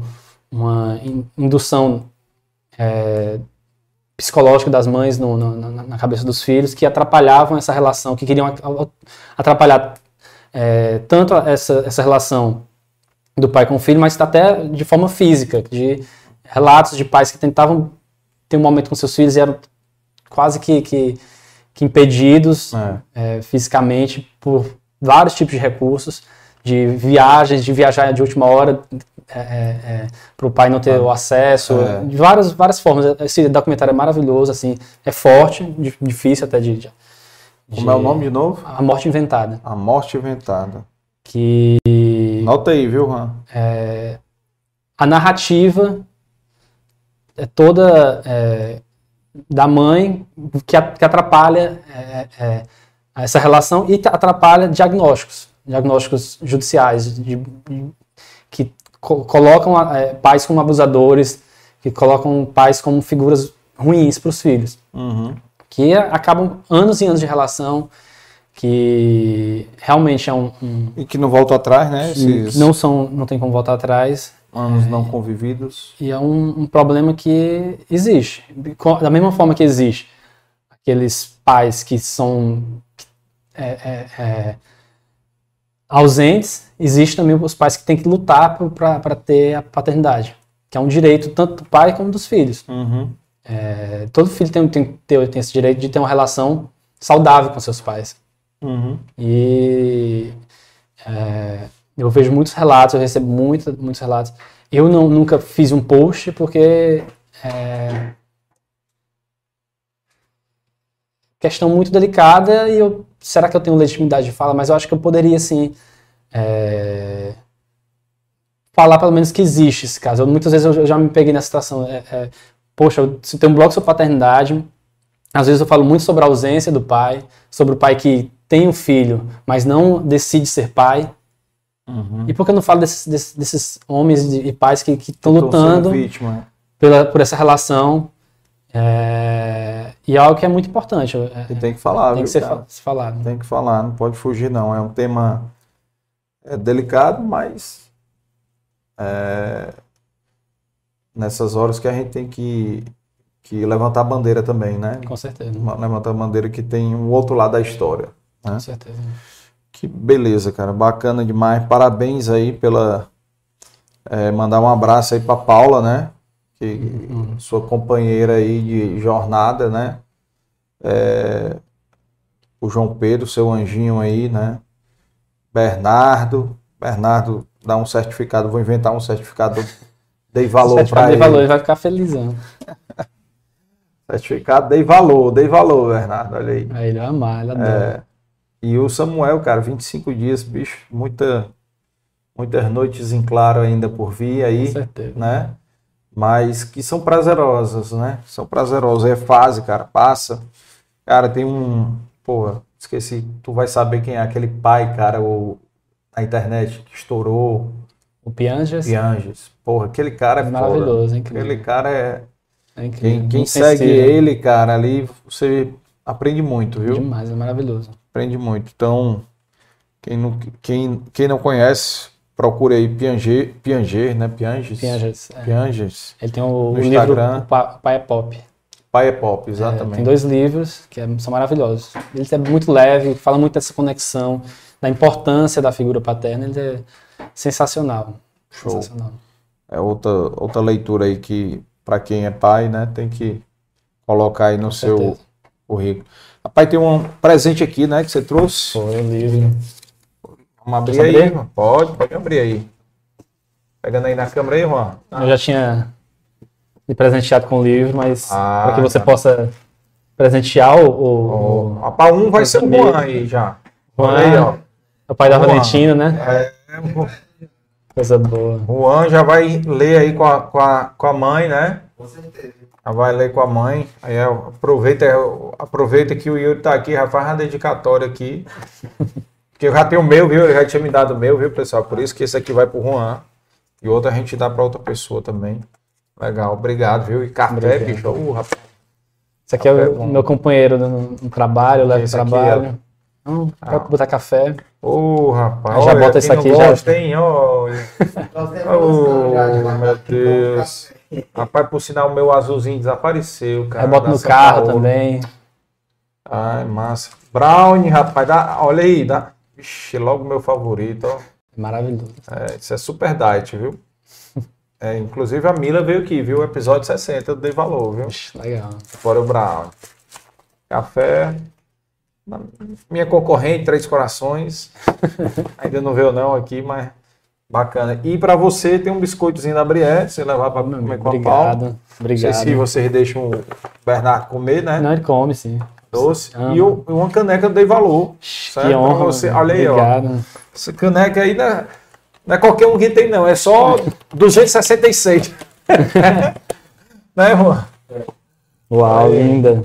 uma in- indução é, psicológica das mães no- no- na, cabeça dos filhos que atrapalhavam essa relação, que queriam atrapalhar é, tanto essa, essa relação do pai com o filho, mas até de forma física, de relatos de pais que tentavam ter um momento com seus filhos e eram quase que, que, que impedidos É. é, fisicamente por vários tipos de recursos, de viagens, de viajar de última hora para o pai não ter o acesso, É. de várias, várias formas. Esse documentário é maravilhoso, assim, é forte, di- difícil até de, de- Como é o nome de novo? A Morte Inventada. A Morte Inventada. Que Nota aí, viu, Juan? é, a narrativa é toda é, da mãe que atrapalha é, é, essa relação e atrapalha diagnósticos, diagnósticos judiciais, de- de- que co- colocam é, pais como abusadores, que colocam pais como figuras ruins para os filhos, Uhum. que a- acabam anos e anos de relação, que realmente é um, um E que não volta atrás, né? Esses não são, não tem como voltar atrás. anos não convividos. E é um, um problema que existe. Da mesma forma que existe aqueles pais que são é, é, é, ausentes, existe também os pais que têm que lutar para ter a paternidade, que é um direito tanto do pai como dos filhos. Uhum. É, todo filho tem, tem, tem, tem esse direito de ter uma relação saudável com seus pais. Uhum. E é, eu vejo muitos relatos, eu recebo muito, muitos relatos. Eu não, nunca fiz um post porque é questão muito delicada e eu será que eu tenho legitimidade de fala? Mas eu acho que eu poderia sim é, falar pelo menos que existe esse caso. Eu, muitas vezes eu, já me peguei nessa situação. é, é, poxa, eu, se tem um blog sobre paternidade, às vezes eu falo muito sobre a ausência do pai, sobre o pai que tem um filho, mas não decide ser pai. Uhum. E por que eu não falo desses, desses, desses homens e pais que estão lutando vítima. pela, por essa relação? É, e é algo que é muito importante. é, E tem que falar, tem viu, que ser cara? falado. Tem que falar, não pode fugir, não. É um tema é, delicado, mas é, nessas horas que a gente tem que, que levantar a bandeira também, né? Com certeza. Levantar a bandeira que tem um outro lado da história. né? Com certeza. Que beleza, cara. Bacana demais. Parabéns aí pela. é, mandar um abraço aí pra Paula, né? Que, Sua companheira aí de jornada, né? É, o João Pedro, seu anjinho aí, né? Bernardo. Bernardo dá um certificado. Vou inventar um certificado. Dei valor de ele. valor, ele vai ficar felizão. Certificado, dei valor, dei valor, Bernardo. Olha aí. Aí ele vai amar, ele adora. É, e o Samuel, cara, 25 dias, bicho, muita, muitas noites em claro ainda por vir aí, Com certeza. né? Mas que são prazerosas, né? São prazerosas. É fase, cara, passa. Cara, tem um. Pô, esqueci. Tu vai saber quem é aquele pai, cara, o, na internet que estourou. O Pianges Pianges. Porra, aquele cara é foda. Maravilhoso, é incrível. Aquele cara é. é incrível. Quem, quem segue sensível. ele, cara, ali, você aprende muito, viu? Demais, é maravilhoso. Aprende muito. Então, quem não, quem, quem não conhece, procure aí Pianger, Pianger né? Pianges. Pianges, é. Pianges. Ele tem o, o livro Instagram. O Pa- o Pai é Pop. Pai é Pop, É, exatamente. tem dois livros que é- são maravilhosos. Ele é muito leve, fala muito dessa conexão, da importância da figura paterna. Ele é sensacional. Show. Sensacional. É outra, outra leitura aí que, para quem é pai, né, tem que colocar aí no seu certeza. currículo. Rapaz, tem um presente aqui, né, que você trouxe. Foi o livro. Vamos abrir aí, abrir? Juan? Pode, pode abrir aí. Pegando aí na câmera aí, Juan. Eu já tinha me presenteado com o livro, mas Ah, para que você tá. possa presentear o, o, o, Rapaz, um vai ser o. Juan aí já. Juan, aí, ó. o pai da Juan. Valentina, né? É, o Coisa boa. Juan já vai ler aí com a, com a, com a mãe, né? Com certeza. Já vai ler com a mãe. Aí é, aproveita, aproveita que o Yuri tá aqui, já faz uma dedicatória aqui. Porque eu já tenho o meu, viu? Ele já tinha me dado o meu, viu, pessoal? Por isso que esse aqui vai pro Juan. E outro a gente dá pra outra pessoa também. Legal, obrigado, viu? E café, Obrigado. bicho. Uh, rapaz. Esse aqui é Café o bom. meu companheiro no, no trabalho, eu levo trabalho. é- Então, Ah. pra botar café. Ô, rapaz. Aí já olha, bota isso aqui, já- gosta, hein? Olha. Oh, meu Deus. Rapaz, por sinal, o meu azulzinho desapareceu, cara. Aí bota da no carro Paulo. também. Ai, massa. Brownie, rapaz, dá, olha aí, dá. Ixi, logo meu favorito, ó. Maravilhoso. É, isso é super diet, viu? É, inclusive a Mila veio aqui, viu? O episódio 60 eu dei valor, viu? Ixi, Legal. Fora o Brownie. Café. Minha concorrente, Três Corações. Ainda não veio não aqui, mas bacana. E para você tem um biscoitozinho da Brié, você levar para comer com a Paula. Obrigado. Não sei se vocês deixam o Bernardo comer, né? Não, ele come, sim. Doce. Ama. E uma caneca eu dei valor. certo? Que Pra honra. você. Olha aí, ó. Obrigado. Essa caneca aí não é, não é qualquer um que tem, não. É só 266. né, Juan? Uau, Aí. linda.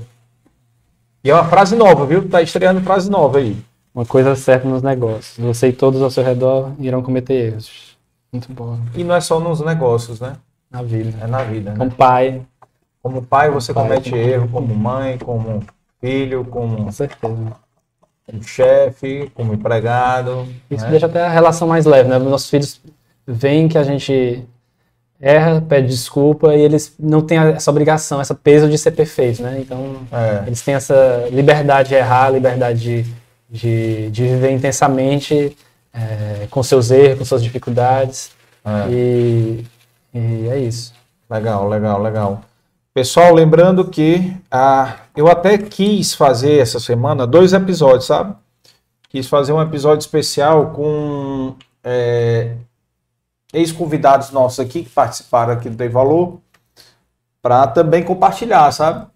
E é uma frase nova, viu? Tá estreando frase nova aí. Uma coisa certa nos negócios. Você e todos ao seu redor irão cometer erros. Muito bom. E não é só nos negócios, né? Na vida. É na vida, né? Como pai, Como pai, você pai, comete como- erro, como mãe, como filho, como, com certeza. como chefe, como empregado. Isso né? deixa até a relação mais leve, né? Nossos filhos veem que a gente erra, pede desculpa e eles não têm essa obrigação, essa peso de ser perfeito, né? Então, É. eles têm essa liberdade de errar, liberdade de, de, de viver intensamente é, com seus erros, com suas dificuldades. É. E, e é isso. Legal, legal, legal. Pessoal, lembrando que ah, eu até quis fazer essa semana dois episódios, sabe? Quis fazer um episódio especial com é, ex-convidados nossos aqui que participaram aqui do Dei Valor, para também compartilhar, sabe?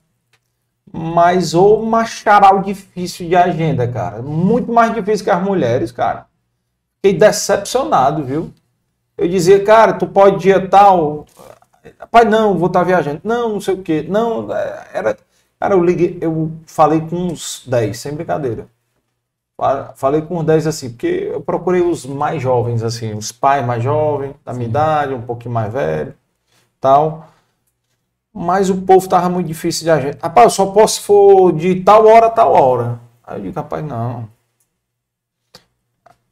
Mas o macharal difícil de agenda, cara. Muito mais difícil que as mulheres, cara. Fiquei decepcionado, viu? Eu dizia, cara, tu pode dia tal, Pai, não, vou estar viajando. Não, não sei o quê. Não, é, era. Cara, eu liguei, eu falei com uns 10, sem brincadeira. Fa- Falei com uns 10 assim, porque eu procurei os mais jovens, assim, os pais mais jovens, da minha idade, um pouquinho mais velho, tal. Mas o povo tava muito difícil de agenda. Rapaz, eu só posso for de tal hora a tal hora. Aí eu digo, rapaz, não.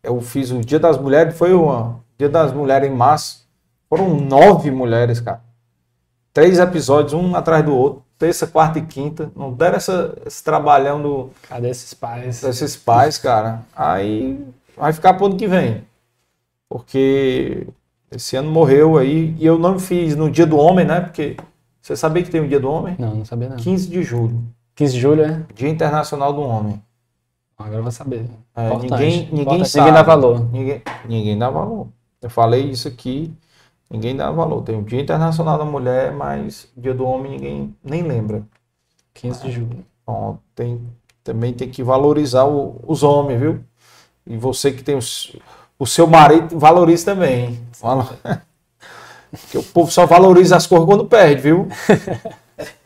Eu fiz o Dia das Mulheres, foi o Dia das Mulheres em março. Foram nove mulheres, cara. Três episódios, um atrás do outro. terça, quarta e quinta. Não deram essa, esse trabalhão do, Cadê esses pais? desses pais, cara. Aí vai ficar pro ano que vem. Porque esse ano morreu aí. E eu não fiz no dia do homem, né? Porque você sabia que tem o dia do homem? Não, não sabia não. 15 de julho. 15 de julho, é? Dia Internacional do Homem. Agora vou saber. É, ninguém, ninguém Importante. sabe. Ninguém dá valor. Ninguém, ninguém dá valor. Eu falei isso aqui, ninguém dá valor. Tem o Dia Internacional da Mulher, mas Dia do Homem ninguém nem lembra. 15 de julho. Então, tem, também tem que valorizar o- os homens, viu? E você que tem os- o seu marido, valorize também. Porque o povo só valoriza as coisas quando perde, viu?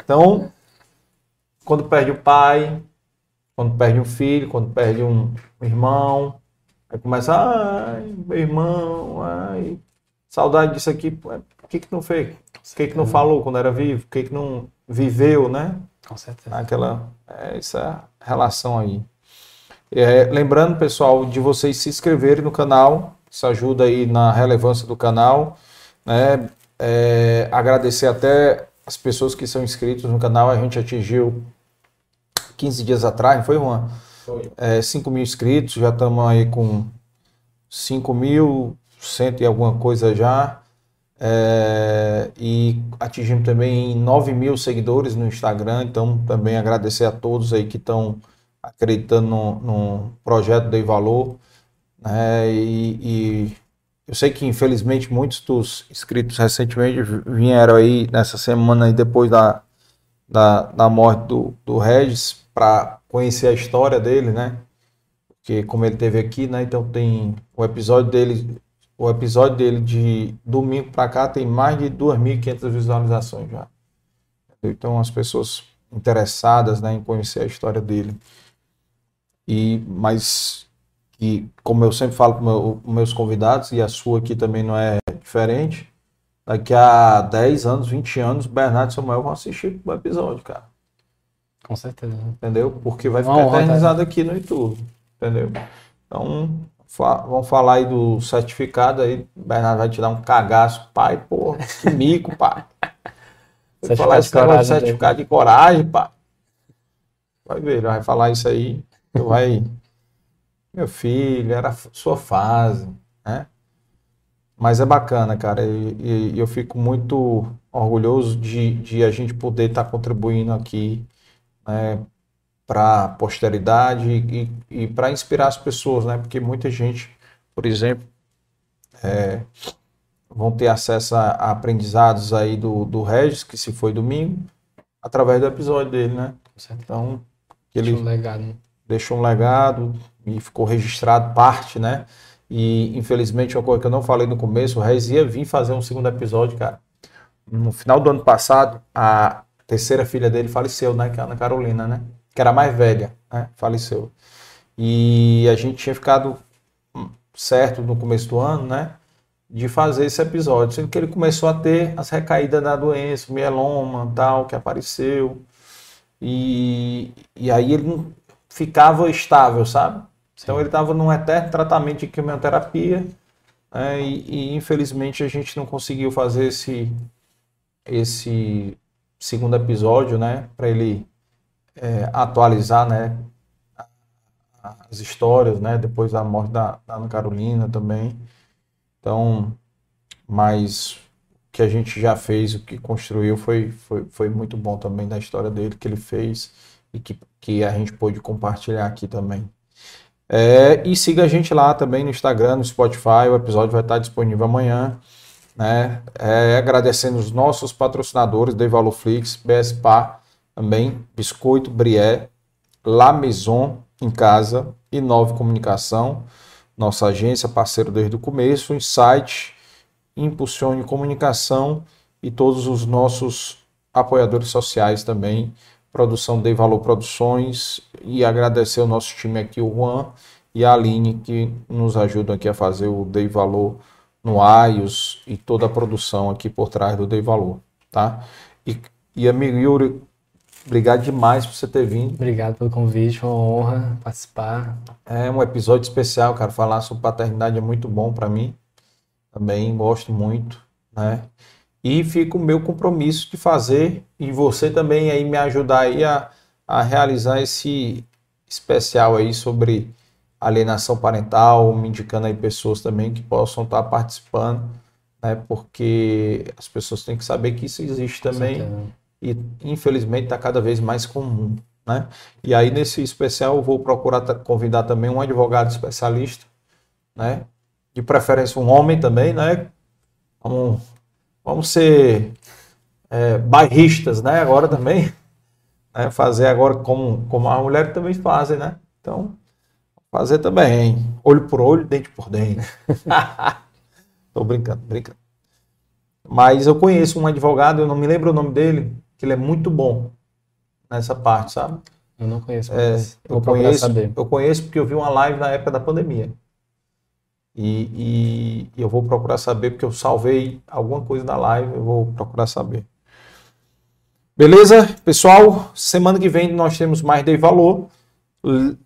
Então, quando perde o pai, quando perde um filho, quando perde um irmão, aí começa, ai, meu irmão, ai, saudade disso aqui. Pô, Por que que não fez? Por que que não falou quando era vivo? Por que que não viveu, né? Com certeza. aquela é, essa relação aí. É, lembrando, pessoal, de vocês se inscreverem no canal, isso ajuda aí na relevância do canal, né? É, agradecer até as pessoas que são inscritos no canal, a gente atingiu 15 dias atrás, não foi, Juan? Foi. É, 5 mil inscritos, já estamos aí com 5 mil, cento e alguma coisa já. É, e atingimos também 9 mil seguidores no Instagram, então também agradecer a todos aí que estão acreditando no, no projeto Dei Valor. né, e, e eu sei que infelizmente muitos dos inscritos recentemente vieram aí nessa semana aí depois da, da, da morte do, do Regis para conhecer a história dele, né? Porque como ele teve aqui, né? Então tem o episódio dele o episódio dele de domingo para cá tem mais de 2.500 visualizações já. Então as pessoas interessadas né, em conhecer a história dele. E mas que como eu sempre falo com meu, meus convidados e a sua aqui também não é diferente, daqui a 10 anos, 20 anos, Bernardo e Samuel vão assistir o episódio, cara. Com certeza. Entendeu? Porque vai ficar tá? eternizado aqui no YouTube. Entendeu? Então, fa- vamos falar aí do certificado aí. O Bernardo vai te dar um cagaço, pai, porra, que mico, pai. Vai falar esse negócio de certificado de coragem, pai. Vai ver, ele vai falar isso aí. Tu vai. Meu filho, era sua fase, né? Mas é bacana, cara. E, e eu fico muito orgulhoso de, de a gente poder estar contribuindo aqui né, para a posteridade e, e para inspirar as pessoas, né? Porque muita gente, por exemplo, é, vão ter acesso a, a aprendizados aí do, do Regis, que se foi domingo, através do episódio dele, né? Então, ele Deixa um legado. né? deixou um legado e ficou registrado parte, né? E infelizmente uma coisa que eu não falei no começo, o Reis ia vir fazer um segundo episódio, cara. No final do ano passado, a terceira filha dele faleceu, né? Que é a Ana Carolina, né? Que era mais velha, né? Faleceu. E a gente tinha ficado hum, certo no começo do ano, né? De fazer esse episódio, sendo que ele começou a ter as recaídas da doença, mieloma, tal, que apareceu. E, e aí ele não ficava estável, sabe? Então ele estava num eterno tratamento de quimioterapia né, e, e, infelizmente a gente não conseguiu fazer esse, esse segundo episódio, né? Para ele é, atualizar, né? As histórias, né? Depois da morte da, da Ana Carolina também. Então, mas o que a gente já fez, o que construiu foi, foi, foi muito bom também da história dele, que ele fez e que, que a gente pôde compartilhar aqui também. É, e siga a gente lá também no Instagram, no Spotify, o episódio vai estar disponível amanhã. Né? É, agradecendo os nossos patrocinadores, Dei Valor Flix, também, Biscoito Brié, La Maison em casa, Inove Comunicação, nossa agência, parceiro desde o começo, Insight, Impulsione Comunicação e todos os nossos apoiadores sociais também, produção Dei Valor Produções e agradecer o nosso time aqui, o Juan e a Aline, que nos ajudam aqui a fazer o Dei Valor no AIOS e toda a produção aqui por trás do Dei Valor, tá? E, e amigo Yuri, obrigado demais por você ter vindo. Obrigado pelo convite, uma honra participar. É um episódio especial, cara. Falar sobre paternidade é muito bom para mim. Também gosto muito, né? E fica o meu compromisso de fazer e você também aí me ajudar aí a, a realizar esse especial aí sobre alienação parental, me indicando aí pessoas também que possam estar participando, né? Porque as pessoas têm que saber que isso existe também e infelizmente está cada vez mais comum, né? E aí nesse especial eu vou procurar convidar também um advogado especialista, né? De preferência um homem também, né? Vamos, vamos ser é, bairristas, né? Agora também, né? fazer agora como como as mulheres também fazem, né? Então fazer também, olho por olho, dente por dente. Tô brincando, brincando. Mas eu conheço um advogado, eu não me lembro o nome dele, que ele é muito bom nessa parte, sabe? Eu não conheço. É, eu, conheço saber. eu conheço porque eu vi uma live na época da pandemia. E, e, eu vou procurar saber, porque eu salvei alguma coisa da live, eu vou procurar saber. Beleza? Pessoal, semana que vem nós temos mais Dei Valor.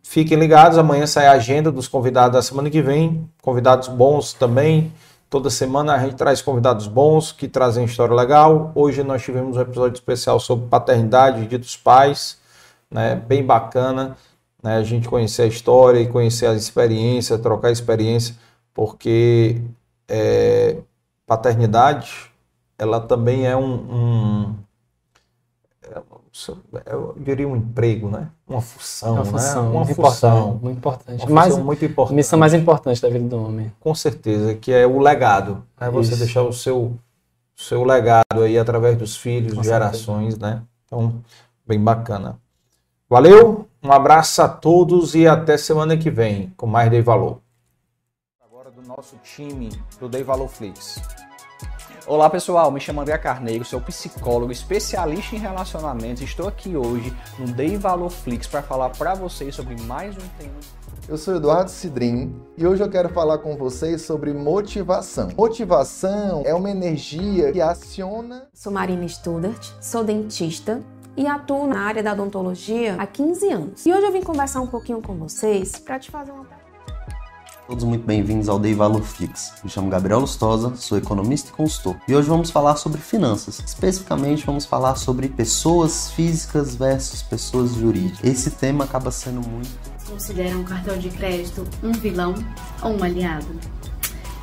Fiquem ligados, amanhã sai a agenda dos convidados da semana que vem. Convidados bons também. Toda semana a gente traz convidados bons que trazem história legal. Hoje nós tivemos um episódio especial sobre paternidade, dia dos pais, né? Bem bacana, né? A gente conhecer a história e conhecer as experiências, trocar experiência, porque é, paternidade ela também é um, um eu diria um emprego, né? Uma função, uma função, né? Uma muito função, importante, muito importante. Uma mais, muito importante. Missão mais importante da vida do homem. Com certeza, que é o legado, né? Você deixar o seu seu legado aí através dos filhos, Com gerações, certeza. né? Então, bem bacana. Valeu, um abraço a todos e até semana que vem com mais Dei Valor. Agora do nosso time do Dei Valor Flix. Olá pessoal, me chamo André Carneiro, sou psicólogo especialista em relacionamentos. Estou aqui hoje no Dei Valor Flix para falar para vocês sobre mais um tema. Eu sou Eduardo Cidrim e hoje eu quero falar com vocês sobre motivação. Motivação é uma energia que aciona. Sou Marina Studart, sou dentista e atuo na área da odontologia há 15 anos. E hoje eu vim conversar um pouquinho com vocês para te fazer uma pergunta Todos muito bem-vindos ao Day Valor Fix. Me chamo Gabriel Lustosa, sou economista e consultor. E hoje vamos falar sobre finanças. Especificamente, vamos falar sobre pessoas físicas versus pessoas jurídicas. Esse tema acaba sendo muito. Considera um cartão de crédito um vilão ou um aliado?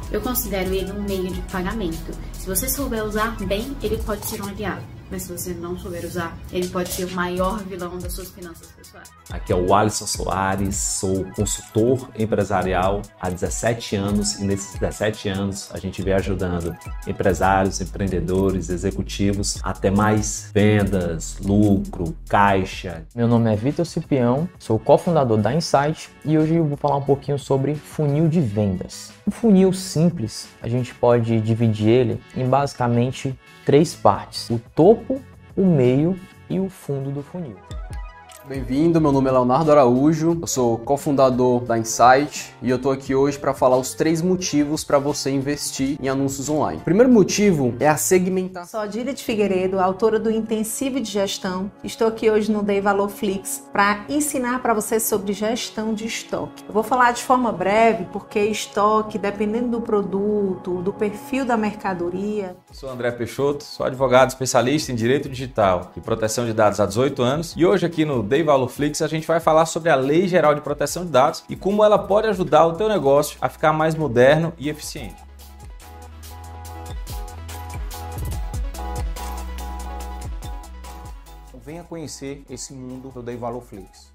Eu considero ele um meio de pagamento. Se você souber usar bem, ele pode ser um aliado mas se você não souber usar, ele pode ser o maior vilão das suas finanças pessoais. Aqui é o Alisson Soares, sou consultor empresarial há 17 anos e nesses 17 anos a gente vem ajudando empresários, empreendedores, executivos a ter mais vendas, lucro, caixa. Meu nome é Vitor Cipião, sou cofundador da Insight e hoje eu vou falar um pouquinho sobre funil de vendas. Um funil simples, a gente pode dividir ele em basicamente três partes: o topo, o meio e o fundo do funil. Bem-vindo, meu nome é Leonardo Araújo, eu sou cofundador da Insight e eu tô aqui hoje para falar os três motivos para você investir em anúncios online. O primeiro motivo é a segmentação. Sou Adília de Figueiredo, autora do Intensivo de Gestão. Estou aqui hoje no Dei Valor Flix para ensinar para você sobre gestão de estoque. Eu vou falar de forma breve porque estoque, dependendo do produto, do perfil da mercadoria. Sou André Peixoto, sou advogado especialista em direito digital e proteção de dados há 18 anos e hoje aqui no Dei Dei Valor Flix, a gente vai falar sobre a Lei Geral de Proteção de Dados e como ela pode ajudar o teu negócio a ficar mais moderno e eficiente. Venha conhecer esse mundo do Dei Valor Flix.